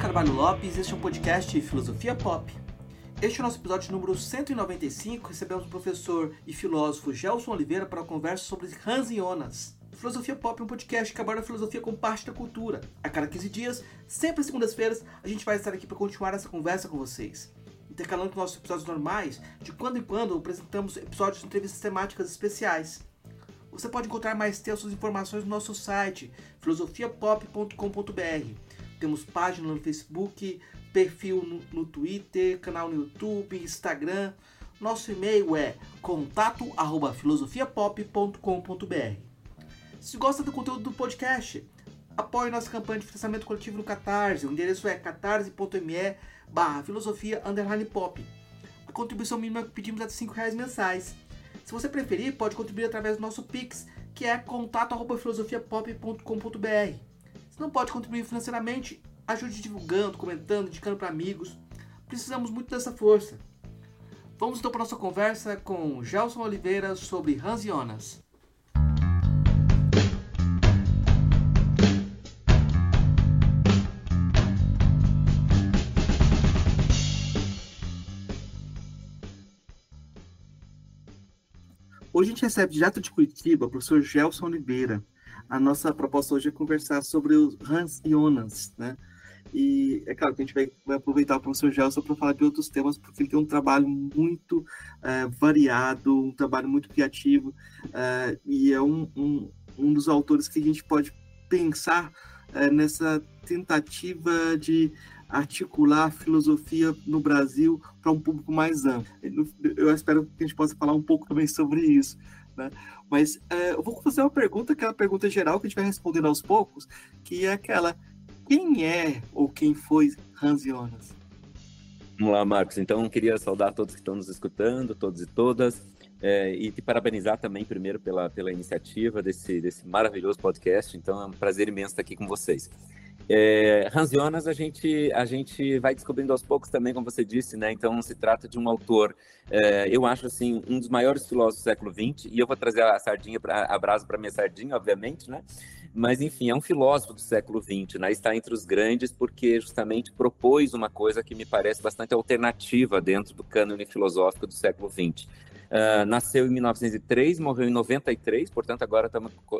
Carvalho Lopes, este é um podcast Filosofia Pop. Este é o nosso episódio número 195. Recebemos o professor e filósofo Gelson Oliveira para uma conversa sobre Hans Jonas. Filosofia Pop é um podcast que aborda a filosofia como parte da cultura. A cada 15 dias, sempre às segundas-feiras, a gente vai estar aqui para continuar essa conversa com vocês. Intercalando com nossos episódios normais, de quando em quando apresentamos episódios de entrevistas temáticas especiais. Você pode encontrar mais textos e informações no nosso site, filosofiapop.com.br. Temos página no Facebook, perfil no, no, Twitter, canal no YouTube, Instagram. Nosso e-mail é contato@filosofiapop.com.br. Se gosta do conteúdo do podcast, apoie nossa campanha de financiamento coletivo no Catarse. O endereço é catarse.me barra filosofia underline pop. A contribuição mínima que pedimos é de R$ reais mensais. Se você preferir, pode contribuir através do nosso Pix, que é contato@filosofiapop.com.br. Não pode contribuir financeiramente, ajude divulgando, comentando, indicando para amigos. Precisamos muito dessa força. Vamos então para nossa conversa com Gelson Oliveira sobre Hans Jonas. Hoje a gente recebe direto de Curitiba o professor Gelson Oliveira. A nossa proposta hoje é conversar sobre os Hans Jonas, né? E é claro que a gente vai, vai aproveitar o professor Gelson para falar de outros temas, porque ele tem um trabalho muito é, variado, um trabalho muito criativo, é, e é um, um, um, dos autores que a gente pode pensar é, nessa tentativa de articular a filosofia no Brasil para um público mais amplo. Eu espero que a gente possa falar um pouco também sobre isso. Né? Mas é, eu vou fazer uma pergunta, que é uma pergunta geral que a gente vai respondendo aos poucos, que é aquela: quem é ou quem foi Hans Jonas? Vamos lá, Marcos. Então, queria saudar todos que estão nos escutando, todos e todas, é, e te parabenizar também, primeiro, pela, pela iniciativa desse, desse maravilhoso podcast. Então, é um prazer imenso estar aqui com vocês. É, Hans Jonas a gente, a gente vai descobrindo aos poucos também, como você disse, né? Então se trata de um autor, é, eu acho assim, um dos maiores filósofos do século XX, e eu vou trazer a sardinha, pra, a brasa para minha sardinha, obviamente, né? Mas enfim, é um filósofo do século XX, né? Está entre os grandes porque justamente propôs uma coisa que me parece bastante alternativa dentro do cânone filosófico do século XX. Uh, nasceu em 1903, morreu em 93, portanto agora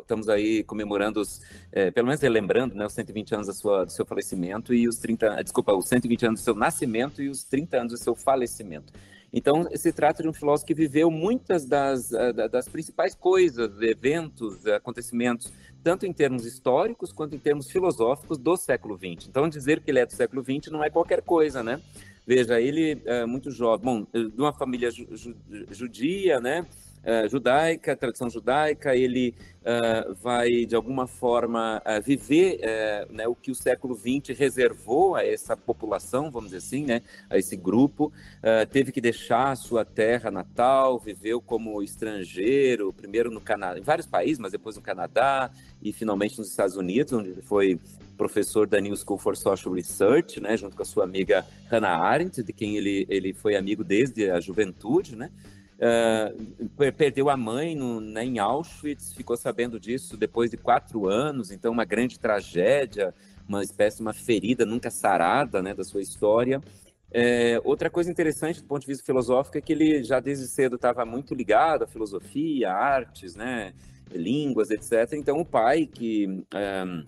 estamos aí comemorando os, eh, pelo menos relembrando, né, os 120 anos da sua, do seu falecimento e os 30, desculpa, os 120 anos do seu nascimento e os 30 anos do seu falecimento. Então, se trata de um filósofo que viveu muitas das, ah, das principais coisas, eventos, acontecimentos, tanto em termos históricos quanto em termos filosóficos do século XX. Então, dizer que ele é do século XX não é qualquer coisa, né? Veja, ele é muito jovem, bom, de uma família ju judia, né? Uh, judaica, tradição judaica, ele uh, vai, de alguma forma, uh, viver né, o que o século XX reservou a essa população, vamos dizer assim, né, a esse grupo. teve que deixar sua terra natal, viveu como estrangeiro, primeiro no Canadá, em vários países, mas depois no Canadá e finalmente nos Estados Unidos, onde ele foi professor da New School for Social Research, né, junto com a sua amiga Hannah Arendt, de quem ele, ele foi amigo desde a juventude, né, uh, perdeu a mãe no, né, em Auschwitz, ficou sabendo disso depois de quatro anos, então uma grande tragédia, uma espécie de uma ferida nunca sarada, né, da sua história. É, outra coisa interessante do ponto de vista filosófico é que ele já desde cedo estava muito ligado à filosofia, artes, né, línguas, etc. Então o pai que um, eh,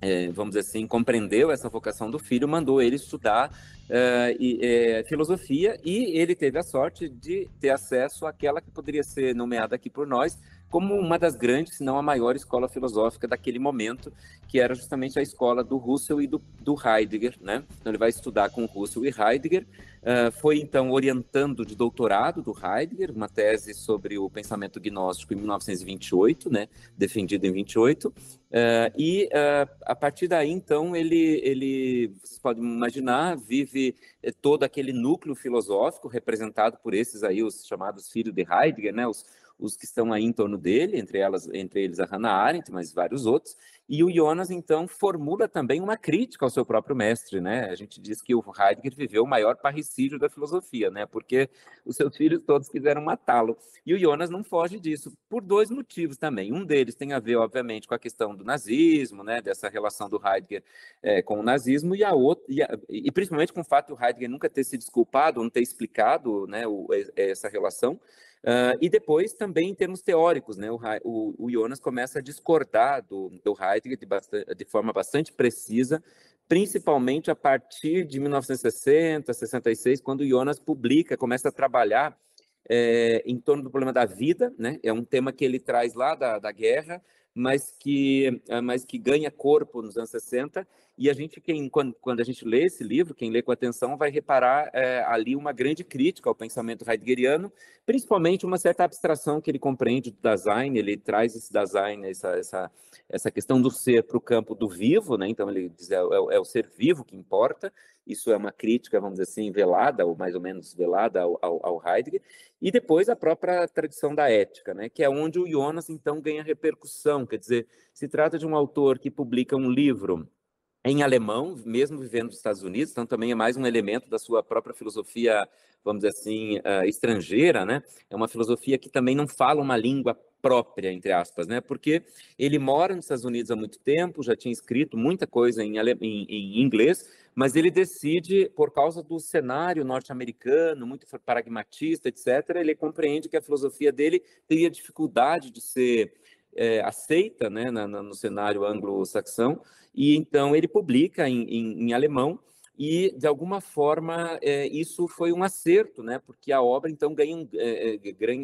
é, vamos dizer assim, compreendeu essa vocação do filho, mandou ele estudar uh, e, é, filosofia e ele teve a sorte de ter acesso àquela que poderia ser nomeada aqui por nós como uma das grandes, se não a maior escola filosófica daquele momento, que era justamente a escola do Russell e do, do Heidegger, né? Então ele vai estudar com Russell e Heidegger, uh, foi então orientando de doutorado do Heidegger, uma tese sobre o pensamento gnóstico em 1928, né? Defendido em 28, Uh, e uh, a partir daí, então, ele, ele, vocês podem imaginar, vive eh, todo aquele núcleo filosófico representado por esses aí, os chamados filhos de Heidegger, né, os, os que estão aí em torno dele, entre elas, entre eles a Hannah Arendt, mas vários outros, E o Jonas, então, formula também uma crítica ao seu próprio mestre, né? A gente diz que o Heidegger viveu o maior parricídio da filosofia, né? Porque os seus filhos todos quiseram matá-lo. E o Jonas não foge disso, por dois motivos também. Um deles tem a ver, obviamente, com a questão do nazismo, né? Dessa relação do Heidegger é, com o nazismo, e, a outra, e, e principalmente com o fato do Heidegger nunca ter se desculpado, não ter explicado né, o, essa relação. Uh, e depois, também em termos teóricos, né, o, o, o Jonas começa a discordar do, do Heidegger de, bastante, de forma bastante precisa, principalmente a partir de 1960, 66, quando o Jonas publica, começa a trabalhar é, em torno do problema da vida, né? É um tema que ele traz lá da, da guerra, mas que, mas que ganha corpo nos anos 60 e a gente, quem, quando, quando a gente lê esse livro, quem lê com atenção, vai reparar é, ali uma grande crítica ao pensamento heideggeriano, principalmente uma certa abstração que ele compreende do design, ele traz esse design, essa, essa, essa questão do ser para o campo do vivo, né? então ele diz é, é, é, o ser vivo que importa, isso é uma crítica, vamos dizer assim, velada, ou mais ou menos velada ao, ao, ao Heidegger, e depois a própria tradição da ética, né? que é onde o Jonas, então, ganha repercussão, quer dizer, se trata de um autor que publica um livro em alemão, mesmo vivendo nos Estados Unidos, então também é mais um elemento da sua própria filosofia, vamos dizer assim, uh, estrangeira, né? É uma filosofia que também não fala uma língua própria, entre aspas, né? Porque ele mora nos Estados Unidos há muito tempo, já tinha escrito muita coisa em, em, em inglês, mas ele decide, por causa do cenário norte-americano, muito pragmatista, etc., ele compreende que a filosofia dele teria dificuldade de ser é, aceita né, na, na, no cenário anglo-saxão, e então ele publica em, em, em alemão, e de alguma forma é, isso foi um acerto, né? Porque a obra então ganha, é,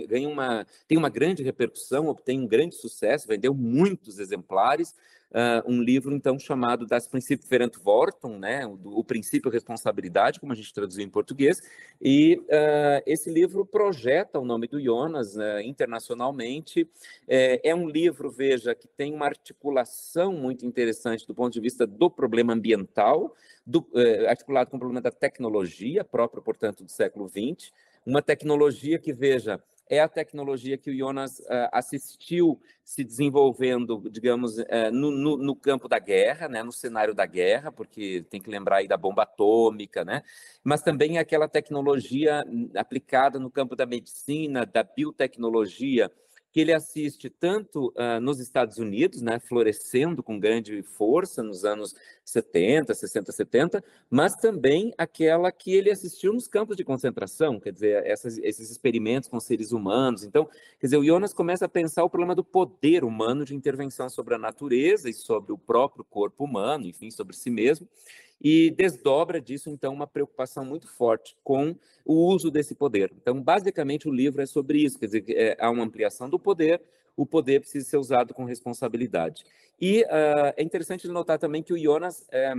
ganha uma tem uma grande repercussão, obtém um grande sucesso, vendeu muitos exemplares uh, um livro então chamado Das Princípios Verantwortung, né, o, o, princípio responsabilidade, como a gente traduziu em português, e uh, esse livro projeta o nome do Jonas uh, internacionalmente. É, é, um livro, veja, que tem uma articulação muito interessante do ponto de vista do problema ambiental, do, eh, articulado com o problema da tecnologia, próprio, portanto, do século XX, uma tecnologia que, veja, é a tecnologia que o Jonas uh, assistiu se desenvolvendo, digamos, uh, no, no, no, campo da guerra, né, no cenário da guerra, porque tem que lembrar aí da bomba atômica, né, mas também aquela tecnologia aplicada no campo da medicina, da biotecnologia, que ele assiste tanto uh, nos Estados Unidos, né, florescendo com grande força nos anos 70, 60, 70, mas também aquela que ele assistiu nos campos de concentração, quer dizer, essas, esses experimentos com seres humanos. Então, quer dizer, o Jonas começa a pensar o problema do poder humano de intervenção sobre a natureza e sobre o próprio corpo humano, enfim, sobre si mesmo e desdobra disso, então, uma preocupação muito forte com o uso desse poder. Então, basicamente, o livro é sobre isso, quer dizer, é, há uma ampliação do poder, o poder precisa ser usado com responsabilidade. E uh, é interessante notar também que o Jonas... É,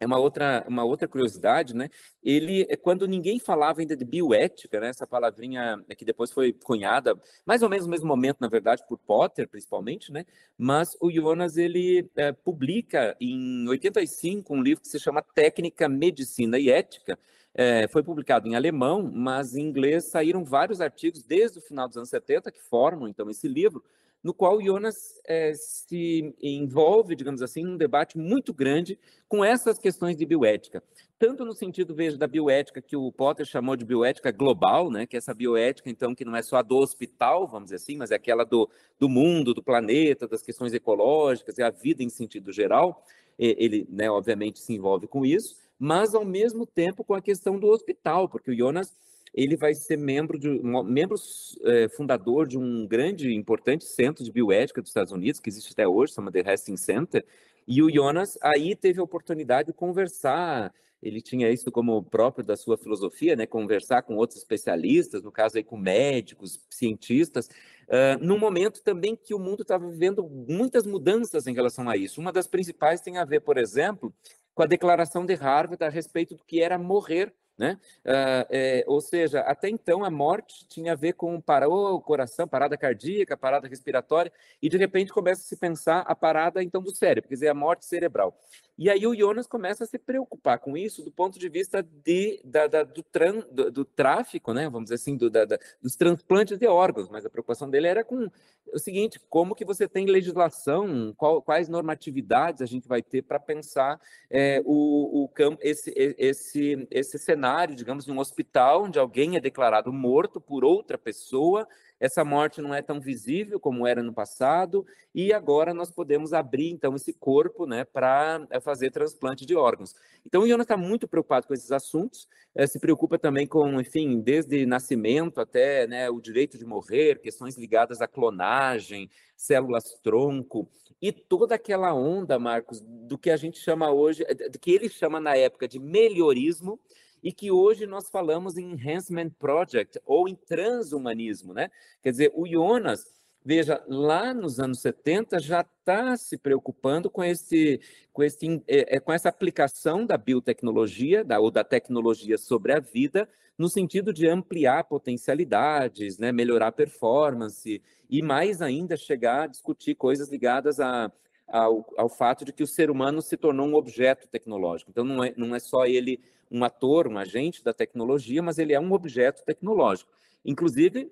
é uma outra, uma outra curiosidade, né? Ele, é, quando ninguém falava ainda de bioética, né? Essa palavrinha que depois foi cunhada, mais ou menos no mesmo momento, na verdade, por Potter, principalmente, né? Mas o Jonas, ele é, publica em 85 um livro que se chama Técnica, Medicina e Ética, é, foi publicado em alemão, mas em inglês saíram vários artigos desde o final dos anos 70 que formam então esse livro, no qual Jonas é, se envolve, digamos assim, num debate muito grande com essas questões de bioética. Tanto no sentido, veja, da bioética que o Potter chamou de bioética global, né, que é essa bioética, então, que não é só a do hospital, vamos dizer assim, mas é aquela do, do mundo, do planeta, das questões ecológicas e a vida em sentido geral. Ele, né, obviamente, se envolve com isso, mas, ao mesmo tempo, com a questão do hospital, porque o Jonas ele vai ser membro de um membro é, fundador de um grande importante centro de bioética dos Estados Unidos, que existe até hoje, chama The Resting Center, e o Jonas aí teve a oportunidade de conversar, ele tinha isso como próprio da sua filosofia, né, conversar com outros especialistas, no caso aí com médicos, cientistas, uh, num momento também que o mundo estava vivendo muitas mudanças em relação a isso. Uma das principais tem a ver, por exemplo, com a declaração de Harvard a respeito do que era morrer né? Uh, é, ou seja, até então a morte tinha a ver com parou o coração, parada cardíaca, parada respiratória, e de repente começa a se pensar a parada então do cérebro, quer dizer, a morte cerebral. E aí o Jonas começa a se preocupar com isso do ponto de vista de, da, da, do, tran, do, do, tráfico, né? vamos dizer assim, do, da, dos transplantes de órgãos, mas a preocupação dele era com o seguinte, como que você tem legislação, qual, quais normatividades a gente vai ter para pensar é, o, o esse, esse, esse cenário, digamos, de um hospital onde alguém é declarado morto por outra pessoa, essa morte não é tão visível como era no passado, e agora nós podemos abrir, então, esse corpo né, para eh, fazer transplante de órgãos. Então, o Jonas está muito preocupado com esses assuntos, é, se preocupa também com, enfim, desde nascimento até né, o direito de morrer, questões ligadas à clonagem, células-tronco, e toda aquela onda, Marcos, do que a gente chama hoje, eh, do que ele chama na época de melhorismo, e que hoje nós falamos em Enhancement Project ou em transhumanismo, né? Quer dizer, o Jonas, veja, lá nos anos 70 já está se preocupando com esse, com esse, é, é, com essa aplicação da biotecnologia, da, ou da tecnologia sobre a vida, no sentido de ampliar potencialidades, né, melhorar a performance e mais ainda chegar a discutir coisas ligadas a, ao, ao fato de que o ser humano se tornou um objeto tecnológico. Então, não é, não é só ele um ator, um agente da tecnologia, mas ele é um objeto tecnológico. Inclusive,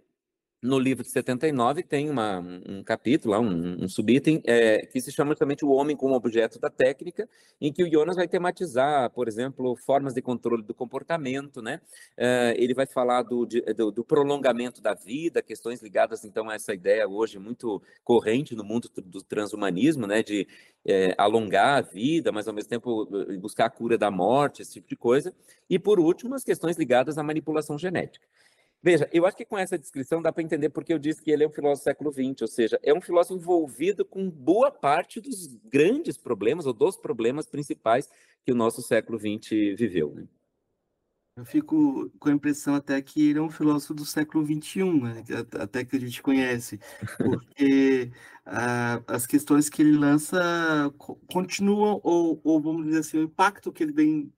no livro de 79 tem uma, um capítulo, um, um subitem, é, que se chama justamente O Homem como Objeto da Técnica, em que o Jonas vai tematizar, por exemplo, formas de controle do comportamento, né? É, ele vai falar do, de, do, do, prolongamento da vida, questões ligadas, então, a essa ideia hoje muito corrente no mundo do transhumanismo, né? De é, alongar a vida, mas ao mesmo tempo buscar a cura da morte, esse tipo de coisa. E, por último, as questões ligadas à manipulação genética. Veja, eu acho que com essa descrição dá para entender porque eu disse que ele é um filósofo do século XX, ou seja, é um filósofo envolvido com boa parte dos grandes problemas ou dos problemas principais que o nosso século XX viveu. Né? Eu fico com a impressão até que ele é um filósofo do século XXI, né? até que a gente conhece, porque ah, as questões que ele lança continuam, ou, ou, vamos dizer assim, o impacto que ele vem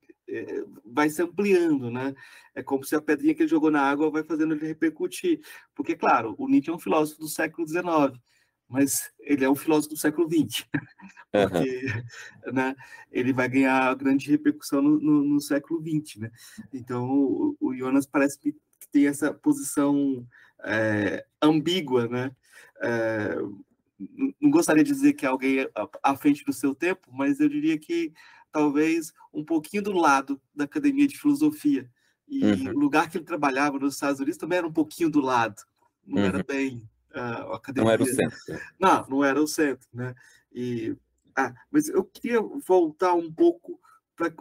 vai se ampliando, né? É como se a pedrinha que ele jogou na água vai fazendo ele repercutir. Porque, claro, o Nietzsche é um filósofo do século XIX, mas ele é um filósofo do século XX, porque uhum. né, ele vai ganhar grande repercussão no, no, no século XX, né? Então, o, o, Jonas parece que tem essa posição é, ambígua, né? É, não gostaria de dizer que é alguém à frente do seu tempo, mas eu diria que talvez um pouquinho do lado da academia de filosofia. E uhum. o lugar que ele trabalhava nos Estados Unidos também era um pouquinho do lado, não uhum. era bem uh, a academia. Não era o centro. Não, não era o centro, né? E, ah, mas eu queria voltar um pouco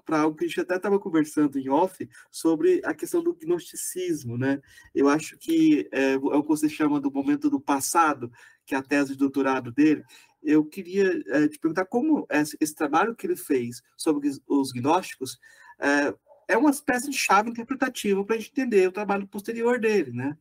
para algo que a gente até estava conversando em off sobre a questão do gnosticismo, né? Eu acho que é, é o que você chama do momento do passado, que é a tese de doutorado dele, eu queria é, te perguntar como esse, esse, trabalho que ele fez sobre os gnósticos é, é uma espécie de chave interpretativa para a gente entender o trabalho posterior dele, né?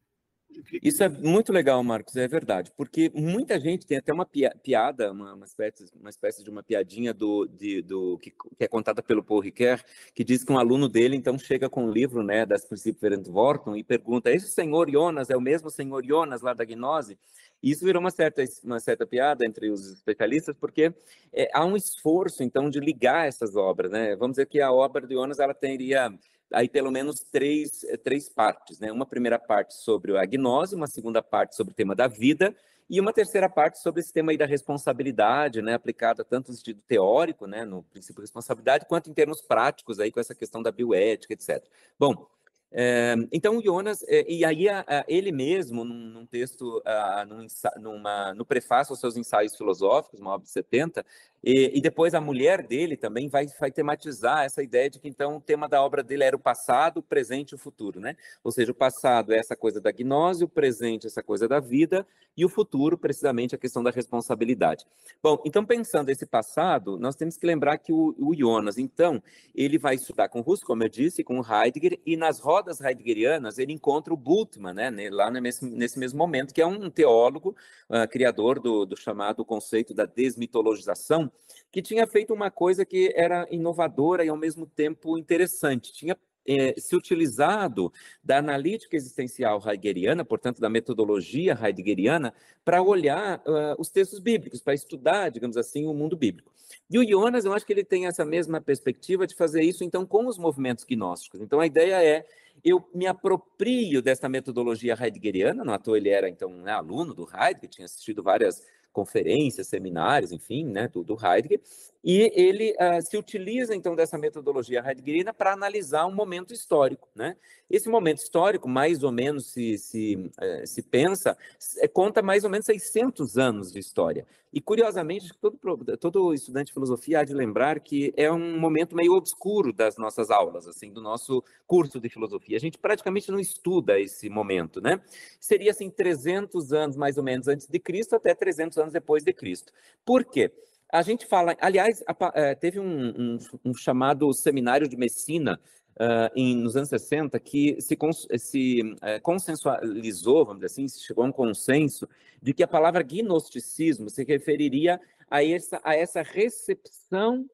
Isso é muito legal, Marcos, é verdade, porque muita gente tem até uma piada, uma, uma, espécie, uma espécie de uma piadinha do, de, do que, que, é contada pelo Paul Ricoeur, que diz que um aluno dele então chega com um livro, né, das Princípios Verantwortung e pergunta: esse senhor Jonas é o mesmo senhor Jonas lá da Gnose? Isso virou uma certa, uma certa piada entre os especialistas, porque é, há um esforço, então, de ligar essas obras. Né? Vamos dizer que a obra de Jonas ela teria aí pelo menos três, três partes. Né? Uma primeira parte sobre a gnose, uma segunda parte sobre o tema da vida, e uma terceira parte sobre esse tema aí da responsabilidade, né, aplicada tanto no sentido teórico, né, no princípio de responsabilidade, quanto em termos práticos aí com essa questão da bioética, etc. Bom, é, então, Jonas, é, e aí a, a, ele mesmo, num, num texto, a, num, numa, no prefácio aos seus ensaios filosóficos, uma obra de 70, e, e, depois a mulher dele também vai, vai tematizar essa ideia de que então o tema da obra dele era o passado, o presente e o futuro, né? Ou seja, o passado é essa coisa da gnose, o presente é essa coisa da vida, e o futuro, precisamente, a questão da responsabilidade. Bom, então pensando esse passado, nós temos que lembrar que o, o Jonas, então, ele vai estudar com Russo, como eu disse, com Heidegger, e nas rodas heideggerianas ele encontra o Bultmann, né? Lá nesse, nesse mesmo momento, que é um teólogo, uh, criador do, do chamado conceito da desmitologização, que tinha feito uma coisa que era inovadora e ao mesmo tempo interessante. Tinha é, se utilizado da analítica existencial heideggeriana, portanto, da metodologia heideggeriana, para olhar uh, os textos bíblicos, para estudar, digamos assim, o mundo bíblico. E o Jonas, eu acho que ele tem essa mesma perspectiva de fazer isso, então, com os movimentos gnósticos. Então, a ideia é eu me aproprio dessa metodologia heideggeriana, no ator ele era, então, né, aluno do Heidegger, tinha assistido várias conferências, seminários, enfim, né, do, do Heidegger, e ele uh, se utiliza, então, dessa metodologia heideggeriana para analisar um momento histórico. Né? Esse momento histórico, mais ou menos se, se, uh, se pensa, é, conta mais ou menos 600 anos de história. E, curiosamente, todo, todo estudante de filosofia há de lembrar que é um momento meio obscuro das nossas aulas, assim, do nosso curso de filosofia. A gente praticamente não estuda esse momento, né? Seria, assim, 300 anos, mais ou menos, antes de Cristo até 300 anos depois de Cristo. Por quê? A gente fala, aliás, é, teve um, um, um chamado Seminário de Messina uh, em, nos anos 60 que se, se uh, consensualizou, vamos dizer assim, se chegou a um consenso de que a palavra gnosticismo se referiria a essa, a essa recepção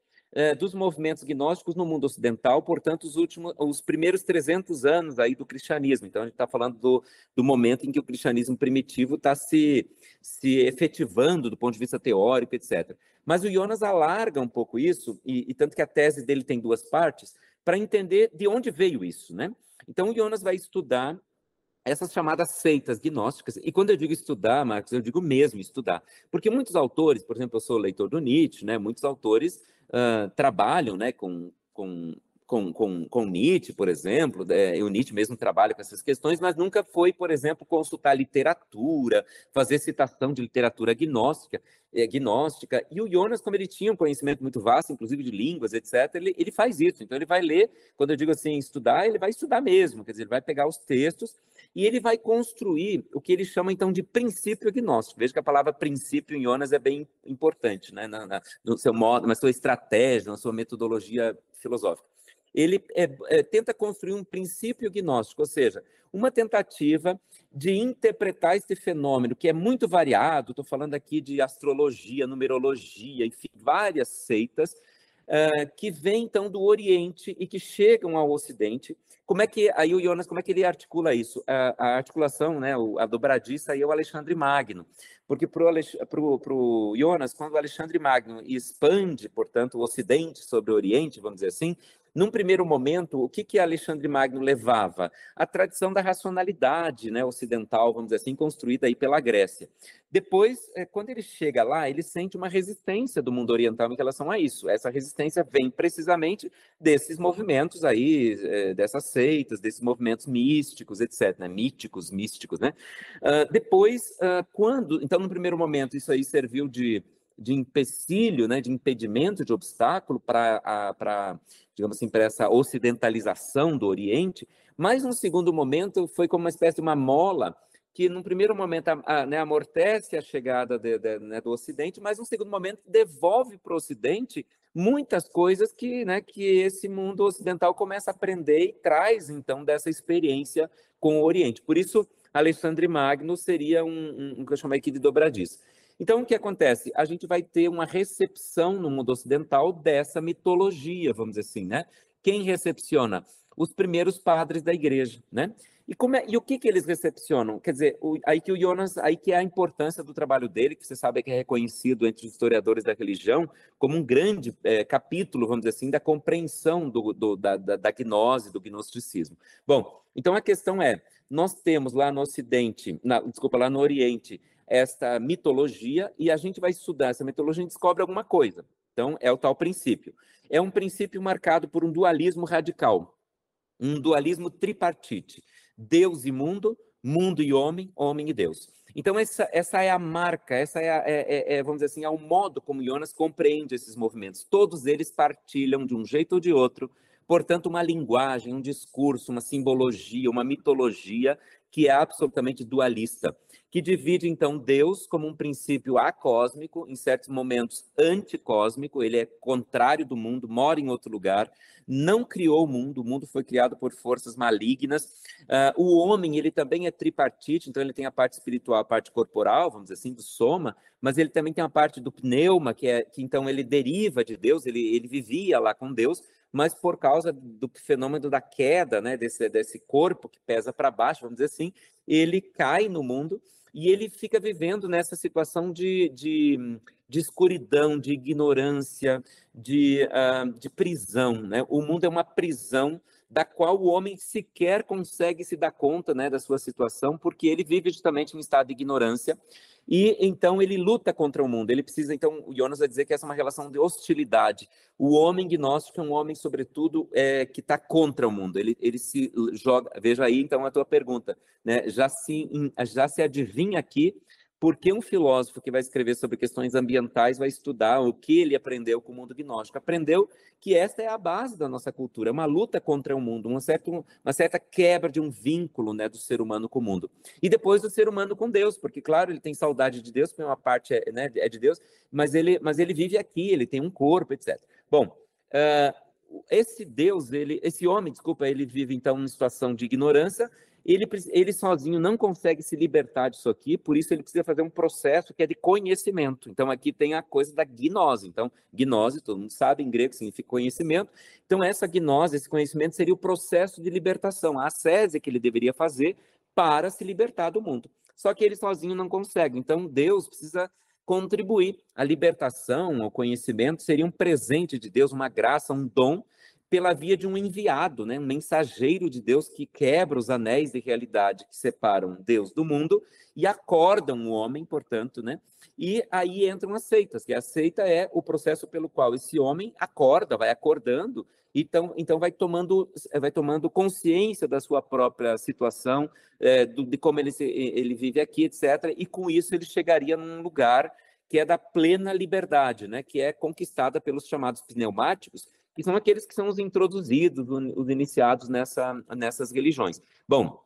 dos movimentos gnósticos no mundo ocidental, portanto, os últimos, os primeiros 300 anos aí do cristianismo. Então, a gente está falando do, do momento em que o cristianismo primitivo está se, se efetivando do ponto de vista teórico, etc. Mas o Jonas alarga um pouco isso, e, e tanto que a tese dele tem duas partes, para entender de onde veio isso, né? Então, o Jonas vai estudar essas chamadas seitas gnósticas. E quando eu digo estudar, Marcos, eu digo mesmo estudar. Porque muitos autores, por exemplo, eu sou leitor do Nietzsche, né? Muitos autores uh, trabalham né, com, com, com, com, com Nietzsche, por exemplo, né, o Nietzsche mesmo trabalha com essas questões, mas nunca foi, por exemplo, consultar literatura, fazer citação de literatura gnóstica, é, gnóstica. E o Jonas, como ele tinha um conhecimento muito vasto, inclusive de línguas, etc., ele, ele faz isso. Então, ele vai ler, quando eu digo assim, estudar, ele vai estudar mesmo, quer dizer, ele vai pegar os textos e ele vai construir o que ele chama, então, de princípio gnóstico. Veja que a palavra princípio em Jonas é bem importante, né? Na, na, no seu modo, na sua estratégia, na sua metodologia filosófica. Ele é, é, tenta construir um princípio gnóstico, ou seja, uma tentativa de interpretar esse fenômeno que é muito variado. Estou falando aqui de astrologia, numerologia, enfim, várias seitas uh, que vêm então do Oriente e que chegam ao Ocidente. Como é que aí o Jonas, como é que ele articula isso? A, a articulação, né, a dobradiça aí é o Alexandre Magno, porque para o Jonas, quando o Alexandre Magno expande, portanto, o Ocidente sobre o Oriente, vamos dizer assim, num primeiro momento, o que, que Alexandre Magno levava? A tradição da racionalidade né, ocidental, vamos dizer assim, construída aí pela Grécia. Depois, é, quando ele chega lá, ele sente uma resistência do mundo oriental em relação a isso. Essa resistência vem precisamente desses movimentos aí, é, dessas seitas, desses movimentos místicos, etc., né? míticos, místicos, né? Uh, depois, uh, quando, então, no primeiro momento, isso aí serviu de de empecilho, né, de impedimento, de obstáculo para, digamos assim, para essa ocidentalização do Oriente, mas no segundo momento foi como uma espécie de uma mola que, num primeiro momento, a, a, né, amortece a chegada de, de, né, do Ocidente, mas, num segundo momento, devolve para o Ocidente muitas coisas que, né, que esse mundo ocidental começa a aprender e traz, então, dessa experiência com o Oriente. Por isso, Alexandre Magno seria um, um, um que eu chamei aqui de dobradiço. Então, o que acontece? A gente vai ter uma recepção no mundo ocidental dessa mitologia, vamos dizer assim, né? Quem recepciona? Os primeiros padres da igreja, né? E, é, e o que, que eles recepcionam? Quer dizer, o, aí que o Jonas, aí que é a importância do trabalho dele, que você sabe que é reconhecido entre os historiadores da religião como um grande é, capítulo, vamos dizer assim, da compreensão do, do, da, da, da gnose, do gnosticismo. Bom, então a questão é, nós temos lá no Ocidente, na, desculpa, lá no Oriente, esta mitologia e a gente vai estudar essa mitologia e descobre alguma coisa. Então, é o tal princípio. É um princípio marcado por um dualismo radical, um dualismo tripartite: Deus e mundo, mundo e homem, homem e Deus. Então, essa, essa é a marca, essa é, a, é, é, é, vamos dizer assim, é o modo como Jonas compreende esses movimentos. Todos eles partilham, de um jeito ou de outro, portanto, uma linguagem, um discurso, uma simbologia, uma mitologia que é absolutamente dualista que divide então Deus como um princípio acósmico, em certos momentos anticósmico, ele é contrário do mundo, mora em outro lugar, não criou o mundo, o mundo foi criado por forças malignas. Uh, o homem, ele também é tripartite, então ele tem a parte espiritual, a parte corporal, vamos dizer assim, do soma, mas ele também tem a parte do pneuma, que é que então ele deriva de Deus, ele, ele vivia lá com Deus, mas por causa do fenômeno da queda, né, desse, desse corpo que pesa para baixo, vamos dizer assim, ele cai no mundo e ele fica vivendo nessa situação de, de, de escuridão, de ignorância, de, uh, de prisão. Né? O mundo é uma prisão da qual o homem sequer consegue se dar conta né, da sua situação, porque ele vive justamente em estado de ignorância e então ele luta contra o mundo. Ele precisa, então, o Jonas vai dizer que essa é uma relação de hostilidade. O homem gnóstico é um homem, sobretudo, é, que está contra o mundo. Ele, ele se joga. Veja aí, então, a tua pergunta. Né? Já, se, já se adivinha aqui porque um filósofo que vai escrever sobre questões ambientais vai estudar o que ele aprendeu com o mundo gnóstico. Aprendeu que esta é a base da nossa cultura, uma luta contra o mundo, uma certa, uma certa quebra de um vínculo né, do ser humano com o mundo. E depois do ser humano com Deus, porque, claro, ele tem saudade de Deus, porque uma parte é, né, é de Deus, mas ele, mas ele vive aqui, ele tem um corpo, etc. Bom, uh, esse Deus, ele, esse homem, desculpa, ele vive então em situação de ignorância, ele, ele sozinho não consegue se libertar disso aqui, por isso ele precisa fazer um processo que é de conhecimento. Então, aqui tem a coisa da gnose. Então, gnose, todo mundo sabe, em grego significa conhecimento. Então, essa gnose, esse conhecimento, seria o processo de libertação, a ascese que ele deveria fazer para se libertar do mundo. Só que ele sozinho não consegue. Então, Deus precisa contribuir. A libertação, o conhecimento, seria um presente de Deus, uma graça, um dom pela via de um enviado, né? um mensageiro de Deus que quebra os anéis de realidade que separam Deus do mundo e acordam o homem, portanto, né? E aí entram as seitas, que a seita é o processo pelo qual esse homem acorda, vai acordando, então, então vai tomando vai tomando consciência da sua própria situação, é, do, de como ele, ele vive aqui, etc. E com isso ele chegaria num lugar que é da plena liberdade, né? Que é conquistada pelos chamados pneumáticos, que são aqueles que são os introduzidos, os iniciados nessa, nessas religiões. Bom,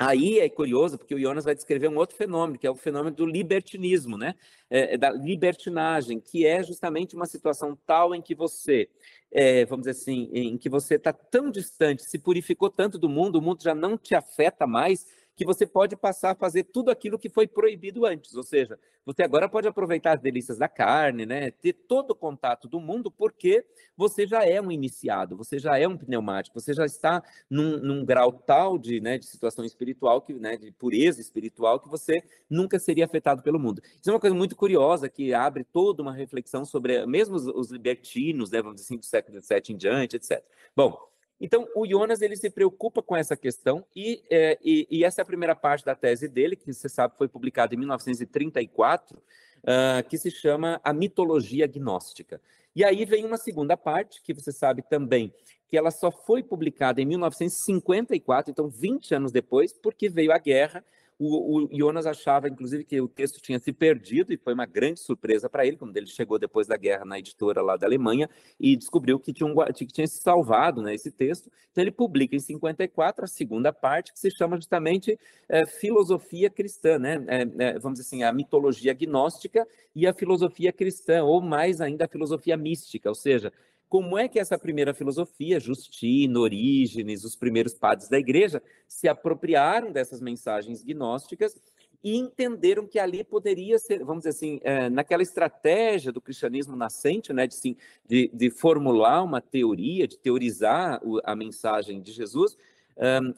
Aí é curioso, porque o Jonas vai descrever um outro fenômeno, que é o fenômeno do libertinismo, né? É, é da libertinagem, que é justamente uma situação tal em que você, é, vamos dizer assim, em que você está tão distante, se purificou tanto do mundo, o mundo já não te afeta mais, que você pode passar a fazer tudo aquilo que foi proibido antes. Ou seja, você agora pode aproveitar as delícias da carne, né? ter todo o contato do mundo, porque você já é um iniciado, você já é um pneumático, você já está num, num grau tal de, né, de situação espiritual, que, né, de pureza espiritual, que você nunca seria afetado pelo mundo. Isso é uma coisa muito curiosa, que abre toda uma reflexão sobre, mesmo os, os libertinos, né, vamos dizer assim, do século XVII em diante, etc. Bom, então, o Jonas ele se preocupa com essa questão e, é, e, e, essa é a primeira parte da tese dele, que você sabe foi publicada em 1934, uh, ah, que se chama A Mitologia Gnóstica. E aí vem uma segunda parte, que você sabe também que ela só foi publicada em 1954, então 20 anos depois, porque veio a guerra o, o, Jonas achava, inclusive, que o texto tinha se perdido, e foi uma grande surpresa para ele, quando ele chegou depois da guerra na editora lá da Alemanha e descobriu que tinha, um, que tinha se salvado né, esse texto. Então, ele publica em 54 a segunda parte, que se chama justamente é, Filosofia Cristã, né? É, é, vamos dizer assim, a mitologia gnóstica e a filosofia cristã, ou mais ainda a filosofia mística, ou seja, como é que essa primeira filosofia, Justino, Orígenes, os primeiros padres da igreja, se apropriaram dessas mensagens gnósticas e entenderam que ali poderia ser, vamos dizer assim, é, naquela estratégia do cristianismo nascente, né, de, sim, de, de formular uma teoria, de teorizar o, a mensagem de Jesus,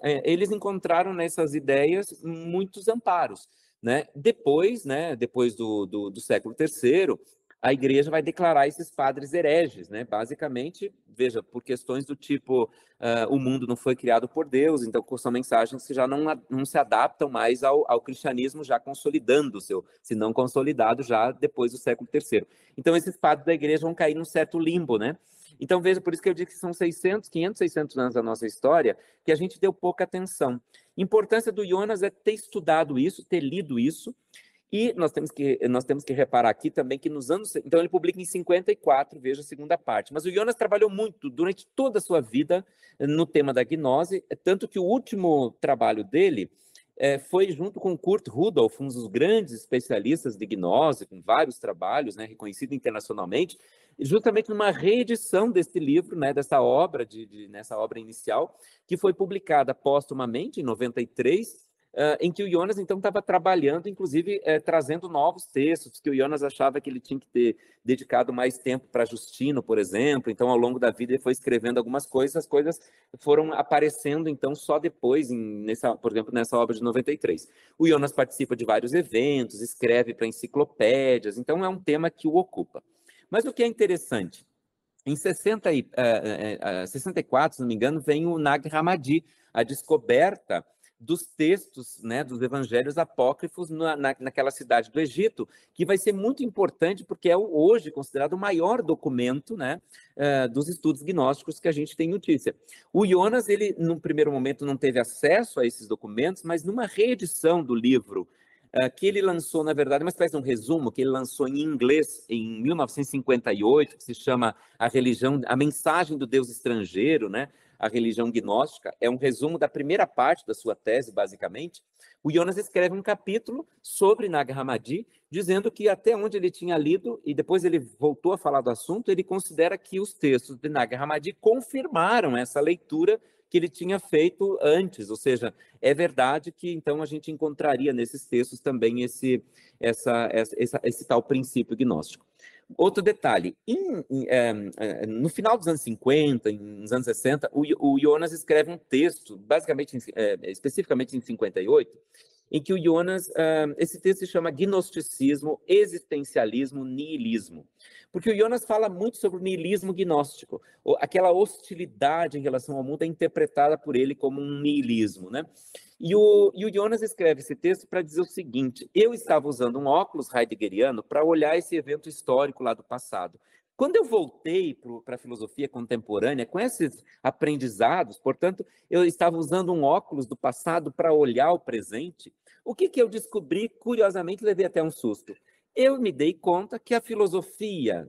é, eles encontraram nessas ideias muitos amparos. Né? Depois, né, depois do, do, do século III, a igreja vai declarar esses padres hereges, né? Basicamente, veja, por questões do tipo uh, o mundo não foi criado por Deus, então são mensagens que já não, não se adaptam mais ao, ao cristianismo já consolidando seu, se não consolidado já depois do século III. Então esses padres da igreja vão cair num certo limbo, né? Então veja, por isso que eu digo que são 600, 500, 600 anos da nossa história que a gente deu pouca atenção. Importância do Jonas é ter estudado isso, ter lido isso, e nós temos que nós temos que reparar aqui também que nos anos então ele publica em 54, veja a segunda parte. Mas o Jonas trabalhou muito durante toda a sua vida no tema da gnose, tanto que o último trabalho dele é, foi junto com Kurt Rudolf, um dos grandes especialistas de gnose, com vários trabalhos, né, reconhecido internacionalmente, justamente numa reedição deste livro, né, dessa obra, de, de, nessa obra inicial, que foi publicada póstumamente em 93, Uh, em que o Jonas então estava trabalhando, inclusive eh, trazendo novos textos, que o Jonas achava que ele tinha que ter dedicado mais tempo para Justino, por exemplo. Então, ao longo da vida, ele foi escrevendo algumas coisas, as coisas foram aparecendo então só depois, em, nessa, por exemplo, nessa obra de 93. O Jonas participa de vários eventos, escreve para enciclopédias, então é um tema que o ocupa. Mas o que é interessante em 60 e, uh, uh, 64, se não me engano, vem o Nag Hammadi, a descoberta dos textos, né, dos evangelhos apócrifos na, na, naquela cidade do Egito, que vai ser muito importante porque é hoje considerado o maior documento, né, uh, dos estudos gnósticos que a gente tem notícia. O Jonas, ele, num primeiro momento, não teve acesso a esses documentos, mas numa reedição do livro uh, que ele lançou, na verdade, uma espécie de um resumo que ele lançou em inglês em 1958, que se chama A Religião, a Mensagem do Deus Estrangeiro, né? A religião gnóstica, é um resumo da primeira parte da sua tese, basicamente. O Jonas escreve um capítulo sobre Nag Hammadi, dizendo que até onde ele tinha lido, e depois ele voltou a falar do assunto, ele considera que os textos de Nag Hammadi confirmaram essa leitura que ele tinha feito antes, ou seja, é verdade que então a gente encontraria nesses textos também esse, essa, essa, esse tal princípio gnóstico. Outro detalhe, em, em, é, no final dos anos 50, nos anos 60, o, o Jonas escreve um texto, basicamente, é, especificamente em 58, em que o Jonas, esse texto se chama Gnosticismo, Existencialismo, Nihilismo. Porque o Jonas fala muito sobre o nihilismo gnóstico, aquela hostilidade em relação ao mundo é interpretada por ele como um nihilismo, né? E o, e o Jonas escreve esse texto para dizer o seguinte: eu estava usando um óculos heideggeriano para olhar esse evento histórico lá do passado. Quando eu voltei para a filosofia contemporânea, com esses aprendizados, portanto, eu estava usando um óculos do passado para olhar o presente, o que, que eu descobri, curiosamente, levei até um susto. Eu me dei conta que a filosofia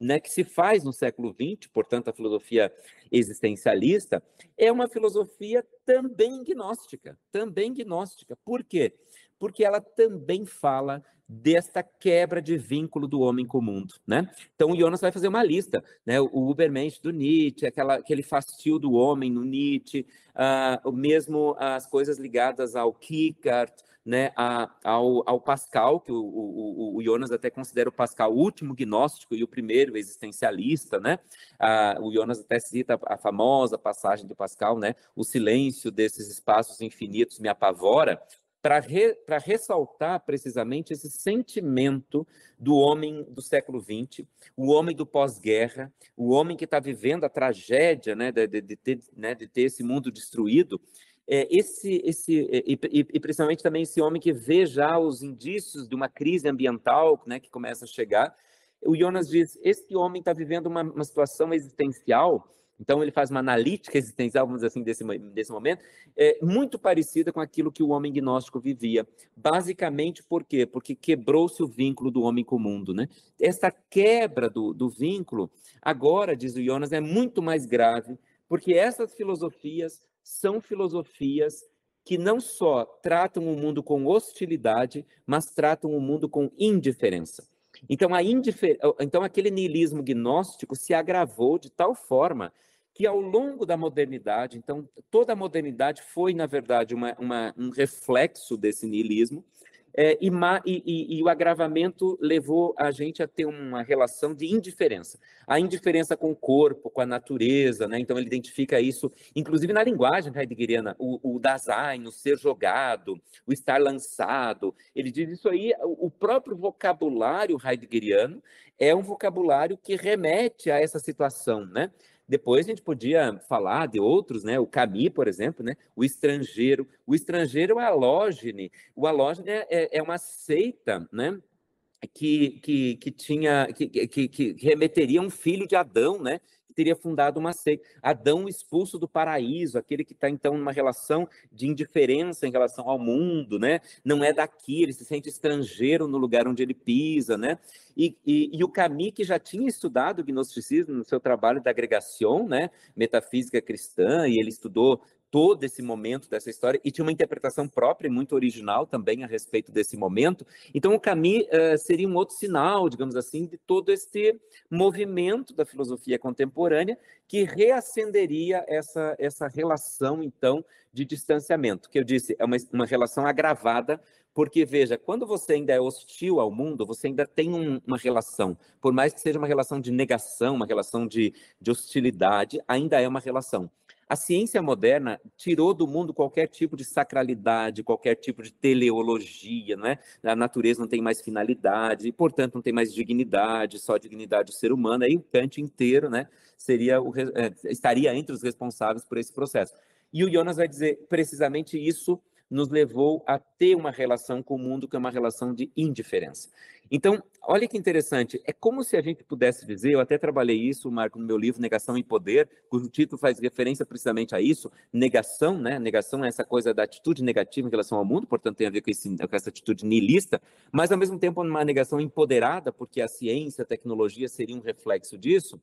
né, que se faz no século XX, portanto, a filosofia existencialista, é uma filosofia também gnóstica, também gnóstica. Por quê? Porque ela também fala desta quebra de vínculo do homem com o mundo, né? Então o Jonas vai fazer uma lista, né? O Ubermensch do Nietzsche, aquela, aquele fastio do homem no Nietzsche, uh, mesmo as coisas ligadas ao Kierkegaard, né, a, ao, ao, Pascal, que o, o, o, Jonas até considera o Pascal o último gnóstico e o primeiro existencialista, né? Ah, o Jonas até cita a famosa passagem do Pascal, né? O silêncio desses espaços infinitos me apavora, para re, ressaltar precisamente esse sentimento do homem do século XX, o homem do pós-guerra, o homem que está vivendo a tragédia né, de, de, ter, né, de ter esse mundo destruído, é, esse, esse e, e, e, principalmente também esse homem que vê já os indícios de uma crise ambiental né, que começa a chegar. O Jonas diz: esse homem está vivendo uma, uma situação existencial então, ele faz uma analítica existencial, vamos dizer assim, desse, desse momento, é, muito parecida com aquilo que o homem gnóstico vivia. Basicamente, por quê? Porque quebrou-se o vínculo do homem com o mundo. Né? Essa quebra do, do vínculo, agora, diz o Jonas, é muito mais grave, porque essas filosofias são filosofias que não só tratam o mundo com hostilidade, mas tratam o mundo com indiferença. Então, a indifer... então, aquele niilismo gnóstico se agravou de tal forma que, ao longo da modernidade, então, toda a modernidade foi, na verdade, uma, uma um reflexo desse niilismo, é, e, e, e, o agravamento levou a gente a ter uma relação de indiferença. A indiferença com o corpo, com a natureza, né? então ele identifica isso, inclusive na linguagem heideggeriana, o, o Dasein, o ser jogado, o estar lançado. Ele diz isso aí, o próprio vocabulário heideggeriano é um vocabulário que remete a essa situação, né? Depois a gente podia falar de outros, né? O Camus, por exemplo, né? O estrangeiro. O estrangeiro é alógene. O alógene é, é, é uma seita, né? Que, que, que tinha que, que, que remeteria um filho de Adão, né? Teria fundado uma seita. Adão expulso do paraíso, aquele que está então numa relação de indiferença em relação ao mundo, né? Não é daqui, ele se sente estrangeiro no lugar onde ele pisa, né? E, e, e o Camus, que já tinha estudado o gnosticismo no seu trabalho da agregação, né? Metafísica cristã, e ele estudou todo esse momento dessa história e tinha uma interpretação própria muito original também a respeito desse momento. Então, o Camus uh, seria um outro sinal, digamos assim, de todo este movimento da filosofia contemporânea que reacenderia essa, essa relação, então, de distanciamento, que eu disse, é uma, uma relação agravada porque, veja, quando você ainda é hostil ao mundo, você ainda tem um, uma relação. Por mais que seja uma relação de negação, uma relação de, de hostilidade, ainda é uma relação. A ciência moderna tirou do mundo qualquer tipo de sacralidade, qualquer tipo de teleologia, não é? A natureza não tem mais finalidade, e, portanto, não tem mais dignidade, só dignidade do ser humano. Aí o Kant inteiro, né, seria o, é, estaria entre os responsáveis por esse processo. E o Jonas vai dizer precisamente isso nos levou a ter uma relação com o mundo que é uma relação de indiferença. Então, olha que interessante, é como se a gente pudesse dizer, eu até trabalhei isso, Marco, no meu livro Negação e Poder, cujo título faz referência precisamente a isso, negação, né? Negação é essa coisa da atitude negativa em relação ao mundo, portanto tem a ver com, esse, com essa atitude niilista, mas ao mesmo tempo uma negação empoderada, porque a ciência, a tecnologia seria um reflexo disso.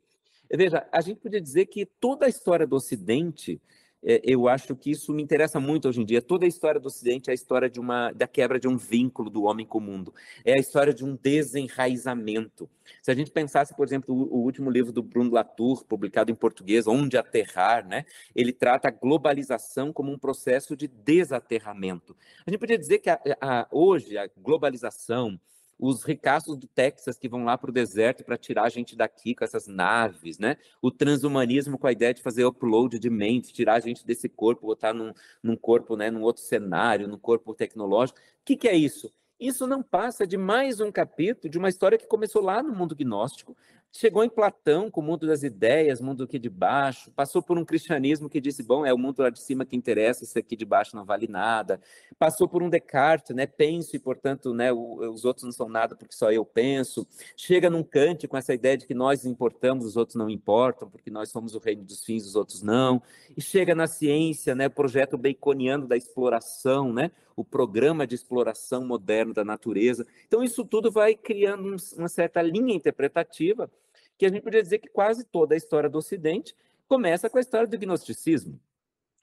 Veja, a gente podia dizer que toda a história do Ocidente eu acho que isso me interessa muito hoje em dia. Toda a história do Ocidente é a história de uma, da quebra de um vínculo do homem com o mundo. É a história de um desenraizamento. Se a gente pensasse, por exemplo, o, o último livro do Bruno Latour, publicado em português, Onde Aterrar, né? ele trata a globalização como um processo de desaterramento. A gente podia dizer que a, a, hoje a globalização, os ricaços do Texas que vão lá para o deserto para tirar a gente daqui com essas naves, né? O transhumanismo com a ideia de fazer upload de mente, tirar a gente desse corpo, botar num, num corpo, né, num outro cenário, num corpo tecnológico. O que, que é isso? Isso não passa de mais um capítulo de uma história que começou lá no mundo gnóstico, chegou em Platão com o mundo das ideias, mundo aqui de baixo, passou por um cristianismo que disse, bom, é o mundo lá de cima que interessa, esse aqui de baixo não vale nada. Passou por um Descartes, né, penso e, portanto, né, os outros não são nada porque só eu penso. Chega num Kant com essa ideia de que nós importamos, os outros não importam, porque nós somos o reino dos fins, os outros não. E chega na ciência, né, projeto baconiano da exploração, né, o programa de exploração moderno da natureza. Então, isso tudo vai criando uma certa linha interpretativa que a gente poderia dizer que quase toda a história do Ocidente começa com a história do gnosticismo.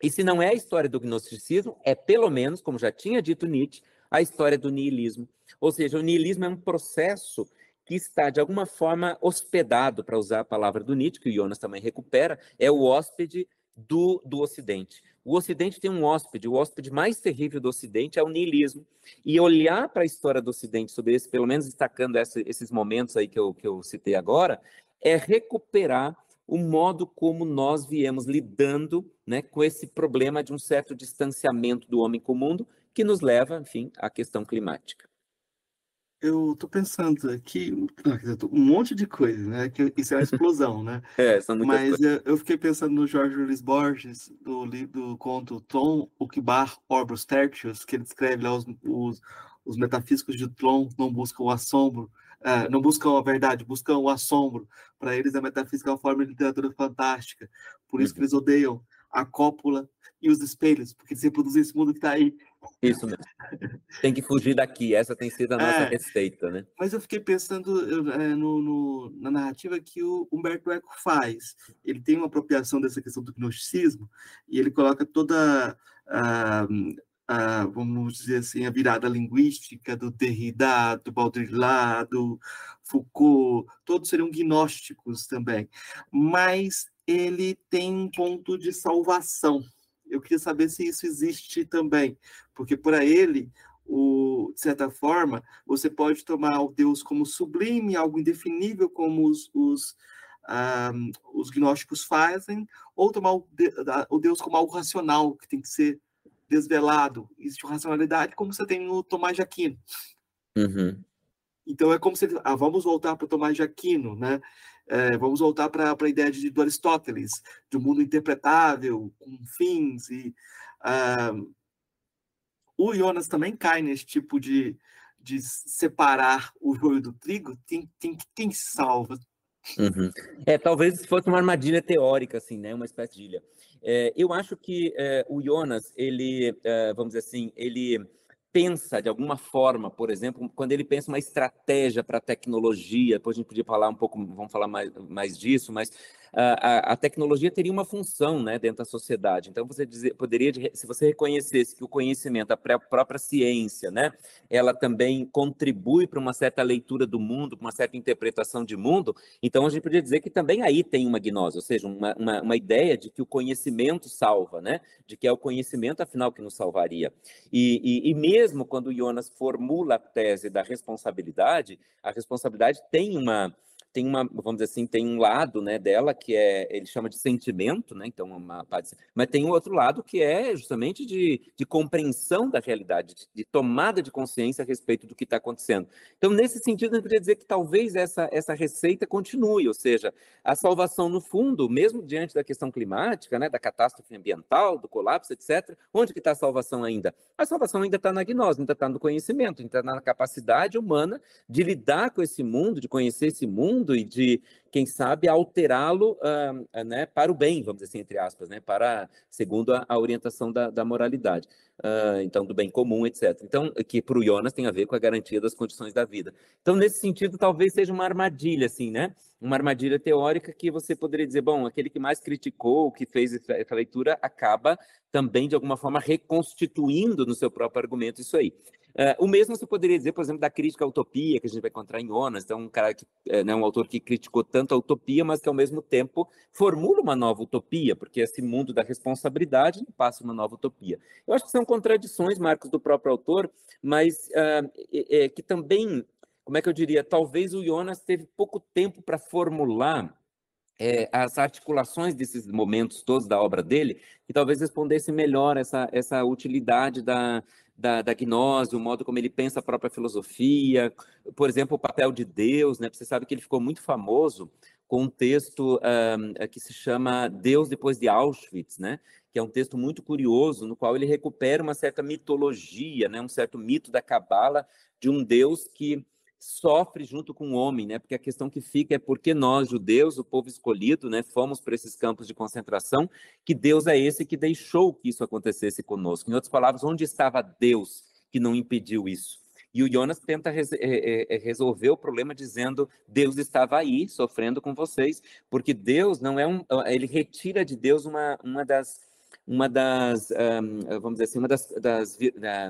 E se não é a história do gnosticismo, é pelo menos, como já tinha dito Nietzsche, a história do niilismo. Ou seja, o niilismo é um processo que está, de alguma forma, hospedado, para usar a palavra do Nietzsche, que o Jonas também recupera, é o hóspede do, do Ocidente. O Ocidente tem um hóspede, o hóspede mais terrível do Ocidente é o niilismo. E olhar para a história do Ocidente sobre esse, pelo menos destacando essa, esses momentos aí que eu, que eu citei agora, é recuperar o modo como nós viemos lidando né, com esse problema de um certo distanciamento do homem com o mundo, que nos leva, enfim, à questão climática. Eu estou pensando aqui um monte de coisa, né? Que isso é uma explosão, né? é, são muitas Mas coisas. eu fiquei pensando no Jorge Luiz Borges, do, do conto Tom, o Bar Orbus Tertius, que ele descreve lá os, os, os metafísicos de Tlon não buscam o assombro, uh, não buscam a verdade, buscam o assombro. Para eles, a metafísica é uma forma de literatura fantástica. Por isso uhum. que eles odeiam a cópula e os espelhos, porque eles reproduzem esse mundo que está aí. Isso mesmo. Tem que fugir daqui, essa tem sido a nossa é, receita, né? Mas eu fiquei pensando é, no, no, na narrativa que o Humberto Eco faz. Ele tem uma apropriação dessa questão do gnosticismo e ele coloca toda a, a, vamos dizer assim, a virada linguística do Derrida, do Baudrillard, do Foucault, todos seriam gnósticos também. Mas ele tem um ponto de salvação. Eu queria saber se isso existe também, porque para ele, o, de certa forma, você pode tomar o Deus como sublime, algo indefinível, como os, os, um, os gnósticos fazem, ou tomar o, o Deus como algo racional, que tem que ser desvelado. Existe racionalidade, como você tem no Tomás de Aquino. Uhum. Então é como se ah, vamos voltar para o Tomás de Aquino, né? É, vamos voltar para a ideia de, do Aristóteles, de um mundo interpretável, com fins. E, uh, o Jonas também cai nesse tipo de, de separar o joio do trigo. Tem, tem, quem salva? Uhum. É, talvez fosse uma armadilha teórica, assim, né? Uma espécie de ilha. É, eu acho que é, o Jonas, ele, é, vamos dizer assim, ele pensa de alguma forma, por exemplo, quando ele pensa uma estratégia para a tecnologia, depois a gente podia falar um pouco, vamos falar mais, mais disso, mas a, a, tecnologia teria uma função né, dentro da sociedade. Então, você dizer, poderia, se você reconhecesse que o conhecimento, a própria ciência, né, ela também contribui para uma certa leitura do mundo, para uma certa interpretação de mundo, então a gente poderia dizer que também aí tem uma gnose, ou seja, uma, uma, uma ideia de que o conhecimento salva, né, de que é o conhecimento, afinal, que nos salvaria. E, e, e mesmo quando Jonas formula a tese da responsabilidade, a responsabilidade tem uma tem uma, vamos dizer assim, tem um lado, né, dela que é, ele chama de sentimento, né, então uma parte, mas tem um outro lado que é justamente de, de compreensão da realidade, de, de tomada de consciência a respeito do que está acontecendo. Então, nesse sentido, eu poderia dizer que talvez essa, essa receita continue, ou seja, a salvação no fundo, mesmo diante da questão climática, né, da catástrofe ambiental, do colapso, etc., onde que está a salvação ainda? A salvação ainda está na gnose, ainda está no conhecimento, ainda está na capacidade humana de lidar com esse mundo, de conhecer esse mundo, e de, quem sabe, alterá-lo uh, né, para o bem, vamos dizer assim, entre aspas, né, para, segundo a, a orientação da, da moralidade, uh, então, do bem comum, etc. Então, que para o Jonas tem a ver com a garantia das condições da vida. Então, nesse sentido, talvez seja uma armadilha, assim, né? Uma armadilha teórica que você poderia dizer, bom, aquele que mais criticou, que fez essa leitura, acaba também, de alguma forma, reconstituindo no seu próprio argumento isso aí. Uh, o mesmo você poderia dizer, por exemplo, da crítica à utopia, que a gente vai encontrar em Onas. Então, um cara que, é, né, um autor que criticou tanto a utopia, mas que ao mesmo tempo formula uma nova utopia, porque esse mundo da responsabilidade passa uma nova utopia. Eu acho que são contradições, Marcos, do próprio autor, mas uh, é, é, que também, como é que eu diria, talvez o Jonas teve pouco tempo para formular é, as articulações desses momentos todos da obra dele, que talvez respondesse melhor essa, essa utilidade da, da, da gnose, o modo como ele pensa a própria filosofia, por exemplo, o papel de Deus, né? Você sabe que ele ficou muito famoso com um texto um, que se chama Deus depois de Auschwitz, né? Que é um texto muito curioso, no qual ele recupera uma certa mitologia, né? Um certo mito da cabala de um Deus que sofre junto com o homem, né? Porque a questão que fica é porque nós, judeus, o povo escolhido, né, fomos para esses campos de concentração, que Deus é esse que deixou que isso acontecesse conosco. Em outras palavras, onde estava Deus que não impediu isso? E o Jonas tenta res, é, é, resolver o problema dizendo Deus estava aí sofrendo com vocês, porque Deus não é um, ele retira de Deus uma, uma das uma das, vamos dizer assim, uma das, das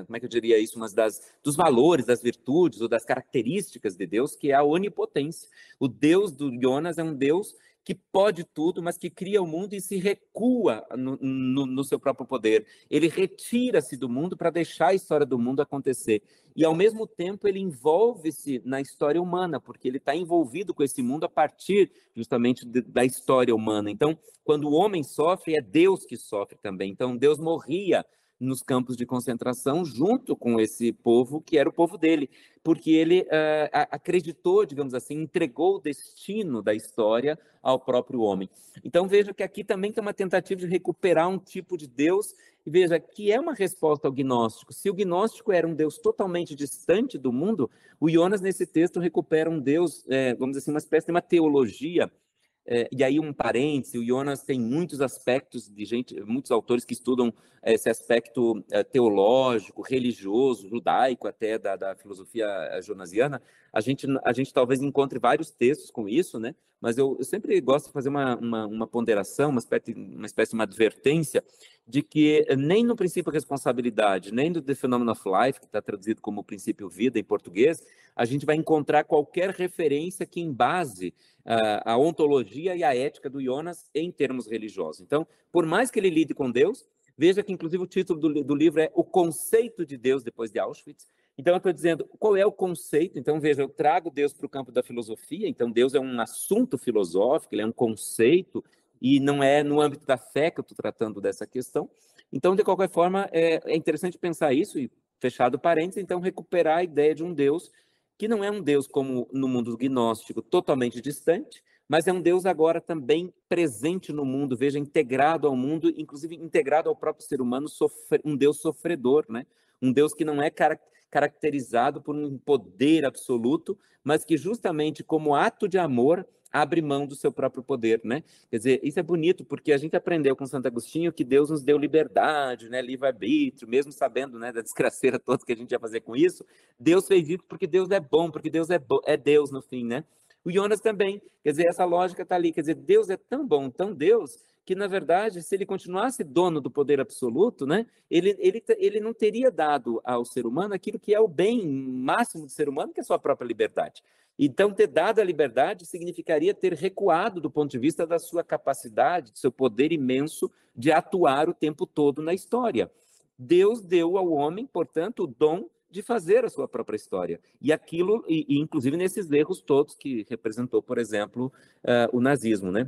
como é que eu diria isso, uma das, dos valores, das virtudes ou das características de Deus, que é a onipotência. O Deus do Jonas é um Deus que pode tudo, mas que cria o mundo e se recua no, no, no seu próprio poder. Ele retira-se do mundo para deixar a história do mundo acontecer. E, ao mesmo tempo, ele envolve-se na história humana, porque ele está envolvido com esse mundo a partir justamente de, da história humana. Então, quando o homem sofre, é Deus que sofre também. Então, Deus morria nos campos de concentração junto com esse povo que era o povo dele, porque ele uh, acreditou, digamos assim, entregou o destino da história ao próprio homem. Então veja que aqui também tem uma tentativa de recuperar um tipo de Deus e veja que é uma resposta ao gnóstico. Se o gnóstico era um Deus totalmente distante do mundo, o Jonas nesse texto recupera um Deus, é, vamos dizer assim, uma espécie de uma teologia é, e aí, um parêntese, o Jonas tem muitos aspectos de gente, muitos autores que estudam esse aspecto é, teológico, religioso, judaico até da, da filosofia jonasiana. A gente, a gente talvez encontre vários textos com isso, né? Mas eu, eu sempre gosto de fazer uma, uma, uma, ponderação, uma espécie, uma espécie de uma advertência de que nem no princípio responsabilidade, nem no The Phenomenon of Life, que está traduzido como princípio vida em português, a gente vai encontrar qualquer referência que embase uh, a ontologia e a ética do Jonas em termos religiosos. Então, por mais que ele lide com Deus, veja que inclusive o título do, do livro é O Conceito de Deus depois de Auschwitz. Então, eu estou dizendo qual é o conceito. Então, veja, eu trago Deus para o campo da filosofia. Então, Deus é um assunto filosófico, ele é um conceito, e não é no âmbito da fé que eu estou tratando dessa questão. Então, de qualquer forma, é, é interessante pensar isso, e fechado parênteses, então, recuperar a ideia de um Deus que não é um Deus como no mundo gnóstico, totalmente distante, mas é um Deus agora também presente no mundo, veja, integrado ao mundo, inclusive integrado ao próprio ser humano, sofre, um Deus sofredor, né? Um Deus que não é caracterizado por um poder absoluto, mas que justamente como ato de amor, abre mão do seu próprio poder, né? Quer dizer, isso é bonito porque a gente aprendeu com Santo Agostinho que Deus nos deu liberdade, né, livre-arbítrio, mesmo sabendo, né, da desgraceira toda que a gente ia fazer com isso, Deus fez isso porque Deus é bom, porque Deus é, é Deus no fim, né? O Jonas também, quer dizer, essa lógica está ali, quer dizer, Deus é tão bom, tão Deus, que na verdade, se ele continuasse dono do poder absoluto, né, ele, ele, ele não teria dado ao ser humano aquilo que é o bem máximo do ser humano, que é a sua própria liberdade. Então, ter dado a liberdade significaria ter recuado do ponto de vista da sua capacidade, do seu poder imenso de atuar o tempo todo na história. Deus deu ao homem, portanto, o dom de fazer a sua própria história. E aquilo, e, e inclusive nesses erros todos que representou, por exemplo, uh, o nazismo, né?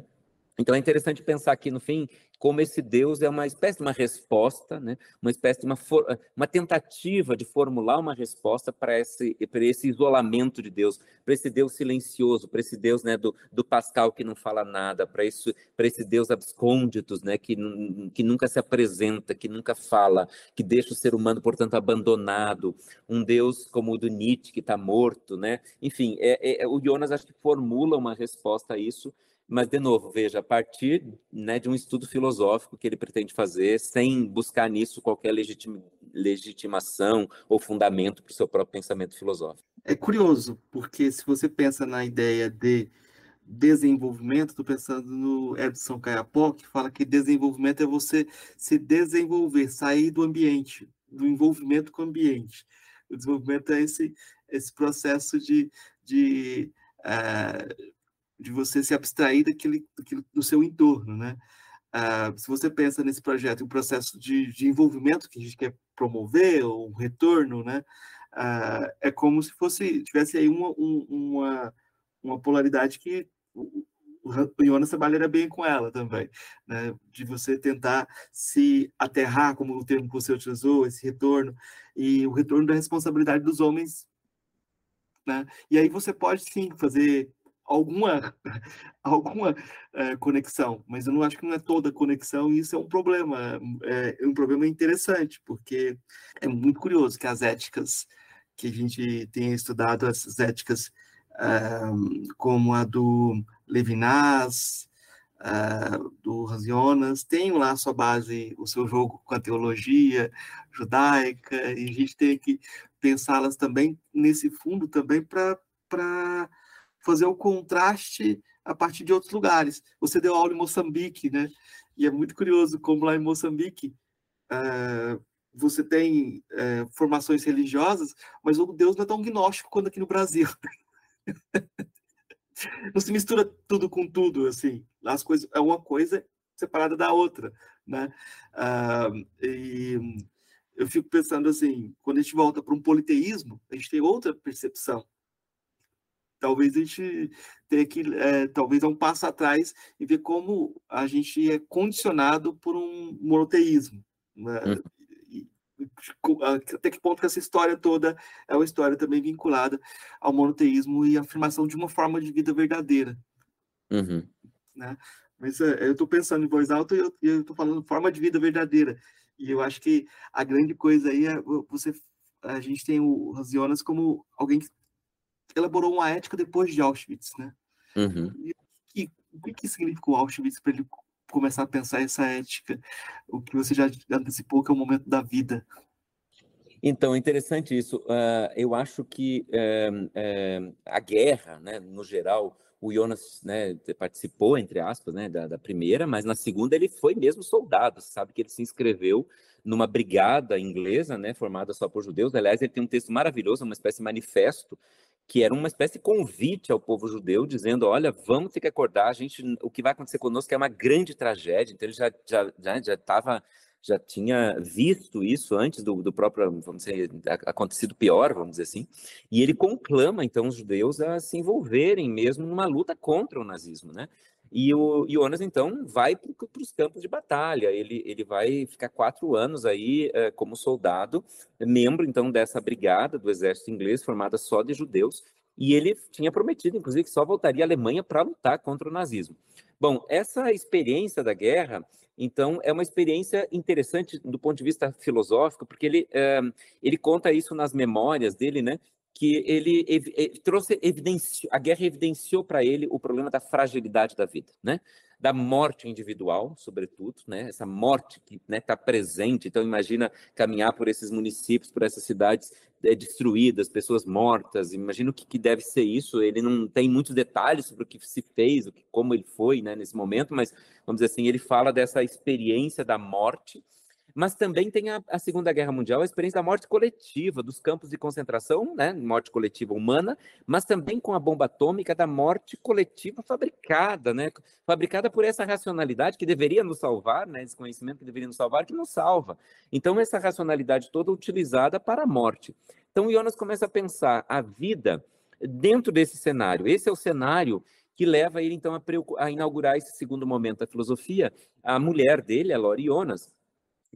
Então é interessante pensar aqui no fim como esse Deus é uma espécie de uma resposta, né? uma espécie de uma, uma tentativa de formular uma resposta para esse, para esse isolamento de Deus, para esse Deus silencioso, para esse Deus né, do, do Pascal que não fala nada, para esse, para esse Deus abscônditos, né, que, que nunca se apresenta, que nunca fala, que deixa o ser humano, portanto, abandonado, um Deus como o do Nietzsche, que está morto, né? enfim, é, é, o Jonas acho que formula uma resposta a isso, mas, de novo, veja, a partir né, de um estudo filosófico que ele pretende fazer, sem buscar nisso qualquer legitima, legitimação ou fundamento para o seu próprio pensamento filosófico. É curioso, porque se você pensa na ideia de desenvolvimento, estou pensando no Edson Caiapó, que fala que desenvolvimento é você se desenvolver, sair do ambiente, do envolvimento com o ambiente. O desenvolvimento é esse, esse processo de, de uh, de você se abstrair daquele, daquele do seu entorno, né? Ah, se você pensa nesse projeto, um processo de, de, envolvimento que a gente quer promover, ou um retorno, né? Ah, é como se fosse tivesse aí uma, uma, uma polaridade que o, o Jonas trabalharia bem com ela também, né? De você tentar se aterrar, como o termo que você utilizou, esse retorno, e o retorno da responsabilidade dos homens, né? E aí você pode sim fazer alguma, alguma é, conexão, mas eu não acho que não é toda conexão, e isso é um problema, é, é um problema interessante, porque é muito curioso que as éticas que a gente tem estudado, essas éticas como a do Levinas, uh, do Jonas, tenham lá a sua base, o seu jogo com a teologia judaica, e a gente tem que pensá-las também nesse fundo também para fazer o contraste a partir de outros lugares. Você deu aula em Moçambique, né? E é muito curioso como lá em Moçambique uh, você tem uh, formações religiosas, mas o Deus não é tão gnóstico quanto aqui no Brasil. não se mistura tudo com tudo, assim. As coisas é uma coisa separada da outra, né? Uh, e eu fico pensando assim, quando a gente volta para um politeísmo, a gente tem outra percepção talvez a gente tenha que, é, talvez, dar um passo atrás e ver como a gente é condicionado por um monoteísmo. Né? Uhum. E, até que ponto que essa história toda é uma história também vinculada ao monoteísmo e afirmação de uma forma de vida verdadeira. Uhum. Né? Mas é, eu estou pensando em voz alta e eu estou falando forma de vida verdadeira. E eu acho que a grande coisa aí é você a gente tem o Jonas como alguém que elaborou uma ética depois de Auschwitz, né? Uhum. E, o que, que significou Auschwitz para ele começar a pensar essa ética? O que você já antecipou que é o momento da vida. Então, interessante isso. Uh, eu acho que uh, uh, a guerra, né, no geral, o Jonas né, participou, entre aspas, né, da, da, primeira, mas na segunda ele foi mesmo soldado. Você sabe que ele se inscreveu numa brigada inglesa, né, formada só por judeus. Aliás, ele tem um texto maravilhoso, uma espécie de manifesto, que era uma espécie de convite ao povo judeu, dizendo: olha, vamos ter que acordar, a gente, o que vai acontecer conosco é uma grande tragédia. Então ele já já já já estava já tinha visto isso antes do, do próprio, vamos dizer, acontecido pior, vamos dizer assim, e ele conclama então os judeus a se envolverem mesmo numa luta contra o nazismo, né? E o Jonas, então, vai para os campos de batalha. Ele, ele vai ficar quatro anos aí é, como soldado, membro, então, dessa brigada do exército inglês, formada só de judeus. E ele tinha prometido, inclusive, que só voltaria à Alemanha para lutar contra o nazismo. Bom, essa experiência da guerra, então, é uma experiência interessante do ponto de vista filosófico, porque ele, é, ele conta isso nas memórias dele, né? Que ele, ele trouxe evidencio, a guerra evidenciou para ele o problema da fragilidade da vida, né? Da morte individual, sobretudo, né? Essa morte que está né, tá presente. Então imagina caminhar por esses municípios, por essas cidades é, destruídas, pessoas mortas. Imagina o que, que, deve ser isso. Ele não tem muitos detalhes sobre o que se fez, o que, como ele foi, né? Nesse momento, mas vamos dizer assim, ele fala dessa experiência da morte mas também tem a, a, Segunda Guerra Mundial, a experiência da morte coletiva, dos campos de concentração, né, morte coletiva humana, mas também com a bomba atômica da morte coletiva fabricada, né, fabricada por essa racionalidade que deveria nos salvar, né, esse conhecimento que deveria nos salvar, que nos salva. Então, essa racionalidade toda utilizada para a morte. Então, Jonas começa a pensar a vida dentro desse cenário. Esse é o cenário que leva ele, então, a, a inaugurar esse segundo momento da filosofia. A mulher dele, a Lori Jonas,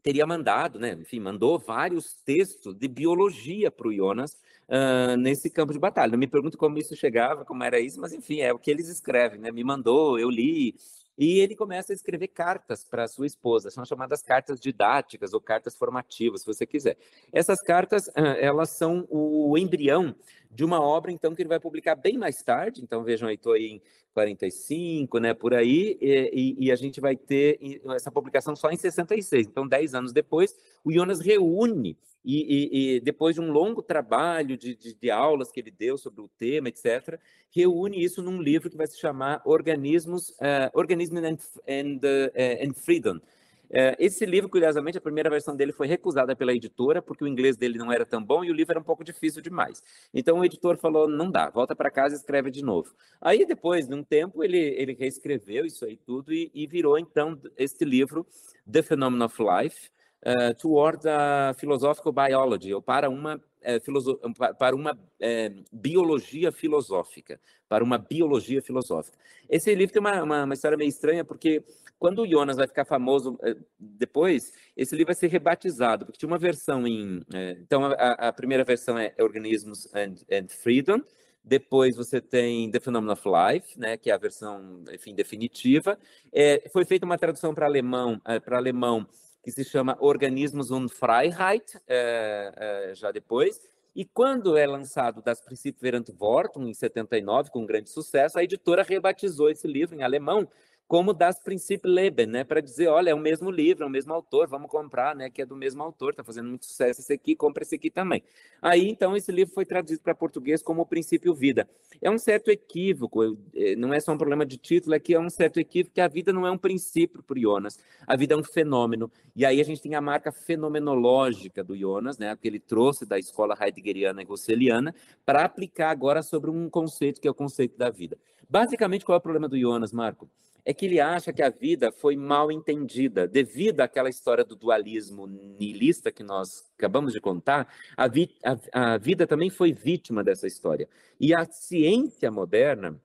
teria mandado, né, enfim, mandou vários textos de biologia para o Jonas uh, nesse campo de batalha. Não me pergunto como isso chegava, como era isso, mas enfim, é o que eles escrevem, né? Me mandou, eu li, e ele começa a escrever cartas para sua esposa, são chamadas cartas didáticas ou cartas formativas, se você quiser. Essas cartas, elas são o embrião de uma obra, então, que ele vai publicar bem mais tarde. Então, vejam aí, estou aí em 45, né, por aí, e, e, a gente vai ter essa publicação só em 66. Então, 10 anos depois, o Jonas reúne, e, e depois de um longo trabalho de, de, de, aulas que ele deu sobre o tema, etc., reúne isso num livro que vai se chamar Organismos, uh, Organism and, and, uh, and Freedom, esse livro, curiosamente, a primeira versão dele foi recusada pela editora, porque o inglês dele não era tão bom e o livro era um pouco difícil demais. Então o editor falou: não dá, volta para casa e escreve de novo. Aí, depois de um tempo, ele, ele reescreveu isso aí tudo e, e virou, então, este livro, The Phenomenon of Life, uh, Toward a Philosophical Biology, ou para uma é, para uma é, biologia filosófica, para uma biologia filosófica. Esse livro tem uma, uma, uma, história meio estranha, porque quando o Jonas vai ficar famoso depois, esse livro vai ser rebatizado, porque tinha uma versão em... Então, a, a, primeira versão é Organisms and, and Freedom, depois você tem The Phenomenon of Life, né, que é a versão, enfim, definitiva. É, foi feita uma tradução para alemão, para alemão que se chama Organismos und Freiheit, é, é, já depois. E quando é lançado Das Verant Wortum, em 79, com grande sucesso, a editora rebatizou esse livro em alemão como das Prinzip Leben, né, para dizer, olha, é o mesmo livro, é o mesmo autor, vamos comprar, né, que é do mesmo autor, está fazendo muito sucesso esse aqui, compra esse aqui também. Aí, então, esse livro foi traduzido para português como O Princípio Vida. É um certo equívoco, eh, não é só um problema de título, é que é um certo equívoco que a vida não é um princípio para Jonas, a vida é um fenômeno. E aí a gente tem a marca fenomenológica do Jonas, né, que ele trouxe da escola heideggeriana e russeliana, para aplicar agora sobre um conceito que é o conceito da vida. Basicamente, qual é o problema do Jonas, Marco? É que ele acha que a vida foi mal entendida. Devido àquela história do dualismo nihilista que nós acabamos de contar, a, vi a, a vida também foi vítima dessa história. E a ciência moderna,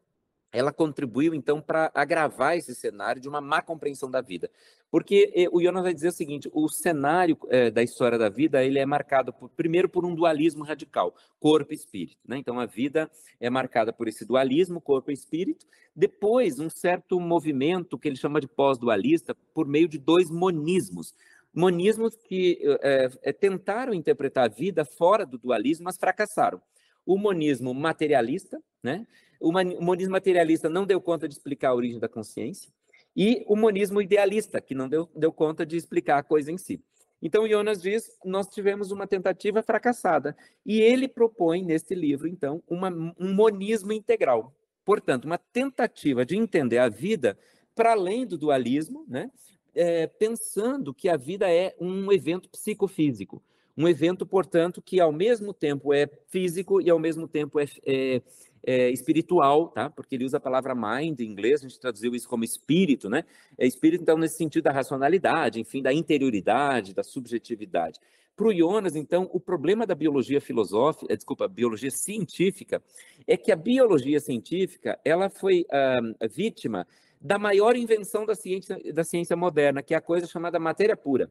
ela contribuiu então para agravar esse cenário de uma má compreensão da vida. Porque eh, o Jonas vai dizer o seguinte: o cenário eh, da história da vida ele é marcado por, primeiro por um dualismo radical, corpo e espírito. Né? Então a vida é marcada por esse dualismo, corpo e espírito. Depois, um certo movimento que ele chama de pós-dualista, por meio de dois monismos. Monismos que eh, tentaram interpretar a vida fora do dualismo, mas fracassaram. O monismo materialista, né? O monismo materialista não deu conta de explicar a origem da consciência, e o monismo idealista, que não deu, deu conta de explicar a coisa em si. Então, Jonas diz: nós tivemos uma tentativa fracassada. E ele propõe, neste livro, então, uma, um monismo integral. Portanto, uma tentativa de entender a vida para além do dualismo, né? É, pensando que a vida é um evento psicofísico. Um evento, portanto, que ao mesmo tempo é físico e ao mesmo tempo é, é é, espiritual, tá? Porque ele usa a palavra mind em inglês, a gente traduziu isso como espírito, né? É espírito, então, nesse sentido da racionalidade, enfim, da interioridade, da subjetividade. Para o Jonas, então, o problema da biologia filosófica, desculpa, biologia científica, é que a biologia científica ela foi uh, vítima da maior invenção da ciência, da ciência moderna, que é a coisa chamada matéria pura.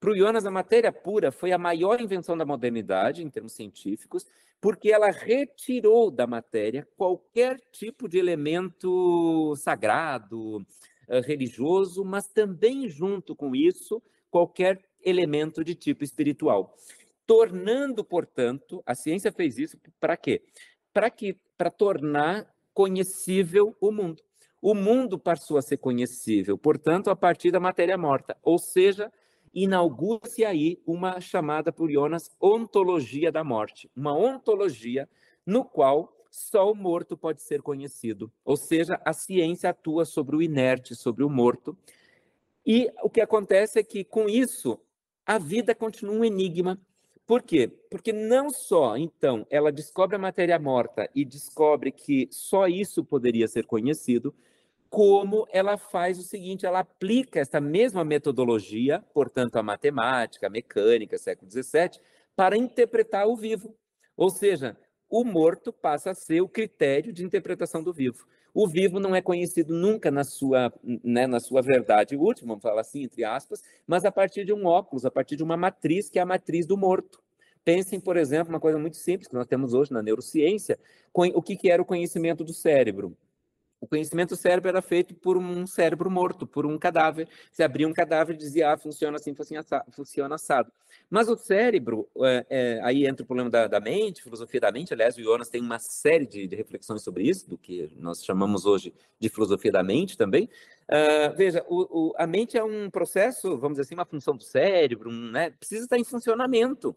Para o Jonas, a matéria pura foi a maior invenção da modernidade, em termos científicos, porque ela retirou da matéria qualquer tipo de elemento sagrado, eh, religioso, mas também, junto com isso, qualquer elemento de tipo espiritual. tornando, portanto, a ciência fez isso para quê? Para que para tornar conhecível o mundo. O mundo passou a ser conhecível, portanto, a partir da matéria morta, ou seja, inaugura-se aí uma chamada por Jonas ontologia da morte, uma ontologia no qual só o morto pode ser conhecido. Ou seja, a ciência atua sobre o inerte, sobre o morto. E o que acontece é que, com isso, a vida continua um enigma. Por quê? Porque não só, então, ela descobre a matéria morta e descobre que só isso poderia ser conhecido, como ela faz o seguinte: ela aplica essa mesma metodologia, portanto, a matemática, a mecânica, século XVII, para interpretar o vivo. Ou seja, o morto passa a ser o critério de interpretação do vivo. O vivo não é conhecido nunca na sua, né, na sua verdade última, vamos falar assim, entre aspas, mas a partir de um óculos, a partir de uma matriz, que é a matriz do morto. Pensem, por exemplo, uma coisa muito simples que nós temos hoje na neurociência, o que, que era o conhecimento do cérebro. O conhecimento do cérebro era feito por um cérebro morto, por um cadáver. Você abria um cadáver e dizia, ah, funciona assim, funciona assado. Mas o cérebro, é, é, aí entra o problema da, da, mente, filosofia da mente. Aliás, o Jonas tem uma série de, de, reflexões sobre isso, do que nós chamamos hoje de filosofia da mente também. Uh, veja, o, o, a mente é um processo, vamos dizer assim, uma função do cérebro, um, né, precisa estar em funcionamento.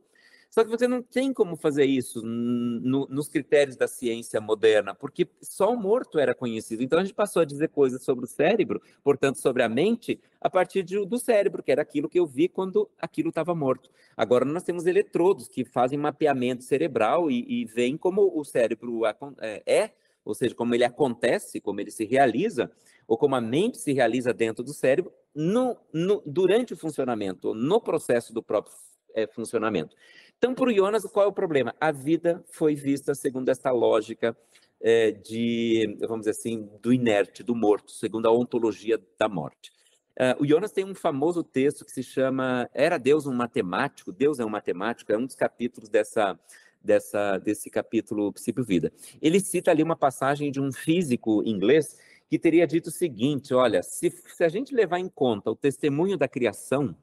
Só que você não tem como fazer isso no, nos critérios da ciência moderna, porque só o morto era conhecido. Então a gente passou a dizer coisas sobre o cérebro, portanto sobre a mente, a partir de, do cérebro, que era aquilo que eu vi quando aquilo estava morto. Agora nós temos eletrodos que fazem mapeamento cerebral e, e veem como o cérebro é, é, ou seja, como ele acontece, como ele se realiza, ou como a mente se realiza dentro do cérebro, no, no, durante o funcionamento, no processo do próprio é, funcionamento. Então, para o Jonas, qual é o problema? A vida foi vista segundo esta lógica é, de, vamos dizer assim, do inerte, do morto, segundo a ontologia da morte. Uh, o Jonas tem um famoso texto que se chama Era Deus um Matemático? Deus é um Matemático, é um dos capítulos dessa, dessa, desse capítulo Princípio Vida. Ele cita ali uma passagem de um físico inglês que teria dito o seguinte: olha, se, se a gente levar em conta o testemunho da criação,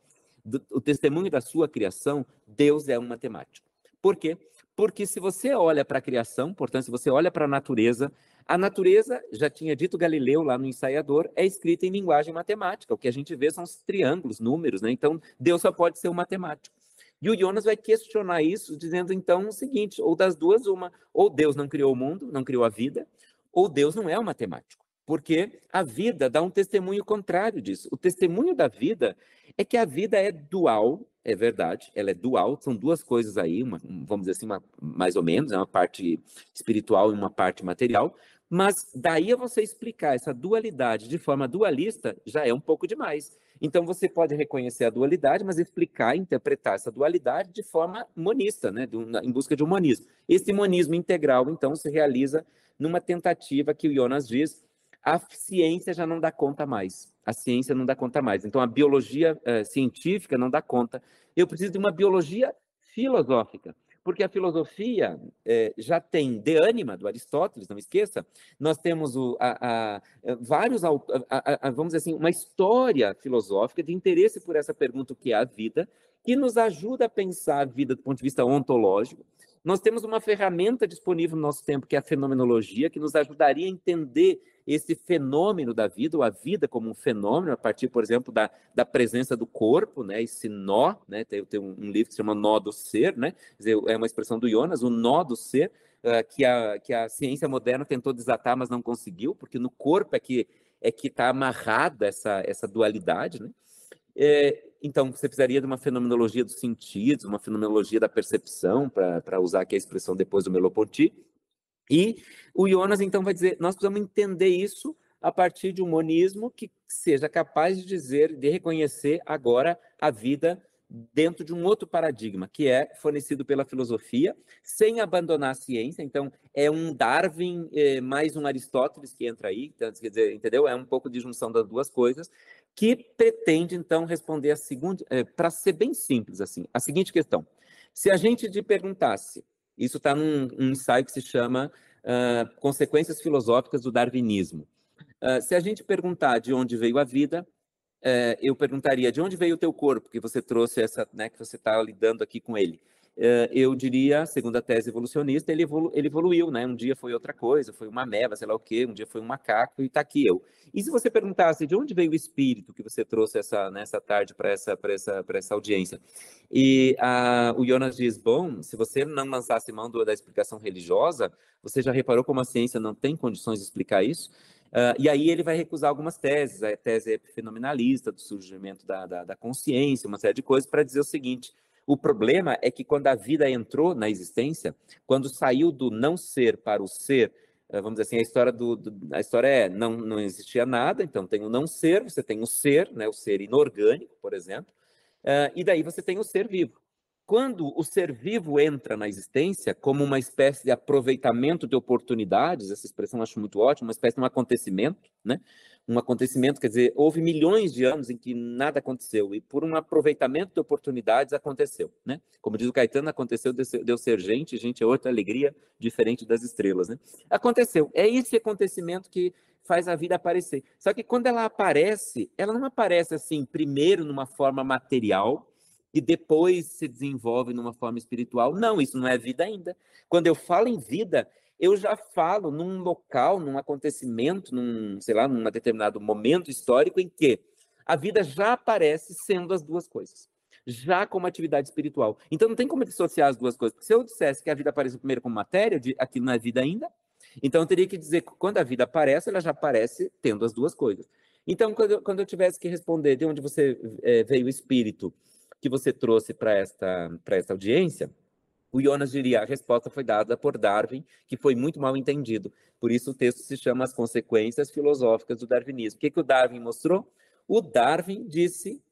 do, o testemunho da sua criação, Deus é um matemático. Por quê? Porque se você olha para a criação, portanto, se você olha para a natureza, a natureza, já tinha dito Galileu lá no ensaiador, é escrita em linguagem matemática. O que a gente vê são os triângulos, números, né? Então, Deus só pode ser um matemático. E o Jonas vai questionar isso, dizendo então o seguinte: ou das duas, uma, ou Deus não criou o mundo, não criou a vida, ou Deus não é um matemático. Porque a vida dá um testemunho contrário disso. O testemunho da vida é que a vida é dual, é verdade, ela é dual, são duas coisas aí, uma, vamos dizer assim, uma, mais ou menos, é uma parte espiritual e uma parte material, mas daí a você explicar essa dualidade de forma dualista já é um pouco demais. Então você pode reconhecer a dualidade, mas explicar, interpretar essa dualidade de forma monista, né, em busca de humanismo. Esse humanismo integral, então, se realiza numa tentativa que o Jonas diz a ciência já não dá conta mais. A ciência não dá conta mais. Então, a biologia uh, científica não dá conta. Eu preciso de uma biologia filosófica, porque a filosofia eh, já tem de ânima, do Aristóteles, não esqueça. Nós temos o, a, a, vários, a, vamos dizer assim, uma história filosófica de interesse por essa pergunta, o que é a vida, que nos ajuda a pensar a vida do ponto de vista ontológico. Nós temos uma ferramenta disponível no nosso tempo, que é a fenomenologia, que nos ajudaria a entender esse fenômeno da vida, ou a vida como um fenômeno, a partir, por exemplo, da, da presença do corpo, né, esse nó, né, tem, tem um, livro que se chama Nó do Ser, né, dizer, é uma expressão do Jonas, o nó do ser, uh, que, a, que a ciência moderna tentou desatar, mas não conseguiu, porque no corpo é que é que está amarrada essa, essa dualidade, né? É, então, você precisaria de uma fenomenologia dos sentidos, uma fenomenologia da percepção, para usar aqui a expressão depois do Merleau-Ponty, e o Jonas, então, vai dizer: nós precisamos entender isso a partir de um monismo que seja capaz de dizer, de reconhecer agora a vida dentro de um outro paradigma, que é fornecido pela filosofia, sem abandonar a ciência. Então, é um Darwin é, mais um Aristóteles que entra aí, então, quer dizer, entendeu? É um pouco de junção das duas coisas, que pretende, então, responder a segunda, é, para ser bem simples, assim, a seguinte questão. Se a gente te perguntasse isso está num um ensaio que se chama uh, Consequências Filosóficas do Darwinismo. Uh, se a gente perguntar de onde veio a vida, uh, eu perguntaria de onde veio o teu corpo, que você trouxe essa, né, que você está lidando aqui com ele. Eh, eu diria, segundo a tese evolucionista, ele, evolu ele evoluiu, né? Um dia foi outra coisa, foi uma meva, sei lá o quê, um dia foi um macaco e está aqui eu. E se você perguntasse de onde veio o espírito que você trouxe essa, nessa tarde para essa, essa, essa audiência? E a, o Jonas diz, bom, se você não lançasse mão do, da explicação religiosa, você já reparou como a ciência não tem condições de explicar isso? Uh, e aí ele vai recusar algumas teses, a tese epifenomenalista, do surgimento da, da, da consciência, uma série de coisas, para dizer o seguinte, o problema é que quando a vida entrou na existência, quando saiu do não ser para o ser, eh, vamos dizer assim, a história do, do, a história é não não existia nada, então tem o não ser, você tem o ser, né, o ser inorgânico, por exemplo, uh, e daí você tem o ser vivo. Quando o ser vivo entra na existência como uma espécie de aproveitamento de oportunidades, essa expressão eu acho muito ótima, uma espécie de um acontecimento, né? Um acontecimento, quer dizer, houve milhões de anos em que nada aconteceu, e por um aproveitamento de oportunidades aconteceu, né? Como diz o Caetano, aconteceu, deu ser gente, gente é outra alegria, diferente das estrelas, né? Aconteceu, é esse acontecimento que faz a vida aparecer. Só que quando ela aparece, ela não aparece assim, primeiro numa forma material, e depois se desenvolve numa forma espiritual. Não, isso não é vida ainda. Quando eu falo em vida, eu já falo num local, num acontecimento, num, sei lá, num determinado momento histórico em que a vida já aparece sendo as duas coisas, já como atividade espiritual. Então não tem como dissociar as duas coisas. Se eu dissesse que a vida aparece primeiro como matéria, aquilo não é vida ainda, então eu teria que dizer que quando a vida aparece, ela já aparece tendo as duas coisas. Então, quando eu, quando eu tivesse que responder de onde você é, veio o espírito que você trouxe para esta, esta audiência, o Jonas diria, a resposta foi dada por Darwin, que foi muito mal entendido. Por isso o texto se chama As Consequências Filosóficas do Darwinismo. O que, que o Darwin mostrou? O Darwin disse,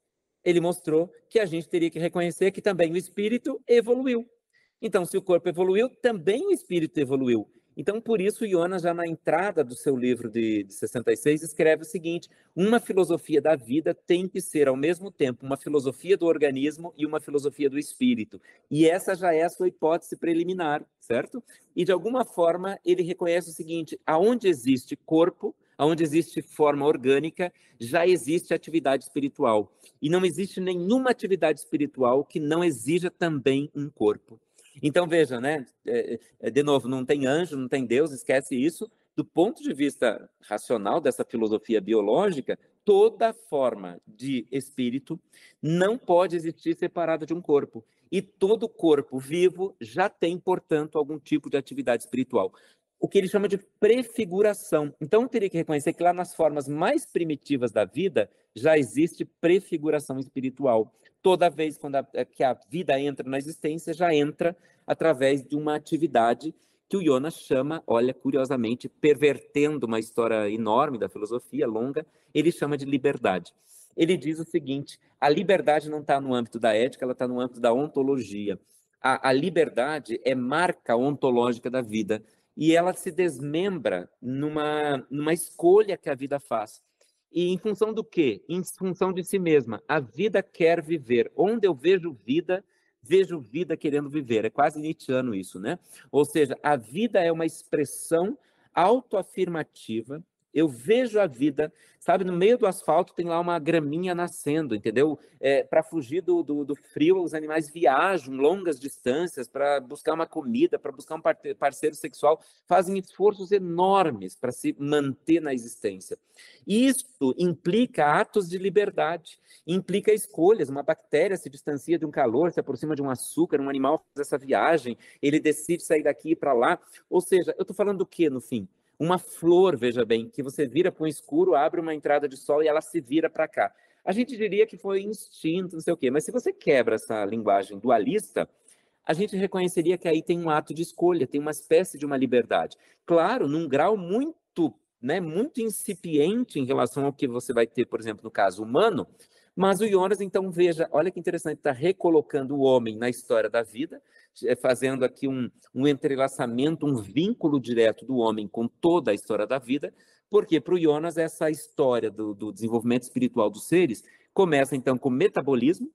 ele mostrou que a gente teria que reconhecer que também o espírito evoluiu. Então, se o corpo evoluiu, também o espírito evoluiu. Então, por isso, Jonas, já na entrada do seu livro de, de 66, escreve o seguinte: uma filosofia da vida tem que ser, ao mesmo tempo, uma filosofia do organismo e uma filosofia do espírito. E essa já é a sua hipótese preliminar, certo? E, de alguma forma, ele reconhece o seguinte: aonde existe corpo, aonde existe forma orgânica, já existe atividade espiritual. E não existe nenhuma atividade espiritual que não exija também um corpo. Então, veja, né? É, é, de novo, não tem anjo, não tem Deus, esquece isso. Do ponto de vista racional dessa filosofia biológica, toda forma de espírito não pode existir separada de um corpo. E todo corpo vivo já tem, portanto, algum tipo de atividade espiritual. O que ele chama de prefiguração. Então, eu teria que reconhecer que lá nas formas mais primitivas da vida já existe prefiguração espiritual toda vez quando a, é, que a vida entra na existência, já entra através de uma atividade que o Jonas chama, olha, curiosamente, pervertendo uma história enorme da filosofia, longa, ele chama de liberdade. Ele diz o seguinte: a liberdade não está no âmbito da ética, ela está no âmbito da ontologia. A, a liberdade é marca ontológica da vida e ela se desmembra numa, numa escolha que a vida faz. E em função do quê? Em função de si mesma. A vida quer viver. Onde eu vejo vida, vejo vida querendo viver. É quase Nietzscheano isso, né? Ou seja, a vida é uma expressão autoafirmativa eu vejo a vida, sabe, no meio do asfalto tem lá uma graminha nascendo, entendeu? É, para fugir do, do, do, frio, os animais viajam longas distâncias para buscar uma comida, para buscar um parceiro sexual, fazem esforços enormes para se manter na existência. Isso implica atos de liberdade, implica escolhas. Uma bactéria se distancia de um calor, se aproxima de um açúcar, um animal faz essa viagem, ele decide sair daqui para lá. Ou seja, eu estou falando do que no fim? Uma flor, veja bem, que você vira para um escuro, abre uma entrada de sol e ela se vira para cá. A gente diria que foi instinto, não sei o quê, mas se você quebra essa linguagem dualista, a gente reconheceria que aí tem um ato de escolha, tem uma espécie de uma liberdade. Claro, num grau muito, né, muito incipiente em relação ao que você vai ter, por exemplo, no caso humano, mas o Jonas, então, veja, olha que interessante, está recolocando o homem na história da vida, fazendo aqui um, um entrelaçamento, um vínculo direto do homem com toda a história da vida, porque para o Jonas essa história do, do desenvolvimento espiritual dos seres começa então com o metabolismo,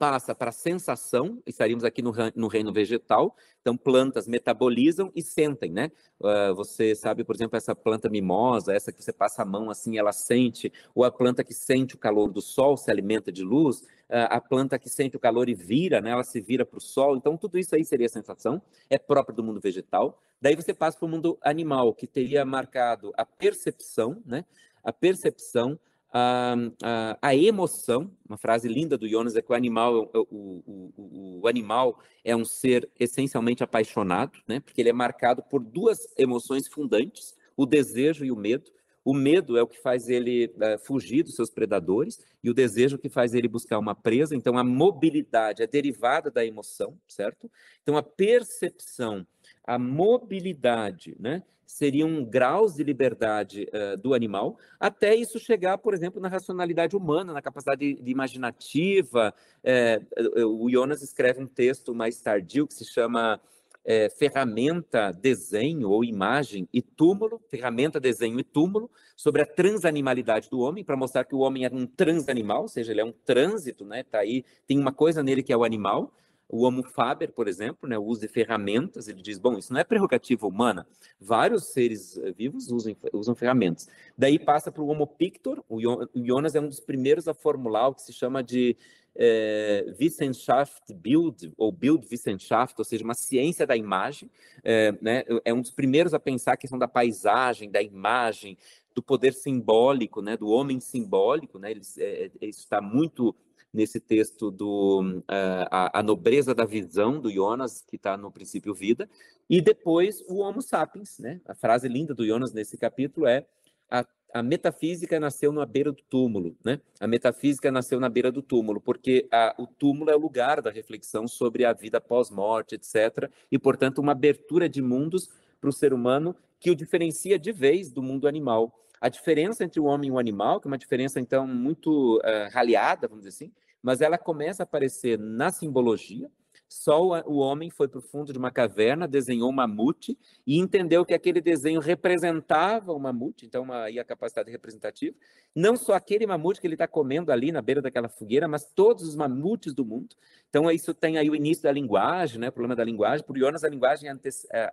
passa para a sensação, estaríamos aqui no, no, reino vegetal, então plantas metabolizam e sentem, né? Uh, você sabe, por exemplo, essa planta mimosa, essa que você passa a mão assim, ela sente, ou a planta que sente o calor do sol, se alimenta de luz, a planta que sente o calor e vira, né? ela se vira para o sol. Então, tudo isso aí seria sensação, é próprio do mundo vegetal. Daí você passa para o mundo animal, que teria marcado a percepção, né? a percepção, a, a, a, emoção, uma frase linda do Jonas é que o animal, o, o, o, o, animal é um ser essencialmente apaixonado, né? porque ele é marcado por duas emoções fundantes, o desejo e o medo. O medo é o que faz ele uh, fugir dos seus predadores e o desejo que faz ele buscar uma presa. Então, a mobilidade é derivada da emoção, certo? Então, a percepção, a mobilidade, né? seriam graus de liberdade uh, do animal, até isso chegar, por exemplo, na racionalidade humana, na capacidade de, de imaginativa. É, o Jonas escreve um texto mais tardio que se chama é, ferramenta, desenho ou imagem e túmulo, ferramenta, desenho e túmulo, sobre a transanimalidade do homem, para mostrar que o homem é um transanimal, ou seja, ele é um trânsito, né? Tá aí, tem uma coisa nele que é o animal. O Homo Faber, por exemplo, né, o uso de ferramentas, ele diz, bom, isso não é prerrogativa humana, vários seres eh, vivos usam, usam ferramentas. Daí passa para o Homo Pictor, o Jonas é um dos primeiros a formular o que se chama de é, Wissenschaft Bild, ou Bild Wissenschaft, ou seja, uma ciência da imagem, é, né, é um dos primeiros a pensar a questão da paisagem, da imagem, do poder simbólico, né, do homem simbólico, né, ele, é, isso está muito nesse texto do uh, a, a, nobreza da visão do Jonas, que está no princípio vida, e depois o Homo sapiens, né? A frase linda do Jonas nesse capítulo é a a metafísica nasceu na beira do túmulo, né? A metafísica nasceu na beira do túmulo, porque a, o túmulo é o lugar da reflexão sobre a vida pós-morte, etc. E, portanto, uma abertura de mundos para o ser humano que o diferencia de vez do mundo animal. A diferença entre o homem e o animal, que é uma diferença, então, muito uh, raleada, vamos dizer assim, mas ela começa a aparecer na simbologia, só o homem foi para o fundo de uma caverna, desenhou um mamute e entendeu que aquele desenho representava o mamute, então uma, aí a capacidade representativa. Não só aquele mamute que ele está comendo ali na beira daquela fogueira, mas todos os mamutes do mundo. Então isso tem aí o início da linguagem, né? O problema da linguagem. Por Jonas, a linguagem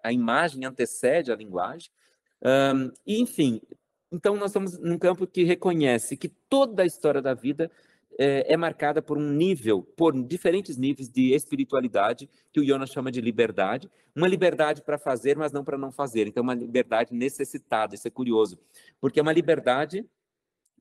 a imagem antecede a linguagem. Um, enfim, então nós estamos num campo que reconhece que toda a história da vida é, é, marcada por um nível, por diferentes níveis de espiritualidade, que o Jonas chama de liberdade. Uma liberdade para fazer, mas não para não fazer. Então, uma liberdade necessitada. Isso é curioso, porque é uma liberdade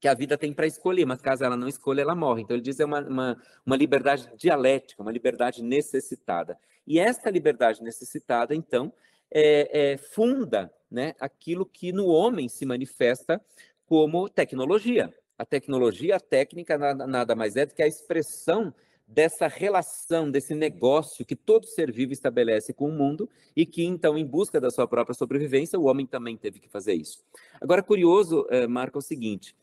que a vida tem para escolher, mas caso ela não escolha, ela morre. Então, ele diz é uma, uma, uma liberdade dialética, uma liberdade necessitada. E esta liberdade necessitada, então, é, é, funda né, aquilo que no homem se manifesta como tecnologia. A tecnologia, a técnica, nada, mais é do que a expressão dessa relação, desse negócio que todo ser vivo estabelece com o mundo e que, então, em busca da sua própria sobrevivência, o homem também teve que fazer isso. Agora, curioso, eh, Marco, é o seguinte: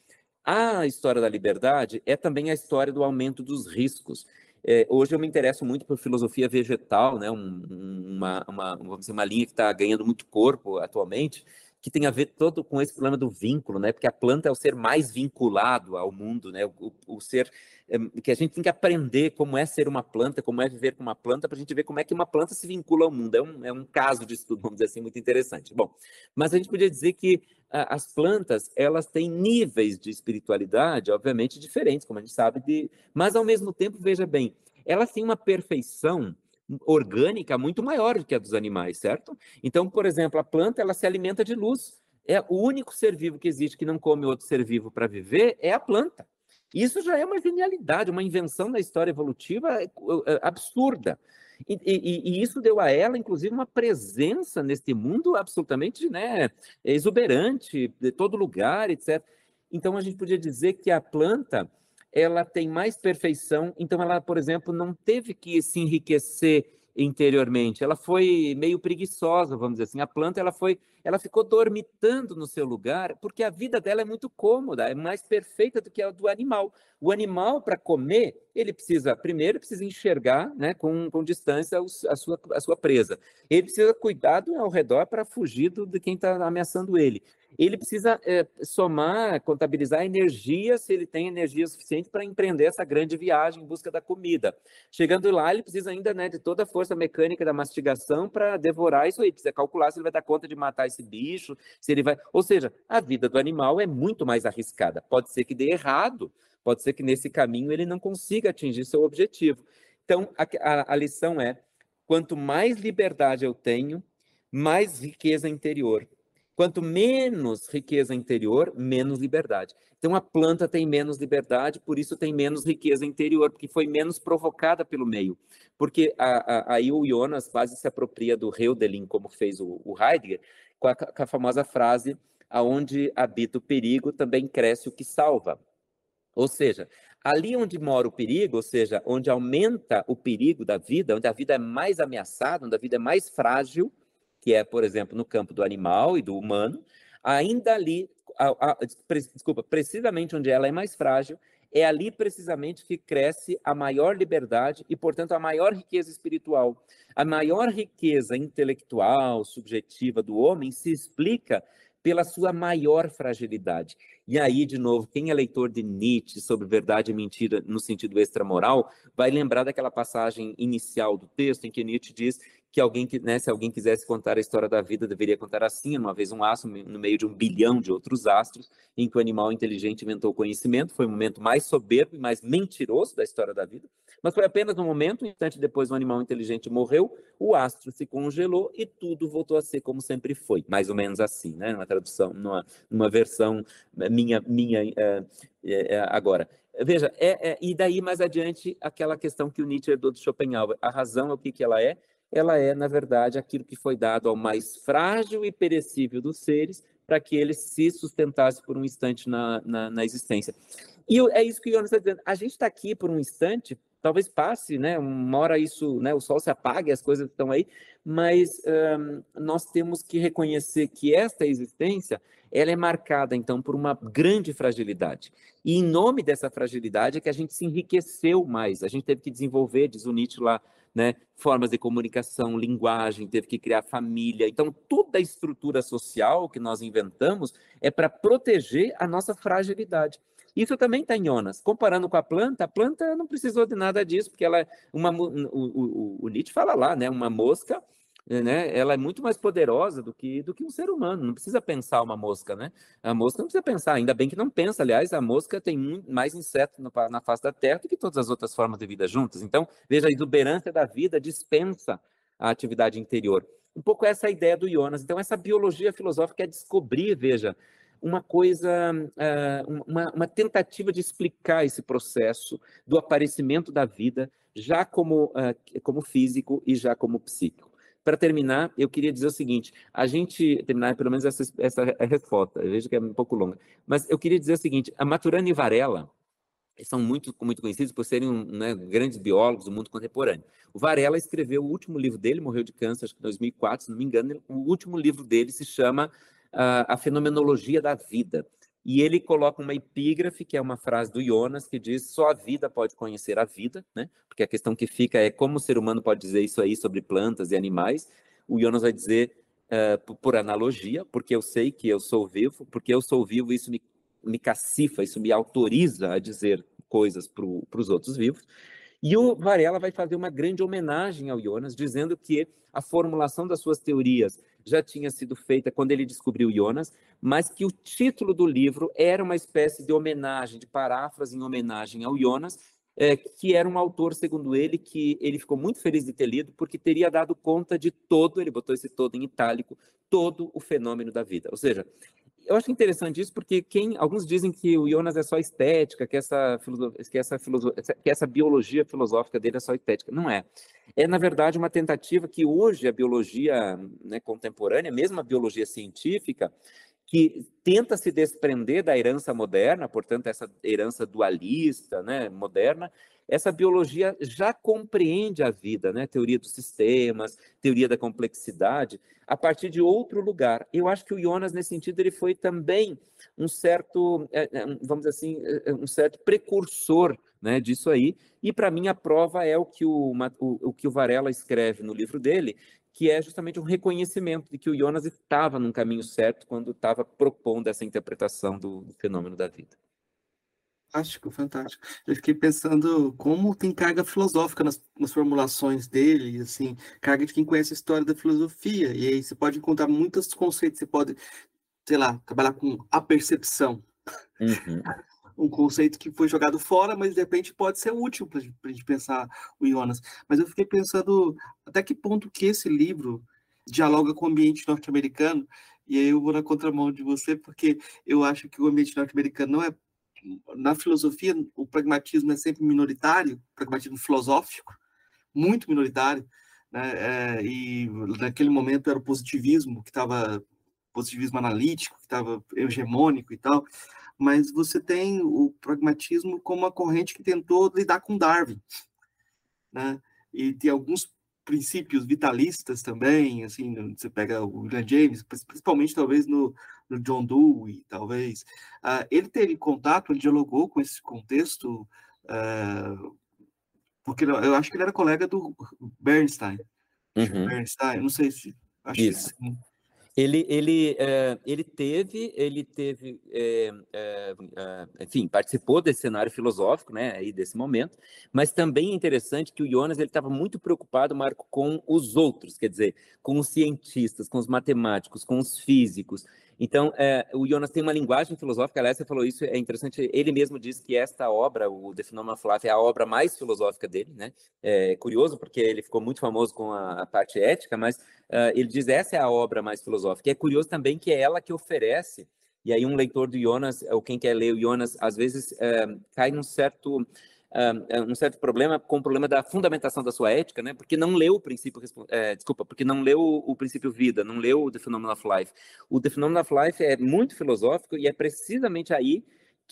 a história da liberdade é também a história do aumento dos riscos. É, hoje eu me interesso muito por filosofia vegetal, né? Um, uma, uma, vamos dizer, uma linha que está ganhando muito corpo atualmente, que tem a ver todo com esse problema do vínculo, né? Porque a planta é o ser mais vinculado ao mundo, né? O, o ser é, que a gente tem que aprender como é ser uma planta, como é viver com uma planta, para a gente ver como é que uma planta se vincula ao mundo. É um, é um caso de estudo, vamos dizer assim, muito interessante. Bom, mas a gente podia dizer que a, as plantas elas têm níveis de espiritualidade, obviamente diferentes, como a gente sabe, de, mas ao mesmo tempo, veja bem, elas têm uma perfeição orgânica muito maior do que a dos animais, certo? Então, por exemplo, a planta ela se alimenta de luz. É o único ser vivo que existe que não come outro ser vivo para viver é a planta. Isso já é uma genialidade, uma invenção da história evolutiva é, é, absurda. E, e, e, isso deu a ela, inclusive, uma presença neste mundo absolutamente né, exuberante, de todo lugar, etc. Então, a gente podia dizer que a planta ela tem mais perfeição, então ela, por exemplo, não teve que se enriquecer interiormente. Ela foi meio preguiçosa, vamos dizer assim. A planta ela foi, ela ficou dormitando no seu lugar, porque a vida dela é muito cômoda, é mais perfeita do que a do animal. O animal para comer, ele precisa primeiro precisa enxergar, né, com, com distância a sua a sua presa. Ele precisa cuidar ao redor para fugir do, de quem está ameaçando ele ele precisa é, somar, contabilizar energia, se ele tem energia suficiente para empreender essa grande viagem em busca da comida. Chegando lá, ele precisa ainda né, de toda a força mecânica da mastigação para devorar isso aí. Precisa calcular se ele vai dar conta de matar esse bicho, se ele vai. Ou seja, a vida do animal é muito mais arriscada. Pode ser que dê errado, Pode ser que nesse caminho ele não consiga atingir seu objetivo. Então, a, a, a lição é: quanto mais liberdade eu tenho, mais riqueza interior. Quanto menos riqueza interior, menos liberdade. Então a planta tem menos liberdade, por isso tem menos riqueza interior, porque foi menos provocada pelo meio. Porque aí o Jonas quase se apropria do Hölderlin, como fez o, o Heidegger, com a, com a famosa frase: aonde habita o perigo, também cresce o que salva. Ou seja, ali onde mora o perigo, ou seja, onde aumenta o perigo da vida, onde a vida é mais ameaçada, onde a vida é mais frágil, que é, por exemplo, no campo do animal e do humano, ainda ali, a, a, desculpa, precisamente onde ela é mais frágil, é ali precisamente que cresce a maior liberdade e, portanto, a maior riqueza espiritual. A maior riqueza intelectual, subjetiva do homem se explica pela sua maior fragilidade. E aí, de novo, quem é leitor de Nietzsche sobre verdade e mentira no sentido extramoral, vai lembrar daquela passagem inicial do texto em que Nietzsche diz que alguém que, né, se alguém quisesse contar a história da vida, deveria contar assim, uma vez um astro no meio de um bilhão de outros astros, em que o animal inteligente inventou o conhecimento, foi o momento mais soberbo e mais mentiroso da história da vida, mas foi apenas um momento, um instante depois o animal inteligente morreu, o astro se congelou e tudo voltou a ser como sempre foi, mais ou menos assim, né, numa tradução, numa, numa versão minha, minha é, é, agora. Veja, é, é, e daí mais adiante aquela questão que o Nietzsche herdou do Schopenhauer, a razão é o que, que ela é, ela é, na verdade, aquilo que foi dado ao mais frágil e perecível dos seres para que ele se sustentasse por um instante na, na, na existência. E é isso que o Jonas está dizendo. A gente está aqui por um instante, talvez passe, né? Uma hora isso, né? O sol se apague, as coisas estão aí, mas um, nós temos que reconhecer que esta existência ela é marcada então por uma grande fragilidade. E em nome dessa fragilidade é que a gente se enriqueceu mais. A gente teve que desenvolver, diz o Nietzsche lá, né, formas de comunicação, linguagem, teve que criar família. Então, toda a estrutura social que nós inventamos é para proteger a nossa fragilidade. Isso também está em Jonas. Comparando com a planta, a planta não precisou de nada disso, porque ela é uma. O, o, o Nietzsche fala lá, né? Uma mosca né, ela é muito mais poderosa do que, do que um ser humano. Não precisa pensar uma mosca, né? A mosca não precisa pensar, ainda bem que não pensa. Aliás, a mosca tem muito mais inseto no, na face da Terra do que todas as outras formas de vida juntas. Então, veja, a exuberância da vida dispensa a atividade interior. Um pouco essa é a ideia do Jonas. Então, essa biologia filosófica é descobrir, veja, uma coisa, eh, uma, uma tentativa de explicar esse processo do aparecimento da vida, já como, eh, como físico e já como psíquico. Para terminar, eu queria dizer o seguinte: a gente terminar pelo menos essa, essa resposta, eu vejo que é um pouco longa, mas eu queria dizer o seguinte: a Maturana e Varela são muito, muito conhecidos por serem né, grandes biólogos do mundo contemporâneo. O Varela escreveu o último livro dele, morreu de câncer, acho que em 2004, se não me engano. O último livro dele se chama uh, A Fenomenologia da Vida. E ele coloca uma epígrafe, que é uma frase do Jonas, que diz: só a vida pode conhecer a vida, né? Porque a questão que fica é como o ser humano pode dizer isso aí sobre plantas e animais. O Jonas vai dizer uh, por analogia, porque eu sei que eu sou vivo, porque eu sou vivo, isso me, me cacifa, isso me autoriza a dizer coisas para os outros vivos. E o Varela vai fazer uma grande homenagem ao Jonas, dizendo que a formulação das suas teorias já tinha sido feita quando ele descobriu Jonas, mas que o título do livro era uma espécie de homenagem, de paráfrase em homenagem ao Jonas, é, que era um autor, segundo ele, que ele ficou muito feliz de ter lido, porque teria dado conta de todo, ele botou esse todo em itálico, todo o fenômeno da vida. Ou seja, eu acho interessante isso porque quem alguns dizem que o Jonas é só estética, que essa, que essa, que essa biologia filosófica dele é só estética. Não é. É, na verdade, uma tentativa que hoje a biologia né, contemporânea, mesmo a biologia científica, que tenta se desprender da herança moderna, portanto, essa herança dualista, né, moderna, essa biologia já compreende a vida, né? Teoria dos sistemas, teoria da complexidade, a partir de outro lugar. Eu acho que o Jonas, nesse sentido, ele foi também um certo, é, é, vamos dizer assim, é, um certo precursor né, disso aí. E para mim a prova é o que o, o, o que o Varela escreve no livro dele, que é justamente um reconhecimento de que o Jonas estava num caminho certo quando estava propondo essa interpretação do, do fenômeno da vida. Fantástico, fantástico. Eu fiquei pensando como tem carga filosófica nas, nas, formulações dele, assim, carga de quem conhece a história da filosofia. E aí você pode encontrar muitos conceitos, você pode, sei lá, trabalhar com a percepção. Uhum. Um conceito que foi jogado fora, mas de repente pode ser útil para a gente pensar o Jonas. Mas eu fiquei pensando até que ponto que esse livro dialoga com o ambiente norte-americano, e aí eu vou na contramão de você, porque eu acho que o ambiente norte-americano não é. Na filosofia, o pragmatismo é sempre minoritário, pragmatismo filosófico, muito minoritário, né? É, e naquele momento era o positivismo que estava positivismo analítico que estava hegemônico e tal, mas você tem o pragmatismo como uma corrente que tentou lidar com Darwin, né? E tem alguns princípios vitalistas também, assim, você pega o William James, principalmente talvez no, no John Dewey, talvez. Uh, ele teve contato, ele dialogou com esse contexto, uh, porque eu acho que ele era colega do Bernstein. Uhum. Bernstein, não sei se... Acho Isso. Que, ele, ele, é, ele teve, ele teve, é, é, enfim, participou desse cenário filosófico, né, aí desse momento, mas também é interessante que o Jonas ele estava muito preocupado, Marco, com os outros, quer dizer, com os cientistas, com os matemáticos, com os físicos. Então, é, o Jonas tem uma linguagem filosófica, aliás, você falou isso, é interessante, ele mesmo diz que esta obra, o The Phenomenon of Life, é a obra mais filosófica dele, né? É curioso, porque ele ficou muito famoso com a, a parte ética, mas uh, ele diz essa é a obra mais filosófica. É curioso também que é ela que oferece, e aí um leitor do Jonas, ou quem quer ler o Jonas, às vezes uh, cai num certo um certo problema com o problema da fundamentação da sua ética, né? Porque não leu o princípio, é, desculpa, porque não leu o princípio vida, não leu o The Phenomenon of Life. O The Phenomenon of Life é muito filosófico e é precisamente aí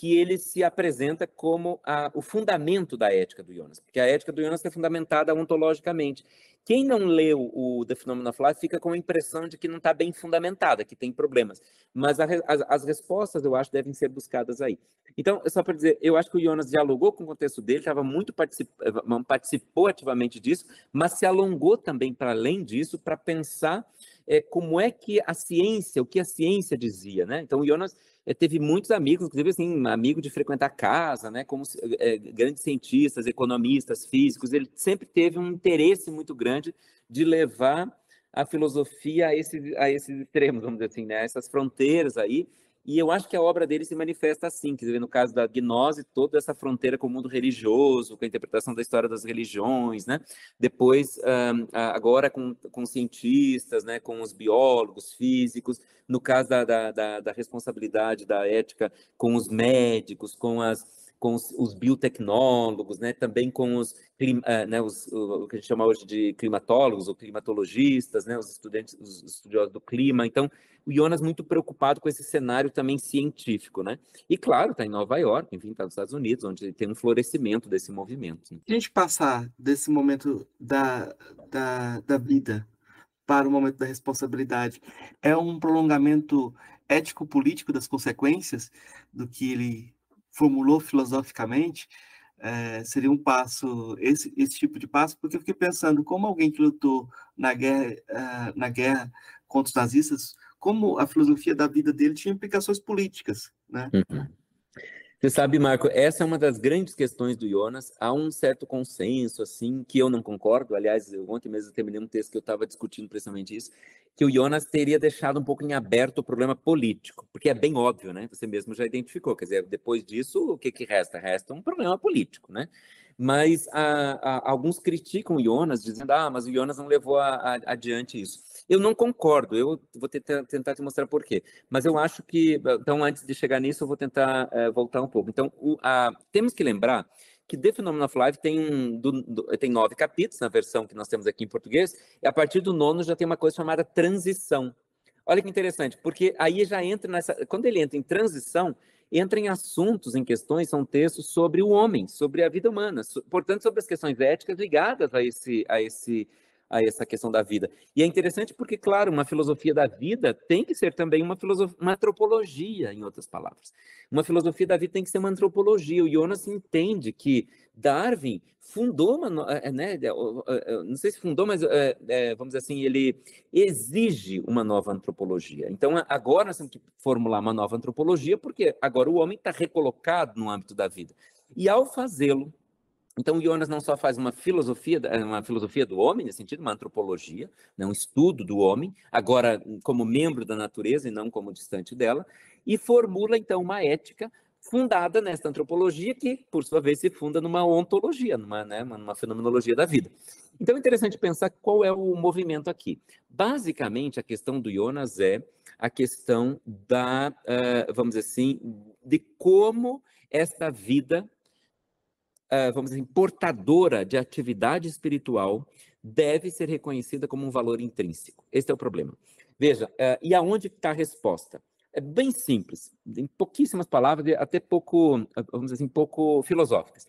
que ele se apresenta como a, o fundamento da ética do Jonas, porque a ética do Jonas é fundamentada ontologicamente. Quem não leu o The Phenomenon of Life fica com a impressão de que não está bem fundamentada, que tem problemas. Mas a, as, as, respostas, eu acho, devem ser buscadas aí. Então, só para dizer, eu acho que o Jonas dialogou com o contexto dele, estava muito eh, participou ativamente disso, mas se alongou também para além disso para pensar é, como é que a ciência, o que a ciência dizia, né? Então, o Jonas teve muitos amigos, inclusive assim, amigo de frequentar casa, né, como é, grandes cientistas, economistas, físicos, ele sempre teve um interesse muito grande de levar a filosofia a, esse, a esses extremos, vamos dizer assim, né, essas fronteiras aí, e eu acho que a obra dele se manifesta assim, quer dizer, no caso da gnose, toda essa fronteira com o mundo religioso, com a interpretação da história das religiões, né? Depois, agora com, com cientistas, né? com os biólogos, físicos, no caso da, da, da, da responsabilidade da ética com os médicos, com as com os, os, biotecnólogos, né, também com os, uh, né, os, o, que a gente chama hoje de climatólogos ou climatologistas, né, os estudantes, os estudiosos do clima. Então, o Jonas muito preocupado com esse cenário também científico, né? E claro, está em Nova York, enfim, está nos Estados Unidos, onde tem um florescimento desse movimento. Né? A gente passar desse momento da, da, da vida para o momento da responsabilidade é um prolongamento ético-político das consequências do que ele formulou filosoficamente, é, seria um passo, esse, esse tipo de passo, porque eu fiquei pensando como alguém que lutou na guerra, uh, na guerra contra os nazistas, como a filosofia da vida dele tinha implicações políticas, né? Uhum. Você sabe, Marco, essa é uma das grandes questões do Jonas. Há um certo consenso, assim, que eu não concordo. Aliás, ontem mesmo terminei um texto que eu estava discutindo precisamente isso, que o Jonas teria deixado um pouco em aberto o problema político, porque é bem óbvio, né? Você mesmo já identificou. Quer dizer, depois disso, o que, que resta? Resta um problema político, né? Mas a, a, alguns criticam o Jonas, dizendo, ah, mas o Jonas não levou a, adiante isso. Eu não concordo, eu vou tentar, tentar te mostrar por quê. Mas eu acho que, então, antes de chegar nisso, eu vou tentar é, voltar um pouco. Então, o, temos que lembrar que The Phenomenon of Life tem, do, do, tem nove capítulos, na versão que nós temos aqui em português, e a partir do nono já tem uma coisa chamada transição. Olha que interessante, porque aí já entra nessa. Quando ele entra em transição, entra em assuntos, em questões, são textos sobre o homem, sobre a vida humana, portanto, sobre as questões éticas ligadas a esse, a esse a essa questão da vida. E é interessante porque, claro, uma filosofia da vida tem que ser também uma, filosofia, uma antropologia, em outras palavras. Uma filosofia da vida tem que ser uma antropologia. O Jonas entende que Darwin fundou uma, eh, né, eh, eh, não sei se fundou, mas vamos dizer assim, ele exige uma nova antropologia. Então, agora nós temos que formular uma nova antropologia, porque agora o homem está recolocado no âmbito da vida. E ao fazê-lo, então, Jonas não só faz uma filosofia, uma filosofia do homem, nesse sentido, uma antropologia, né, um estudo do homem, agora como membro da natureza e não como distante dela, e formula, então, uma ética fundada nesta antropologia que, por sua vez, se funda numa ontologia, numa, né, numa fenomenologia da vida. Então é interessante pensar qual é o movimento aqui. Basicamente, a questão do Jonas é a questão da, uh, vamos dizer assim, de como esta vida, vamos dizer assim, portadora de atividade espiritual deve ser reconhecida como um valor intrínseco. Esse é o problema. Veja, uh, e aonde está a resposta? É bem simples, em pouquíssimas palavras, até pouco, vamos dizer assim, pouco filosóficas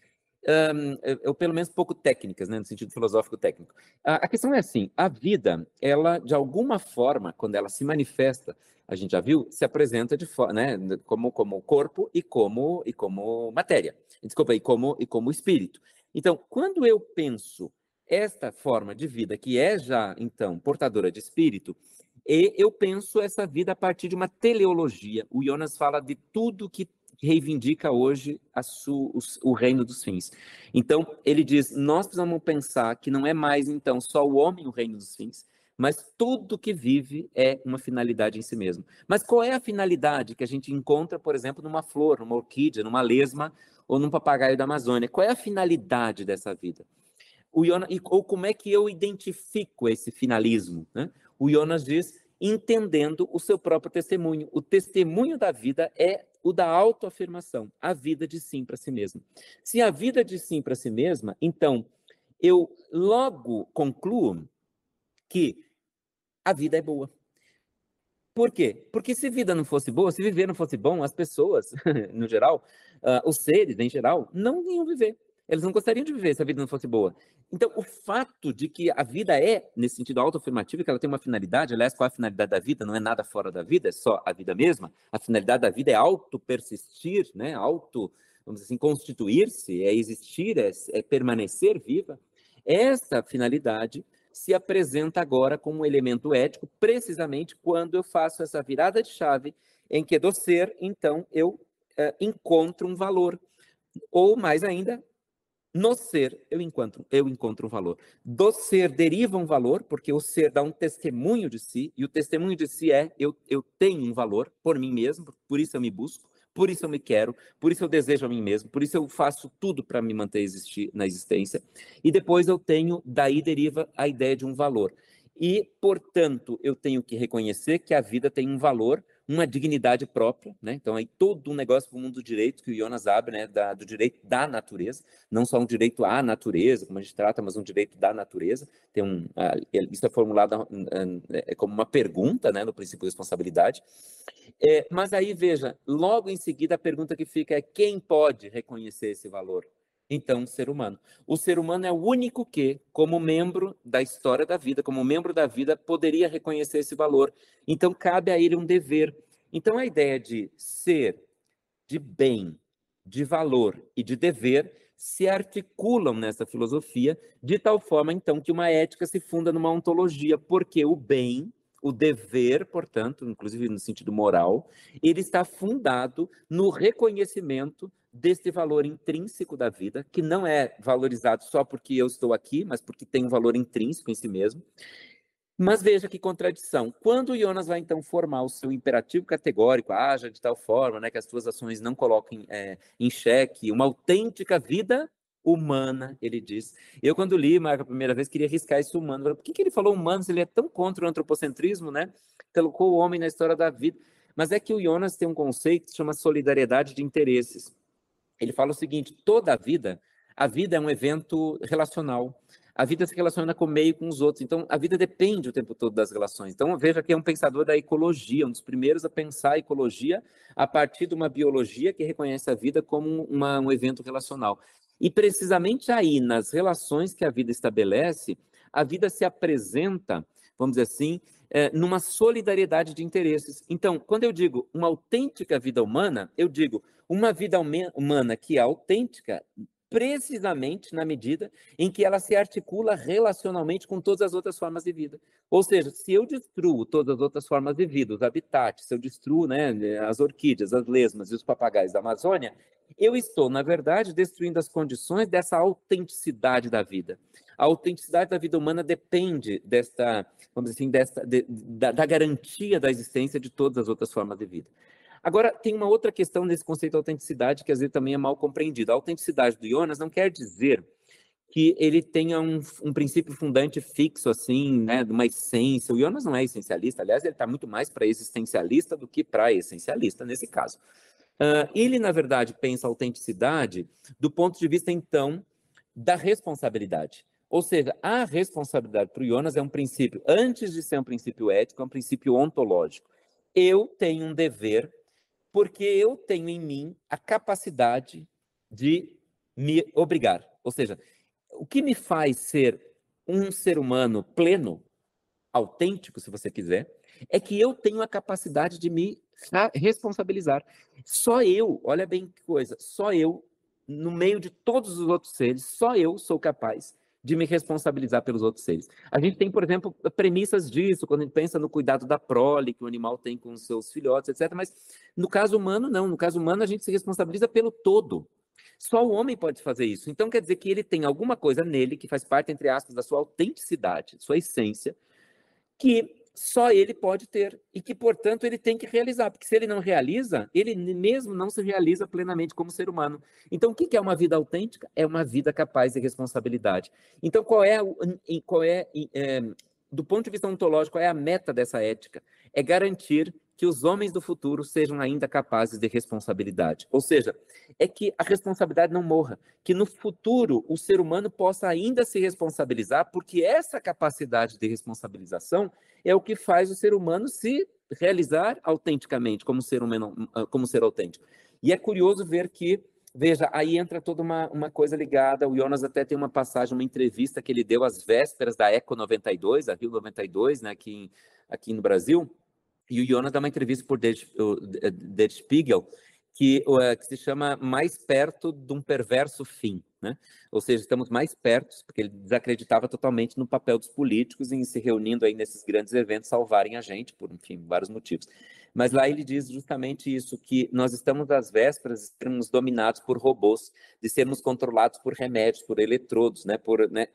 um, ou pelo menos pouco técnicas, né, no sentido filosófico técnico. A, questão é assim: a vida, ela de alguma forma, quando ela se manifesta, a gente já viu, se apresenta de né, como como corpo e como e como matéria. Desculpa, e como e como espírito. Então, quando eu penso esta forma de vida que é já então portadora de espírito, e eu penso essa vida a partir de uma teleologia. O Jonas fala de tudo que reivindica hoje su, o, o, reino dos fins. Então, ele diz: nós precisamos pensar que não é mais, então, só o homem o reino dos fins, mas tudo que vive é uma finalidade em si mesmo. Mas qual é a finalidade que a gente encontra, por exemplo, numa flor, numa orquídea, numa lesma ou num papagaio da Amazônia? Qual é a finalidade dessa vida? O Jonas, ou como é que eu identifico esse finalismo? Né? O Jonas diz entendendo o seu próprio testemunho. O testemunho da vida é o da autoafirmação, a vida de sim para si mesmo. Se a vida de sim para si mesma, então eu logo concluo que a vida é boa. Por quê? Porque se vida não fosse boa, se viver não fosse bom, as pessoas, no geral, uh, os seres em geral, não iam viver. Eles não gostariam de viver se a vida não fosse boa. Então, o fato de que a vida é, nesse sentido autoafirmativo, que ela tem uma finalidade, aliás, qual é a finalidade da vida? Não é nada fora da vida, é só a vida mesma. A finalidade da vida é auto-persistir, né? auto, vamos assim, constituir-se, é existir, é, é permanecer viva. Essa finalidade se apresenta agora como um elemento ético, precisamente quando eu faço essa virada de chave em que do ser, então, eu é, encontro um valor. Ou, mais ainda, no ser, eu encontro, eu encontro um valor. Do ser deriva um valor, porque o ser dá um testemunho de si, e o testemunho de si é eu, eu tenho um valor por mim mesmo, por isso eu me busco, por isso eu me quero, por isso eu desejo a mim mesmo, por isso eu faço tudo para me manter existir, na existência. E depois eu tenho, daí deriva a ideia de um valor. E, portanto, eu tenho que reconhecer que a vida tem um valor, uma dignidade própria, né? Então aí todo um negócio para o mundo do direito que o Jonas abre, né? Da, do direito da natureza, não só um direito à natureza, como a gente trata, mas um direito da natureza. Tem um, isso é formulado uh, como uma pergunta, né? No princípio de responsabilidade. É, mas aí veja, logo em seguida a pergunta que fica é quem pode reconhecer esse valor? Então ser humano. O ser humano é o único que, como membro da história da vida, como membro da vida, poderia reconhecer esse valor. Então cabe a ele um dever. Então a ideia de ser, de bem, de valor e de dever se articulam nessa filosofia de tal forma então que uma ética se funda numa ontologia, porque o bem o dever, portanto, inclusive no sentido moral, ele está fundado no reconhecimento desse valor intrínseco da vida, que não é valorizado só porque eu estou aqui, mas porque tem um valor intrínseco em si mesmo. Mas veja que contradição. Quando Jonas vai então formar o seu imperativo categórico, haja de tal forma né, que as suas ações não coloquem é, em xeque uma autêntica vida humana, ele diz. Eu, quando li, Marco, a primeira vez, queria riscar esse humano. Por que, que ele falou humano se ele é tão contra o antropocentrismo, né? Colocou o homem na história da vida. Mas é que o Jonas tem um conceito que se chama solidariedade de interesses. Ele fala o seguinte: toda a vida, a vida é um evento relacional. A vida se relaciona com o meio com os outros. Então, a vida depende o tempo todo das relações. Então, veja que é um pensador da ecologia, um dos primeiros a pensar a ecologia a partir de uma biologia que reconhece a vida como uma, um evento relacional. E precisamente aí, nas relações que a vida estabelece, a vida se apresenta, vamos dizer assim, é, numa solidariedade de interesses. Então, quando eu digo uma autêntica vida humana, eu digo uma vida humana que é autêntica precisamente na medida em que ela se articula relacionalmente com todas as outras formas de vida. Ou seja, se eu destruo todas as outras formas de vida, os habitats, se eu destruo né, as orquídeas, as lesmas e os papagaios da Amazônia, eu estou, na verdade, destruindo as condições dessa autenticidade da vida. A autenticidade da vida humana depende desta, vamos dizer assim, desta, de, da, da garantia da existência de todas as outras formas de vida. Agora, tem uma outra questão nesse conceito de autenticidade que às vezes também é mal compreendido. A autenticidade do Jonas não quer dizer que ele tenha um, um princípio fundante fixo, assim, né, de uma essência. O Jonas não é essencialista, aliás, ele está muito mais para existencialista do que para essencialista nesse caso. Uh, ele, na verdade, pensa a autenticidade do ponto de vista, então, da responsabilidade. Ou seja, a responsabilidade para o Jonas é um princípio, antes de ser um princípio ético, é um princípio ontológico. Eu tenho um dever, porque eu tenho em mim a capacidade de me obrigar. Ou seja, o que me faz ser um ser humano pleno, autêntico, se você quiser, é que eu tenho a capacidade de me responsabilizar. Só eu, olha bem que coisa, só eu, no meio de todos os outros seres, só eu sou capaz de me responsabilizar pelos outros seres. A gente tem, por exemplo, premissas disso, quando a gente pensa no cuidado da prole que o animal tem com os seus filhotes, etc. Mas no caso humano, não. No caso humano, a gente se responsabiliza pelo todo. Só o homem pode fazer isso. Então quer dizer que ele tem alguma coisa nele que faz parte, entre aspas, da sua autenticidade, sua essência, que só ele pode ter e que, portanto, ele tem que realizar, porque se ele não realiza, ele mesmo não se realiza plenamente como ser humano. Então, o que é uma vida autêntica? É uma vida capaz de responsabilidade. Então, qual é, qual é, é do ponto de vista ontológico, qual é a meta dessa ética? É garantir que os homens do futuro sejam ainda capazes de responsabilidade. Ou seja, é que a responsabilidade não morra, que no futuro o ser humano possa ainda se responsabilizar, porque essa capacidade de responsabilização é o que faz o ser humano se realizar autenticamente como ser humano, como ser autêntico. E é curioso ver que Veja, aí entra toda uma, uma coisa ligada. O Jonas até tem uma passagem, uma entrevista que ele deu às vésperas da Eco 92, a Rio 92, né, aqui, aqui no Brasil. E o Jonas dá uma entrevista por Der, Der Spiegel, que, que, se chama Mais Perto de um Perverso Fim. Né? Ou seja, estamos mais perto, porque ele desacreditava totalmente no papel dos políticos em se reunindo aí nesses grandes eventos salvarem a gente, por, enfim, vários motivos. Mas lá ele diz justamente isso, que nós estamos às vésperas de sermos dominados por robôs, de sermos controlados por remédios, por eletrodos, né? Por, né?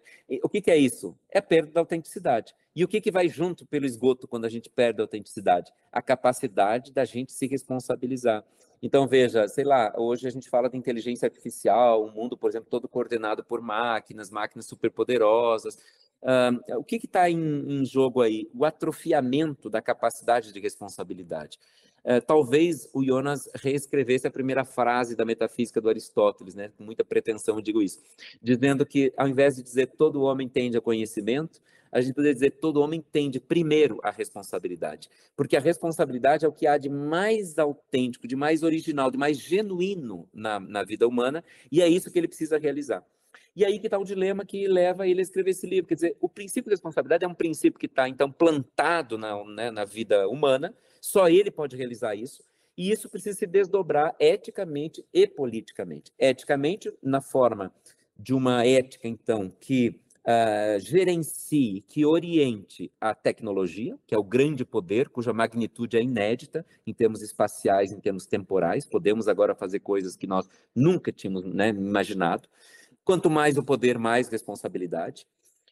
o que, que, é isso? É perda da autenticidade. E o que, que vai junto pelo esgoto quando a gente perde a autenticidade? A capacidade da gente se responsabilizar. Então, veja, sei lá, hoje a gente fala de inteligência artificial, um mundo, por exemplo, todo coordenado por máquinas, máquinas superpoderosas, Uh, o que está em, em, jogo aí? O atrofiamento da capacidade de responsabilidade. Uh, talvez o Jonas reescrevesse a primeira frase da metafísica do Aristóteles, né? com muita pretensão digo isso, dizendo que ao invés de dizer todo homem tende a conhecimento, a gente poderia dizer todo homem tende primeiro a responsabilidade, porque a responsabilidade é o que há de mais autêntico, de mais original, de mais genuíno na, na vida humana, e é isso que ele precisa realizar. E aí que está o dilema que leva ele a escrever esse livro. Quer dizer, o princípio de responsabilidade é um princípio que está, então, plantado na, né, na vida humana, só ele pode realizar isso, e isso precisa se desdobrar eticamente e politicamente. Eticamente, na forma de uma ética, então, que uh, gerencie, que oriente a tecnologia, que é o grande poder, cuja magnitude é inédita em termos espaciais, em termos temporais. Podemos agora fazer coisas que nós nunca tínhamos né, imaginado. Quanto mais o poder, mais responsabilidade.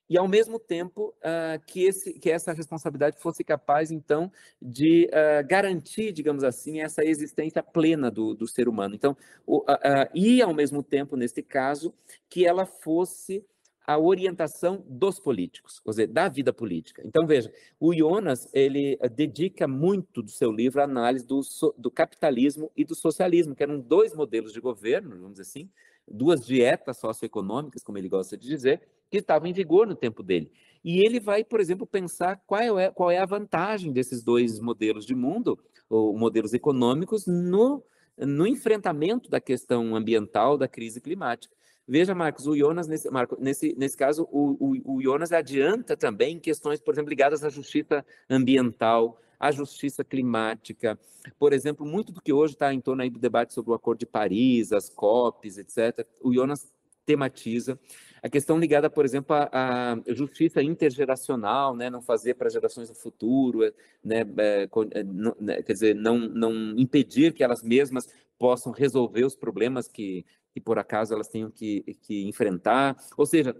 E, ao mesmo tempo, uh, que, esse, que essa responsabilidade fosse capaz, então, de uh, garantir, digamos assim, essa existência plena do, do ser humano. Então, o, uh, e, ao mesmo tempo, neste caso, que ela fosse a orientação dos políticos, ou seja, da vida política. Então, veja, o Jonas, ele dedica muito do seu livro à análise do, do capitalismo e do socialismo, que eram dois modelos de governo, vamos dizer assim, duas dietas socioeconômicas, como ele gosta de dizer, que estavam em vigor no tempo dele. E ele vai, por exemplo, pensar qual é, qual é a vantagem desses dois modelos de mundo, ou modelos econômicos, no, no enfrentamento da questão ambiental, da crise climática. Veja, Marcos, o Jonas, nesse, Marco, nesse, nesse caso, o, o, o Jonas adianta também questões, por exemplo, ligadas à justiça ambiental, a justiça climática. Por exemplo, muito do que hoje está em torno aí do debate sobre o Acordo de Paris, as COPs, etc., o Jonas tematiza. A questão ligada, por exemplo, à, à justiça intergeracional, né, não fazer para gerações do futuro, né, é, é né, quer dizer, não, não impedir que elas mesmas possam resolver os problemas que, que por acaso elas tenham que, que enfrentar. Ou seja,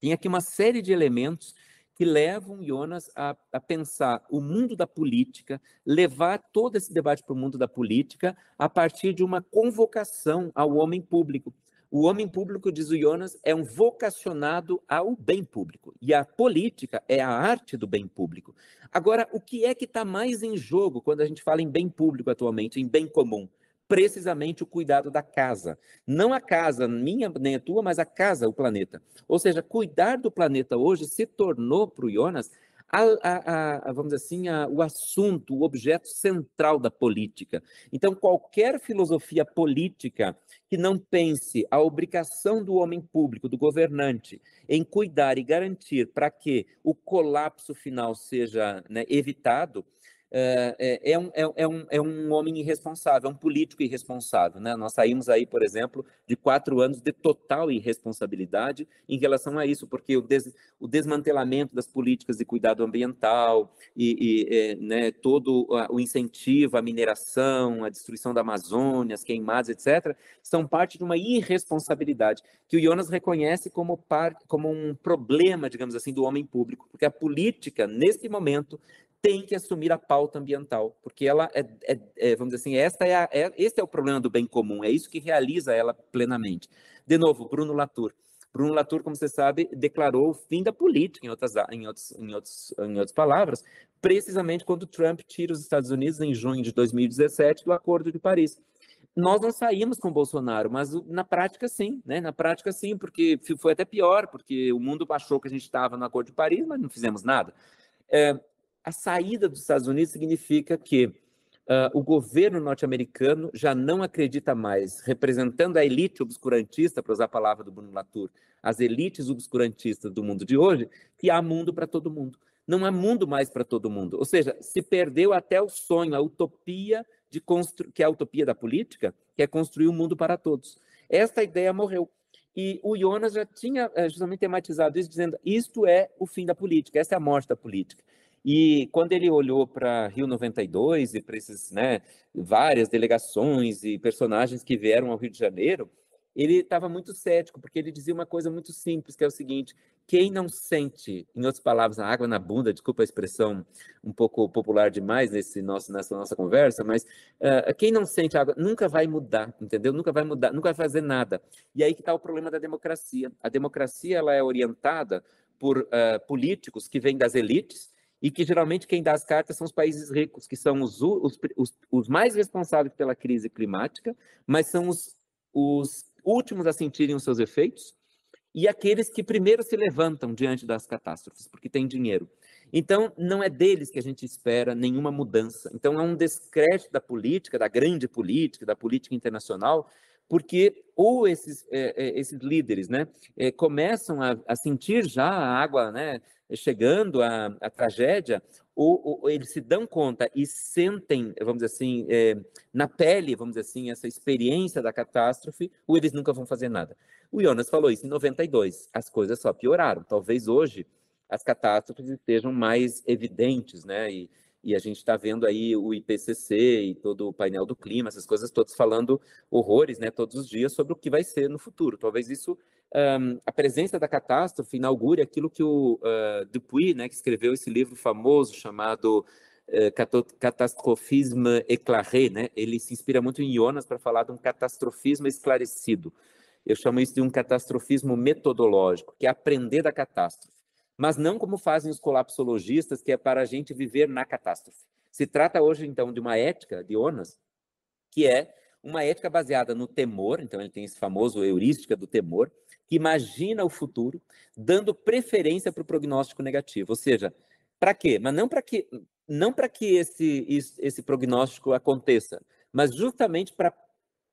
tem aqui uma série de elementos que levam Jonas a, a pensar o mundo da política, levar todo esse debate para o mundo da política a partir de uma convocação ao homem público. O homem público, diz o Jonas, é um vocacionado ao bem público. E a política é a arte do bem público. Agora, o que é que está mais em jogo quando a gente fala em bem público atualmente, em bem comum? Precisamente o cuidado da casa. Não a casa minha nem a tua, mas a casa, o planeta. Ou seja, cuidar do planeta hoje se tornou para o Jonas a, a, a, vamos dizer assim, o assunto, o objeto central da política. Então, qualquer filosofia política que não pense a obrigação do homem público, do governante, em cuidar e garantir para que o colapso final seja né, evitado, é, é, um, é, é, um, é um homem irresponsável, é um político irresponsável. Né? Nós saímos aí, por exemplo, de quatro anos de total irresponsabilidade em relação a isso, porque o, des, o desmantelamento das políticas de cuidado ambiental e, e é, né, todo o incentivo à mineração, à destruição da Amazônia, as queimadas, etc., são parte de uma irresponsabilidade que o Jonas reconhece como, par, como um problema, digamos assim, do homem público, porque a política, nesse momento, tem que assumir a pauta ambiental, porque ela é, é, é vamos dizer assim, esta é, a, é esse é o problema do bem comum, é isso que realiza ela plenamente. De novo, Bruno Latour. Bruno Latour, como você sabe, declarou o fim da política, em outras, em outros, em outros, em outras palavras, precisamente quando Trump tira os Estados Unidos em junho de 2017 do Acordo de Paris. Nós não saímos com Bolsonaro, mas na prática sim, né? Na prática sim, porque foi até pior, porque o mundo achou que a gente estava no Acordo de Paris, mas não fizemos nada. É, a saída dos Estados Unidos significa que uh, o governo norte-americano já não acredita mais, representando a elite obscurantista, para usar a palavra do Bruno Latour, as elites obscurantistas do mundo de hoje, que há mundo para todo mundo. Não há mundo mais para todo mundo. Ou seja, se perdeu até o sonho, a utopia de construir, que é a utopia da política, que é construir um mundo para todos. Esta ideia morreu. E o Jonas já tinha eh, justamente tematizado isso, dizendo: isto é o fim da política, essa é a morte da política. E quando ele olhou para Rio 92 e para esses, né, várias delegações e personagens que vieram ao Rio de Janeiro, ele estava muito cético, porque ele dizia uma coisa muito simples, que é o seguinte: quem não sente, em outras palavras, a água na bunda, desculpa a expressão um pouco popular demais nesse nosso, nessa nossa conversa, mas uh, quem não sente água nunca vai mudar, entendeu? Nunca vai mudar, nunca vai fazer nada. E aí que está o problema da democracia. A democracia ela é orientada por uh, políticos que vêm das elites e que geralmente quem dá as cartas são os países ricos, que são os, os, os, os mais responsáveis pela crise climática, mas são os, os últimos a sentirem os seus efeitos e aqueles que primeiro se levantam diante das catástrofes, porque têm dinheiro. Então, não é deles que a gente espera nenhuma mudança. Então, é um descrédito da política, da grande política, da política internacional, porque ou esses, é, é, esses líderes né, é, começam a, a, sentir já a água né, chegando, a tragédia, ou, ou, eles se dão conta e sentem, vamos dizer assim, é, na pele, vamos dizer assim, essa experiência da catástrofe, ou eles nunca vão fazer nada. O Jonas falou isso em 92, as coisas só pioraram. Talvez hoje as catástrofes estejam mais evidentes, né? E, e a gente está vendo aí o IPCC e todo o painel do clima, essas coisas todas falando horrores, né, todos os dias sobre o que vai ser no futuro. Talvez isso, um, a presença da catástrofe inaugure aquilo que o uh, Dupuy, né, que escreveu esse livro famoso chamado uh, Catastrofisme éclairé, né, ele se inspira muito em Jonas para falar de um catastrofismo esclarecido. Eu chamo isso de um catastrofismo metodológico, que é aprender da catástrofe mas não como fazem os colapsologistas, que é para a gente viver na catástrofe. Se trata hoje, então, de uma ética de Onas, que é uma ética baseada no temor, então ele tem esse famoso heurística do temor, que imagina o futuro, dando preferência para o prognóstico negativo. Ou seja, para quê? Mas não para que, não para que esse, esse prognóstico aconteça, mas justamente para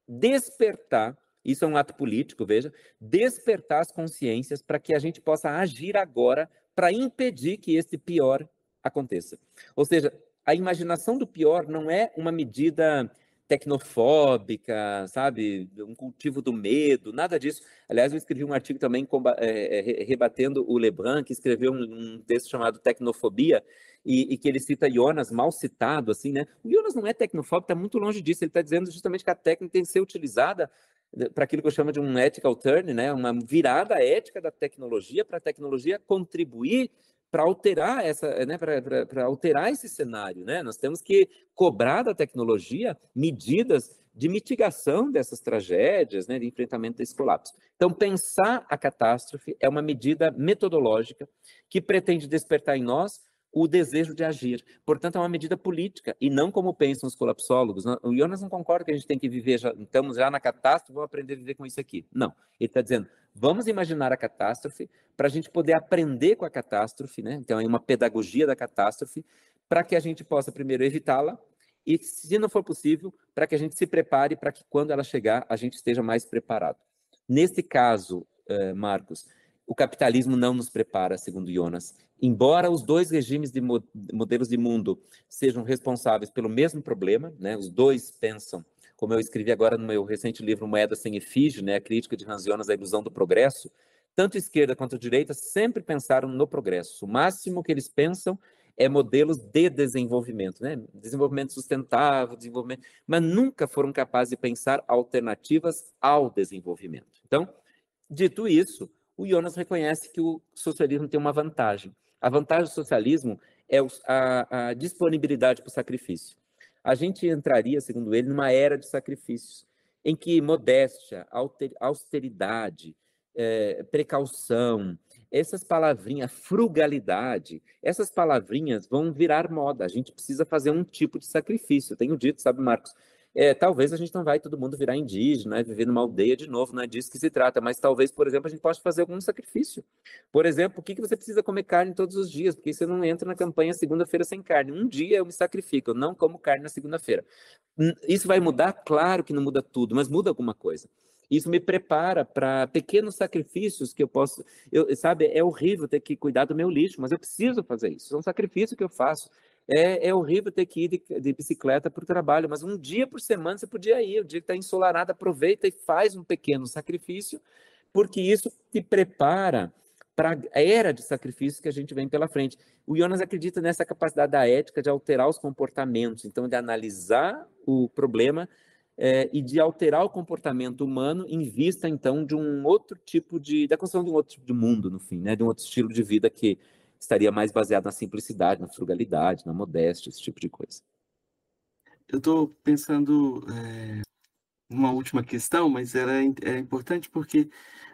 despertar isso é um ato político, veja, despertar as consciências para que a gente possa agir agora para impedir que esse pior aconteça. Ou seja, a imaginação do pior não é uma medida tecnofóbica, sabe, um cultivo do medo, nada disso. Aliás, eu escrevi um artigo também é, rebatendo o Lebrun, que escreveu um, texto chamado Tecnofobia, e, e, que ele cita Jonas, mal citado, assim, né? O Jonas não é tecnofóbico, está muito longe disso, ele está dizendo justamente que a técnica tem que ser utilizada para aquilo que eu chamo de um ethical turn, né? uma virada ética da tecnologia para a tecnologia contribuir para alterar essa, né, para alterar esse cenário, né? Nós temos que cobrar da tecnologia medidas de mitigação dessas tragédias, né, de enfrentamento desse colapso. Então, pensar a catástrofe é uma medida metodológica que pretende despertar em nós o desejo de agir. Portanto, é uma medida política, e não como pensam os colapsólogos. O Jonas não concorda que a gente tem que viver, já, estamos já na catástrofe, vamos aprender a viver com isso aqui. Não, ele está dizendo, vamos imaginar a catástrofe para a gente poder aprender com a catástrofe, né? então é uma pedagogia da catástrofe, para que a gente possa primeiro evitá-la, e, se não for possível, para que a gente se prepare para que quando ela chegar, a gente esteja mais preparado. Nesse caso, eh, Marcos, o capitalismo não nos prepara, segundo Jonas. Embora os dois regimes de modelos de mundo sejam responsáveis pelo mesmo problema, né, os dois pensam, como eu escrevi agora no meu recente livro Moeda Sem Efígie, né, a crítica de Hans Jonas à ilusão do progresso, tanto esquerda quanto direita sempre pensaram no progresso. O máximo que eles pensam é modelos de desenvolvimento, né? Desenvolvimento sustentável, desenvolvimento, mas nunca foram capazes de pensar alternativas ao desenvolvimento. Então, dito isso, o Jonas reconhece que o socialismo tem uma vantagem. A vantagem do socialismo é a, a disponibilidade para o sacrifício. A gente entraria, segundo ele, numa era de sacrifícios, em que modéstia, austeridade, é, precaução, essas palavrinhas, frugalidade, essas palavrinhas vão virar moda. A gente precisa fazer um tipo de sacrifício. Eu tenho dito, sabe, Marcos? É, talvez a gente não vai todo mundo virar indígena, né, viver numa aldeia de novo, não é disso que se trata, mas talvez, por exemplo, a gente possa fazer algum sacrifício. Por exemplo, o que, que você precisa comer carne todos os dias? Porque você não entra na campanha segunda-feira sem carne. Um dia eu me sacrifico, eu não como carne na segunda-feira. Hum, isso vai mudar? Claro que não muda tudo, mas muda alguma coisa. Isso me prepara para pequenos sacrifícios que eu posso. Eu, sabe, é horrível ter que cuidar do meu lixo, mas eu preciso fazer isso. É um sacrifício que eu faço. É, é horrível ter que ir de, de bicicleta para o trabalho, mas um dia por semana você podia ir. O dia que está ensolarado, aproveita e faz um pequeno sacrifício, porque isso te prepara para a era de sacrifício que a gente vem pela frente. O Jonas acredita nessa capacidade da ética de alterar os comportamentos, então de analisar o problema é, e de alterar o comportamento humano em vista então de um outro tipo de da construção de um outro tipo de mundo no fim, né, de um outro estilo de vida que estaria mais baseado na simplicidade, na frugalidade, na modéstia, esse tipo de coisa. Eu estou pensando é, uma última questão, mas era importante porque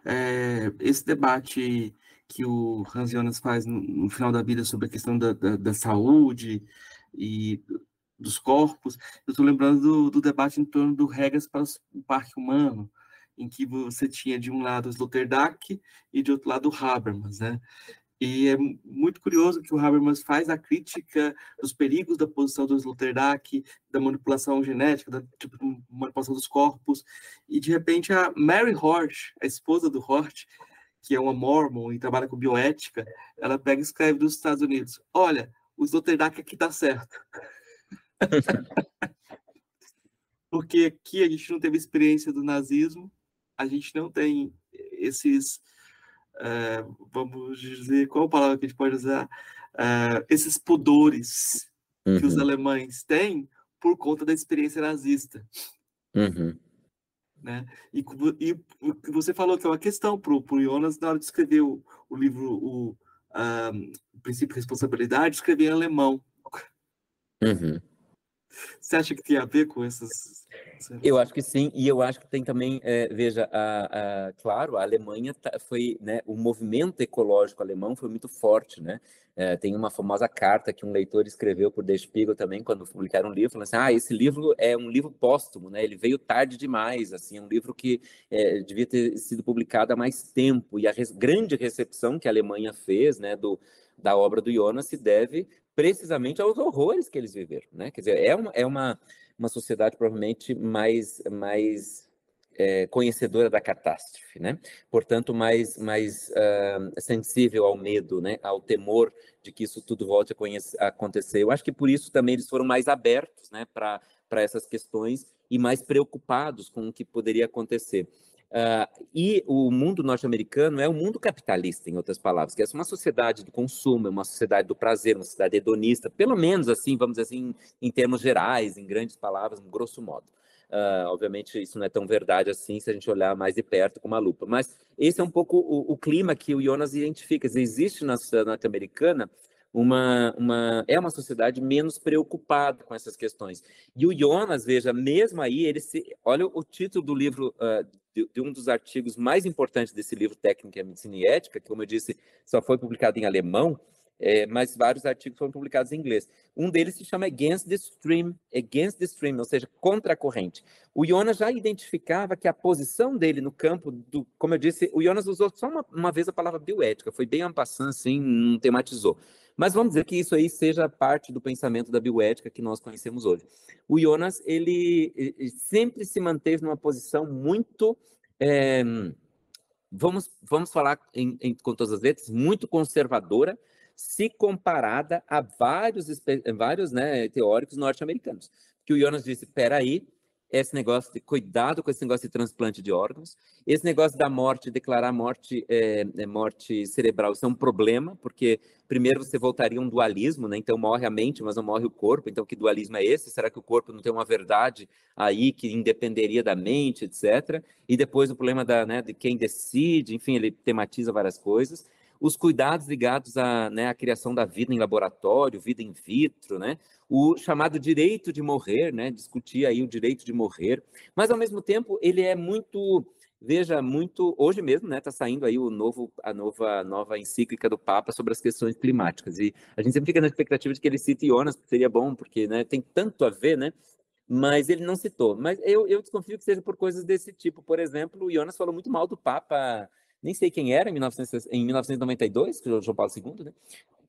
é, esse debate que o Hans Jonas faz no, no, final da vida sobre a questão da, da, da saúde e dos corpos, eu estou lembrando do, do, debate em torno do regras para o parque humano, em que você tinha de um lado os Sloterdijk e de outro lado o Habermas, né? E é muito curioso que o Habermas faz a crítica dos perigos da posição do Sloterdijk, da manipulação genética, da tipo, manipulação dos corpos, e de repente a Mary Hort, a esposa do Hort, que é uma mormon e trabalha com bioética, ela pega e escreve dos Estados Unidos, olha, o Sloterdijk aqui tá certo. Porque aqui a gente não teve experiência do nazismo, a gente não tem esses, uh, vamos dizer, qual a palavra que a gente pode usar? Uh, esses pudores uhum. que os uhum. alemães têm por conta da experiência nazista. Uhum. Né? E, e, você falou que é uma questão para o Jonas na hora de escrever o, o livro, o, um, ah, Princípio de Responsabilidade, escrever em alemão. Uhum. Você acha que tem a ver com essas? Eu acho que sim, e eu acho que tem também, é, veja, a, a, claro, a Alemanha tá, foi, né, o movimento ecológico alemão foi muito forte, né? É, tem uma famosa carta que um leitor escreveu por Der Spiegel também, quando publicaram um livro, falando assim, ah, esse livro é um livro póstumo, né? Ele veio tarde demais, assim, um livro que é, devia ter sido publicado há mais tempo, e a res, grande recepção que a Alemanha fez, né, do, da obra do Jonas se deve precisamente aos horrores que eles viveram, né? Quer dizer, é uma, é uma, uma sociedade provavelmente mais, mais é, conhecedora da catástrofe, né? Portanto, mais, mais uh, sensível ao medo, né? Ao temor de que isso tudo volte a, a acontecer. Eu acho que por isso também eles foram mais abertos, né? Para essas questões e mais preocupados com o que poderia acontecer. Uh, e o mundo norte-americano é um mundo capitalista, em outras palavras, que é uma sociedade do consumo, é uma sociedade do prazer, uma sociedade hedonista, pelo menos assim, vamos dizer assim, em termos gerais, em grandes palavras, grosso modo. Uh, obviamente, isso não é tão verdade assim se a gente olhar mais de perto com uma lupa. Mas esse é um pouco o, o clima que o Jonas identifica. Existe na sociedade norte-americana uma, uma, é uma sociedade menos preocupada com essas questões. E o Jonas, veja, mesmo aí, ele se, olha o título do livro, uh, de, de, um dos artigos mais importantes desse livro, Técnica, Medicina e Ética, que, como eu disse, só foi publicado em alemão, é, mas vários artigos foram publicados em inglês. Um deles se chama Against the Stream, Against the Stream, ou seja, contra a corrente. O Jonas já identificava que a posição dele no campo do, como eu disse, o Jonas usou só uma, uma vez a palavra bioética, foi bem ampassando, assim, não tematizou. Mas vamos dizer que isso aí seja parte do pensamento da bioética que nós conhecemos hoje. O Jonas, ele, ele sempre se manteve numa posição muito... É, vamos, vamos falar em, em, com todas as letras, muito conservadora, se comparada a vários, vários né, teóricos norte-americanos. Que o Jonas disse: peraí, esse negócio de cuidado com esse negócio de transplante de órgãos, esse negócio da morte, declarar morte, é, morte cerebral, isso é um problema, porque primeiro você voltaria um dualismo, né? Então morre a mente, mas não morre o corpo. Então que dualismo é esse? Será que o corpo não tem uma verdade aí que independeria da mente, etc? E depois o problema da, né, de quem decide, enfim, ele tematiza várias coisas os cuidados ligados à, né, à criação da vida em laboratório, vida in vitro, né, o chamado direito de morrer, né, discutir aí o direito de morrer, mas ao mesmo tempo ele é muito veja muito hoje mesmo né está saindo aí o novo a nova nova encíclica do Papa sobre as questões climáticas e a gente sempre fica na expectativa de que ele cite Jonas seria bom porque né tem tanto a ver né mas ele não citou mas eu, eu desconfio que seja por coisas desse tipo por exemplo o Jonas falou muito mal do Papa nem sei quem era em, 1900, em 1992, que é João Paulo II, né?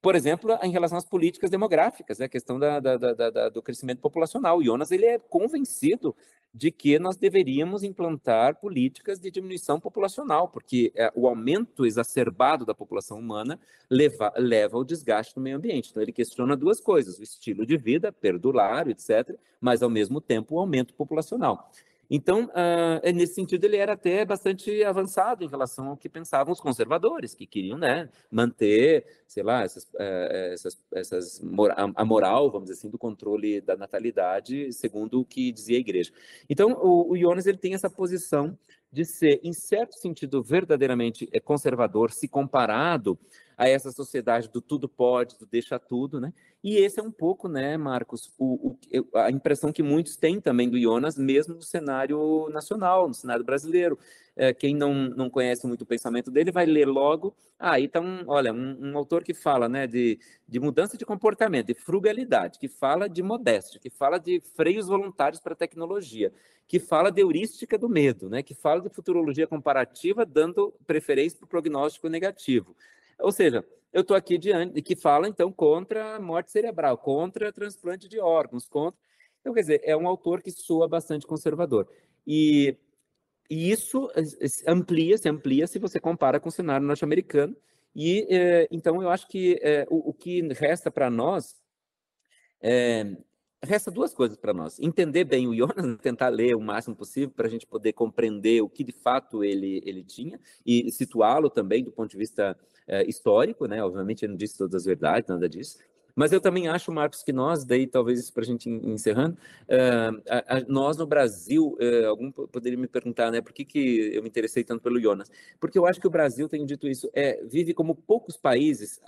por exemplo, em relação às políticas demográficas, né? a questão da, da, da, do crescimento populacional. O Jonas ele é convencido de que nós deveríamos implantar políticas de diminuição populacional, porque é, o aumento exacerbado da população humana leva, leva ao desgaste do meio ambiente. Então, ele questiona duas coisas: o estilo de vida, perdulário, etc., mas, ao mesmo tempo, o aumento populacional. Então, uh, nesse sentido, ele era até bastante avançado em relação ao que pensavam os conservadores, que queriam né, manter, sei lá, essas, uh, essas, essas a moral, vamos dizer assim, do controle da natalidade, segundo o que dizia a igreja. Então, o, o Jonas ele tem essa posição de ser, em certo sentido, verdadeiramente eh, conservador, se comparado a essa sociedade do tudo pode, do deixa tudo, né? E esse é um pouco, né, Marcos, o, o, a impressão que muitos têm também do Jonas, mesmo no cenário nacional, no cenário brasileiro. É, quem não, não conhece muito o pensamento dele vai ler logo. Ah, então, olha, um, um, autor que fala né, de, de mudança de comportamento, de frugalidade, que fala de modéstia, que fala de freios voluntários para a tecnologia, que fala de heurística do medo, né, que fala de futurologia comparativa, dando preferência para o prognóstico negativo. Ou seja, eu estou aqui diante, que fala, então, contra a morte cerebral, contra transplante de órgãos, contra... Então, quer dizer, é um autor que soa bastante conservador. E, e isso amplia, se amplia se você compara com o cenário norte-americano. E, é, então, eu acho que é, o, o, que resta para nós é, resta duas coisas para nós. Entender bem o Jonas, tentar ler o máximo possível para a gente poder compreender o que de fato ele, ele tinha e situá-lo também do ponto de vista é, histórico, né? Obviamente ele não disse todas as verdades, nada disso, mas eu também acho, Marcos, que nós, daí talvez para a gente encerrando, uh, a, a, nós no Brasil, uh, algum poderia me perguntar, né, por que, que eu me interessei tanto pelo Jonas? Porque eu acho que o Brasil, tenho dito isso, é, vive como poucos países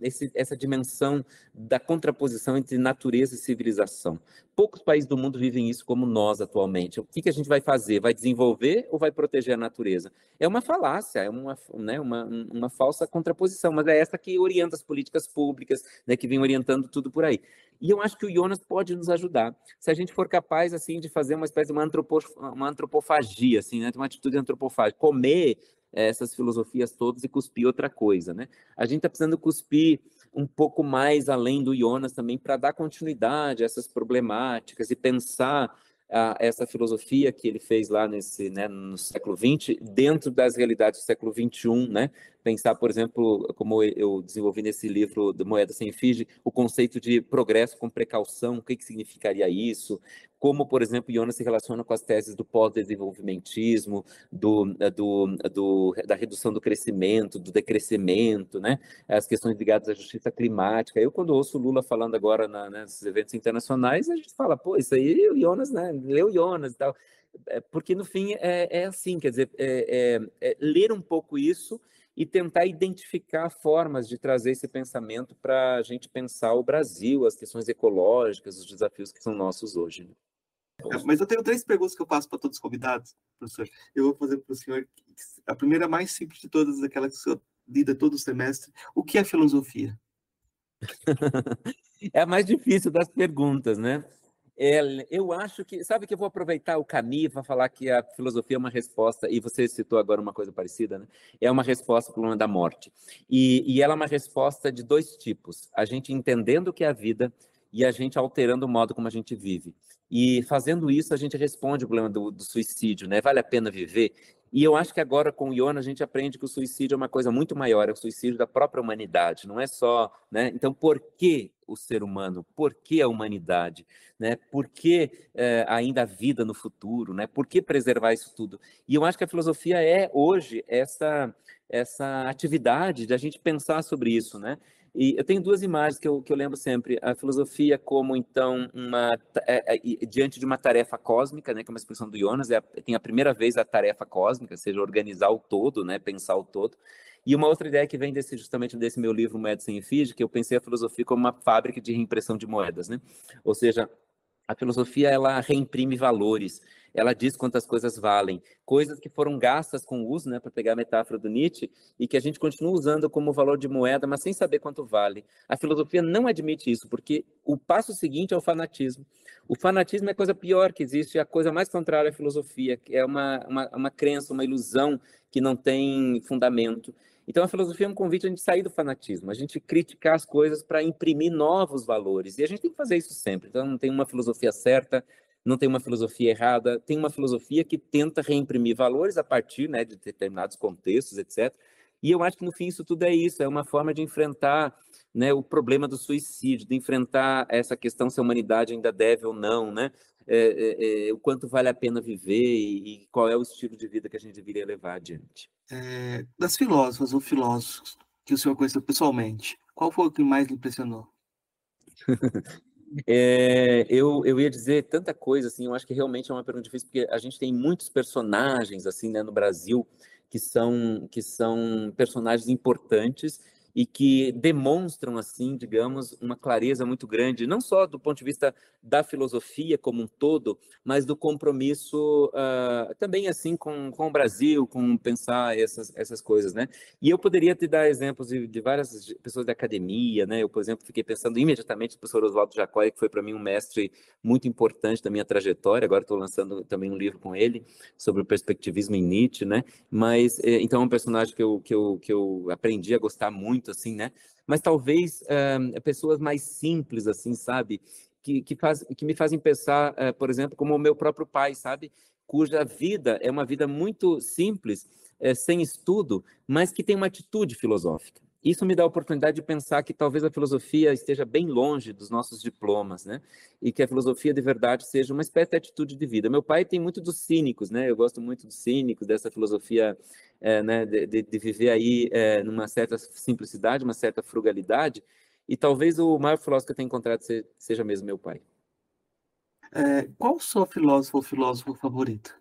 esse, essa dimensão da contraposição entre natureza e civilização. Poucos países do mundo vivem isso como nós atualmente. O que, que a gente vai fazer? Vai desenvolver ou vai proteger a natureza? É uma falácia, é uma, né, uma, uma falsa contraposição, mas é essa que orienta as políticas públicas, né, que vem orientando tudo por aí. E eu acho que o Jonas pode nos ajudar, se a gente for capaz, assim, de fazer uma espécie de uma, antropo, uma antropofagia, assim, né, uma atitude antropofágica, comer essas filosofias todas e cuspir outra coisa, né? A gente está precisando cuspir um pouco mais além do Jonas também para dar continuidade a essas problemáticas e pensar a, essa filosofia que ele fez lá nesse, né, no século XX dentro das realidades do século XXI, né? Pensar, por exemplo, como eu desenvolvi nesse livro do Moeda Sem Fiji, o conceito de progresso com precaução, o que, que significaria isso, como, por exemplo, Jonas se relaciona com as teses do pós-desenvolvimentismo, do, do, do, da redução do crescimento, do decrescimento, né? as questões ligadas à justiça climática. Eu, quando ouço Lula falando agora na, nesses eventos internacionais, a gente fala, pô, isso aí o Jonas, né? leu Jonas e tal. É, porque, no fim, é, é assim, quer dizer, é, é, é ler um pouco isso e tentar identificar formas de trazer esse pensamento para a gente pensar o Brasil, as questões ecológicas, os desafios que são nossos hoje. Né? É, mas eu tenho três perguntas que eu faço para todos os convidados, professor. Eu vou fazer para o senhor a primeira mais simples de todas, aquela que o senhor lida todo semestre. O que é filosofia? é a mais difícil das perguntas, né? É, eu acho que, sabe que eu vou aproveitar o Camus para falar que a filosofia é uma resposta, e você citou agora uma coisa parecida, né? É uma resposta para o problema da morte. E, e ela é uma resposta de dois tipos: a gente entendendo o que é a vida e a gente alterando o modo como a gente vive. E fazendo isso, a gente responde o problema do, do, suicídio, né? Vale a pena viver? E eu acho que agora com o Iona a gente aprende que o suicídio é uma coisa muito maior, é o suicídio da própria humanidade, não é só, né? Então, por que o ser humano? Por que a humanidade? Né? Por que é, ainda a vida no futuro? Né? Por que preservar isso tudo? E eu acho que a filosofia é hoje essa essa atividade de a gente pensar sobre isso, né? E eu tenho duas imagens que eu, que eu lembro sempre. A filosofia como, então, uma é, é, diante de uma tarefa cósmica, né, que é uma expressão do Jonas, é a, tem a primeira vez a tarefa cósmica, ou seja, organizar o todo, né, pensar o todo. E uma outra ideia que vem desse, justamente desse meu livro, Sem Efígie, que eu pensei a filosofia como uma fábrica de reimpressão de moedas. Né? Ou seja, a filosofia ela reimprime valores, ela diz quantas coisas valem, coisas que foram gastas com uso, né, para pegar a metáfora do Nietzsche, e que a gente continua usando como valor de moeda, mas sem saber quanto vale. A filosofia não admite isso, porque o passo seguinte é o fanatismo. O fanatismo é a coisa pior que existe, é a coisa mais contrária à filosofia, que é uma, uma, uma crença, uma ilusão que não tem fundamento. Então, a filosofia é um convite a gente sair do fanatismo, a gente criticar as coisas para imprimir novos valores. E a gente tem que fazer isso sempre. Então, não tem uma filosofia certa, não tem uma filosofia errada, tem uma filosofia que tenta reimprimir valores a partir né, de determinados contextos, etc. E eu acho que, no fim, isso tudo é isso, é uma forma de enfrentar né, o problema do suicídio, de enfrentar essa questão se a humanidade ainda deve ou não, né? É, é, é, o quanto vale a pena viver e, e, qual é o estilo de vida que a gente deveria levar adiante. É, das filósofas ou filósofos que o senhor conheceu pessoalmente, qual foi o que mais lhe impressionou? É, eu, eu ia dizer tanta coisa, assim, eu acho que realmente é uma pergunta difícil, porque a gente tem muitos personagens, assim, né, no Brasil, que são, que são personagens importantes e que demonstram, assim, digamos, uma clareza muito grande, não só do ponto de vista da filosofia como um todo, mas do compromisso uh, também, assim, com, com o Brasil, com pensar essas, essas coisas, né? E eu poderia te dar exemplos de, de várias pessoas da academia, né? Eu, por exemplo, fiquei pensando imediatamente no professor Oswaldo Jacói, que foi para mim um mestre muito importante da minha trajetória, agora estou lançando também um livro com ele sobre o perspectivismo em Nietzsche, né? Mas, eh, então, é um personagem que eu, que eu, que eu aprendi a gostar muito, muito, assim, né? Mas talvez uh, pessoas mais simples, assim, sabe? Que, que, faz, que me fazem pensar, uh, por exemplo, como o meu próprio pai, sabe? Cuja vida é uma vida muito simples, uh, sem estudo, mas que tem uma atitude filosófica. Isso me dá a oportunidade de pensar que talvez a filosofia esteja bem longe dos nossos diplomas, né? E que a filosofia de verdade seja uma espécie de atitude de vida. Meu pai tem muito dos cínicos, né? Eu gosto muito dos cínicos, dessa filosofia, é, né? De, de, de, viver aí é, numa certa simplicidade, uma certa frugalidade. E talvez o maior filósofo que eu tenha encontrado seja mesmo meu pai. É, qual o seu filósofo ou filósofo favorito?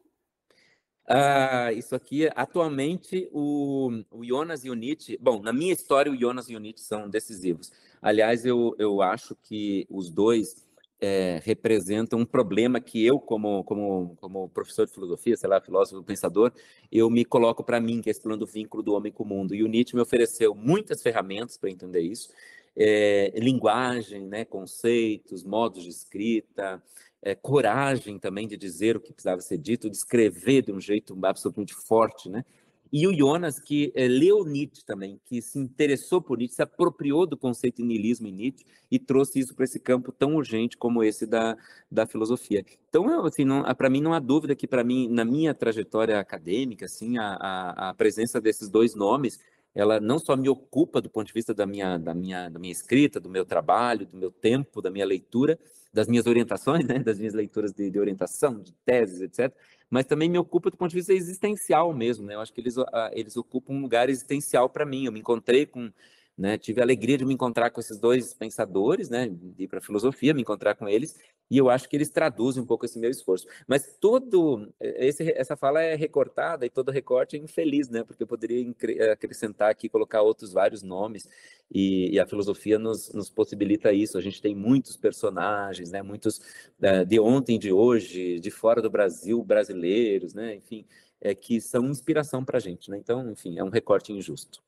Ah, isso aqui, atualmente, o, o Jonas e o Nietzsche... Bom, na minha história, o Jonas e o Nietzsche são decisivos. Aliás, eu, eu acho que os dois é, representam um problema que eu, como, como, como professor de filosofia, sei lá, filósofo, pensador, eu me coloco para mim, que é do vínculo do homem com o mundo. E o Nietzsche me ofereceu muitas ferramentas para entender isso. É, linguagem, né, conceitos, modos de escrita, é, coragem também de dizer o que precisava ser dito, de escrever de um jeito absolutamente forte, né? E o Jonas, que é, leu Nietzsche também, que se interessou por Nietzsche, se apropriou do conceito de niilismo em Nietzsche e trouxe isso para esse campo tão urgente como esse da, da filosofia. Então, assim, para mim não há dúvida que para mim, na minha trajetória acadêmica, assim, a, a, a presença desses dois nomes ela não só me ocupa do ponto de vista da minha, da minha, da minha escrita, do meu trabalho, do meu tempo, da minha leitura, das minhas orientações, né, das minhas leituras de, de orientação, de teses, etc., mas também me ocupa do ponto de vista existencial mesmo, né? Eu acho que eles, eles ocupam um lugar existencial para mim. Eu me encontrei com né? Tive a alegria de me encontrar com esses dois pensadores, né? de ir para a filosofia, me encontrar com eles, e eu acho que eles traduzem um pouco esse meu esforço. Mas todo esse, essa fala é recortada e todo recorte é infeliz, né? Porque eu poderia acrescentar aqui, colocar outros vários nomes, e, e a filosofia nos, nos, possibilita isso. A gente tem muitos personagens, né? Muitos uh, de ontem, de hoje, de fora do Brasil, brasileiros, né? Enfim, é, que são inspiração para a gente, né? Então, enfim, é um recorte injusto.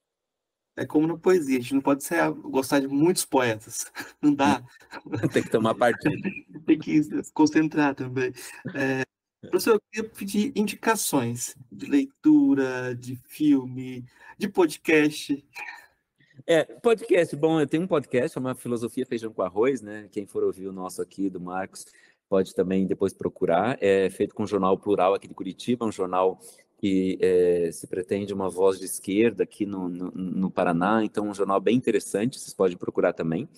É como na poesia, a gente não pode ser, gostar de muitos poetas. Não dá. Tem que tomar partido. Tem que se concentrar também. É, professor, eu queria pedir indicações de leitura, de filme, de podcast. É, podcast, bom, eu tenho um podcast chamado Filosofia Feijão com Arroz, né? Quem for ouvir o nosso aqui, do Marcos, pode também depois procurar. É feito com o Jornal Plural aqui de Curitiba, um jornal que é, se pretende uma voz de esquerda aqui no, no, no, Paraná, então um jornal bem interessante, vocês podem procurar também.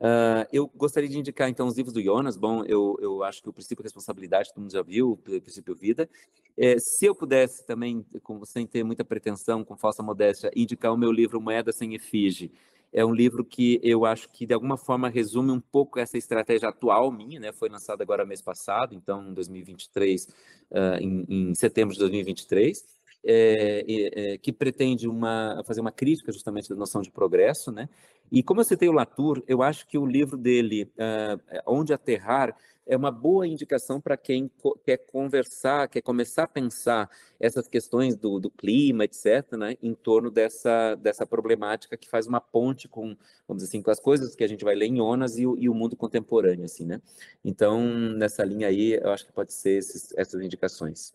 Uh, eu gostaria de indicar, então, os livros do Jonas. Bom, eu, eu acho que o princípio de responsabilidade, todo mundo já viu, o princípio vida. É, se eu pudesse também, com, sem ter muita pretensão, com falsa modéstia, indicar o meu livro Moeda Sem Efígie, é um livro que eu acho que, de alguma forma, resume um pouco essa estratégia atual minha, né? Foi lançado agora mês passado, então, em 2023, uh, em, em setembro de 2023. É, é, que pretende uma, fazer uma crítica justamente da noção de progresso, né? E como eu citei o Latour, eu acho que o livro dele, uh, Onde Aterrar, é uma boa indicação para quem quer conversar, quer começar a pensar essas questões do, do, clima, etc., né, em torno dessa, dessa problemática que faz uma ponte com, vamos dizer assim, com as coisas que a gente vai ler em Onas e o, e o mundo contemporâneo, assim, né? Então, nessa linha aí, eu acho que pode ser esses, essas indicações.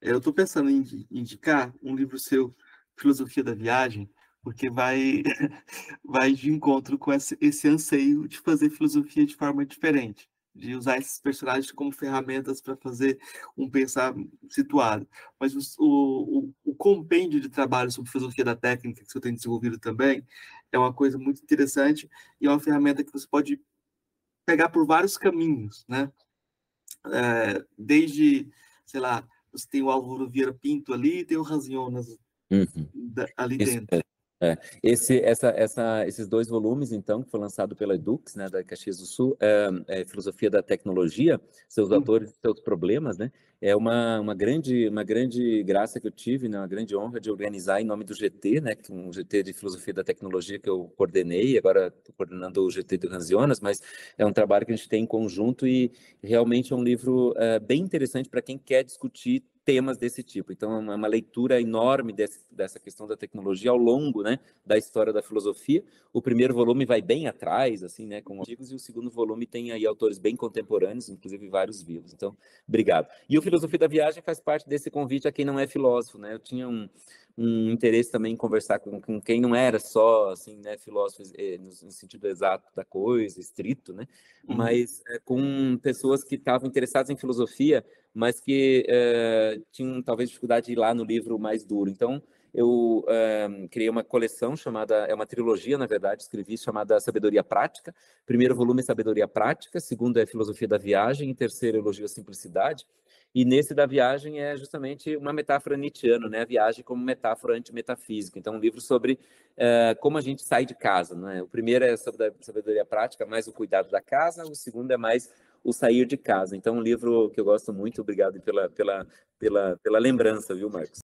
Eu estou pensando em indicar um livro seu, Filosofia da Viagem, porque vai, vai de encontro com esse, esse anseio de fazer filosofia de forma diferente de usar esses personagens como ferramentas para fazer um pensar situado. Mas o, o, o, compêndio de trabalho sobre filosofia da técnica que eu tenho desenvolvido também é uma coisa muito interessante e é uma ferramenta que você pode pegar por vários caminhos, né? É, desde, sei lá, você tem o Álvaro Vieira Pinto ali, tem o Ranzionas uhum. ali dentro. É. É, esse, essa, essa, esses dois volumes, então, que foi lançado pela Edux, né, da Caxias do Sul, é, é Filosofia da Tecnologia, seus uhum. autores e seus problemas, né, é uma, uma, grande, uma grande graça que eu tive, né, uma grande honra de organizar em nome do GT, né, um GT de Filosofia da Tecnologia que eu coordenei, agora estou coordenando o GT do Ranzionas, mas é um trabalho que a gente tem em conjunto e realmente é um livro é, bem interessante para quem quer discutir temas desse tipo. Então, é uma leitura enorme desse, dessa questão da tecnologia ao longo né, da história da filosofia. O primeiro volume vai bem atrás, assim, né, com artigos, e o segundo volume tem aí autores bem contemporâneos, inclusive vários vivos. Então, obrigado. E o Filosofia da Viagem faz parte desse convite a quem não é filósofo. Né? Eu tinha um, um interesse também em conversar com, com quem não era só assim, né, filósofo eh, no, no, sentido exato da coisa, estrito, né, uhum. mas é, com pessoas que estavam interessadas em filosofia, mas que é, tinham talvez dificuldade de ir lá no livro mais duro. Então, eu é, criei uma coleção chamada, é uma trilogia, na verdade, escrevi chamada Sabedoria Prática. Primeiro volume é Sabedoria Prática, segundo é Filosofia da Viagem, e terceiro Elogio à Simplicidade. E nesse da viagem é justamente uma metáfora nietzschiana, né? A viagem como metáfora antimetafísica. Então, um livro sobre uh, como a gente sai de casa, né? O primeiro é sobre a sabedoria prática, mais o cuidado da casa. O segundo é mais o sair de casa. Então, um livro que eu gosto muito. Obrigado pela, pela, pela, pela lembrança, viu, Marcos?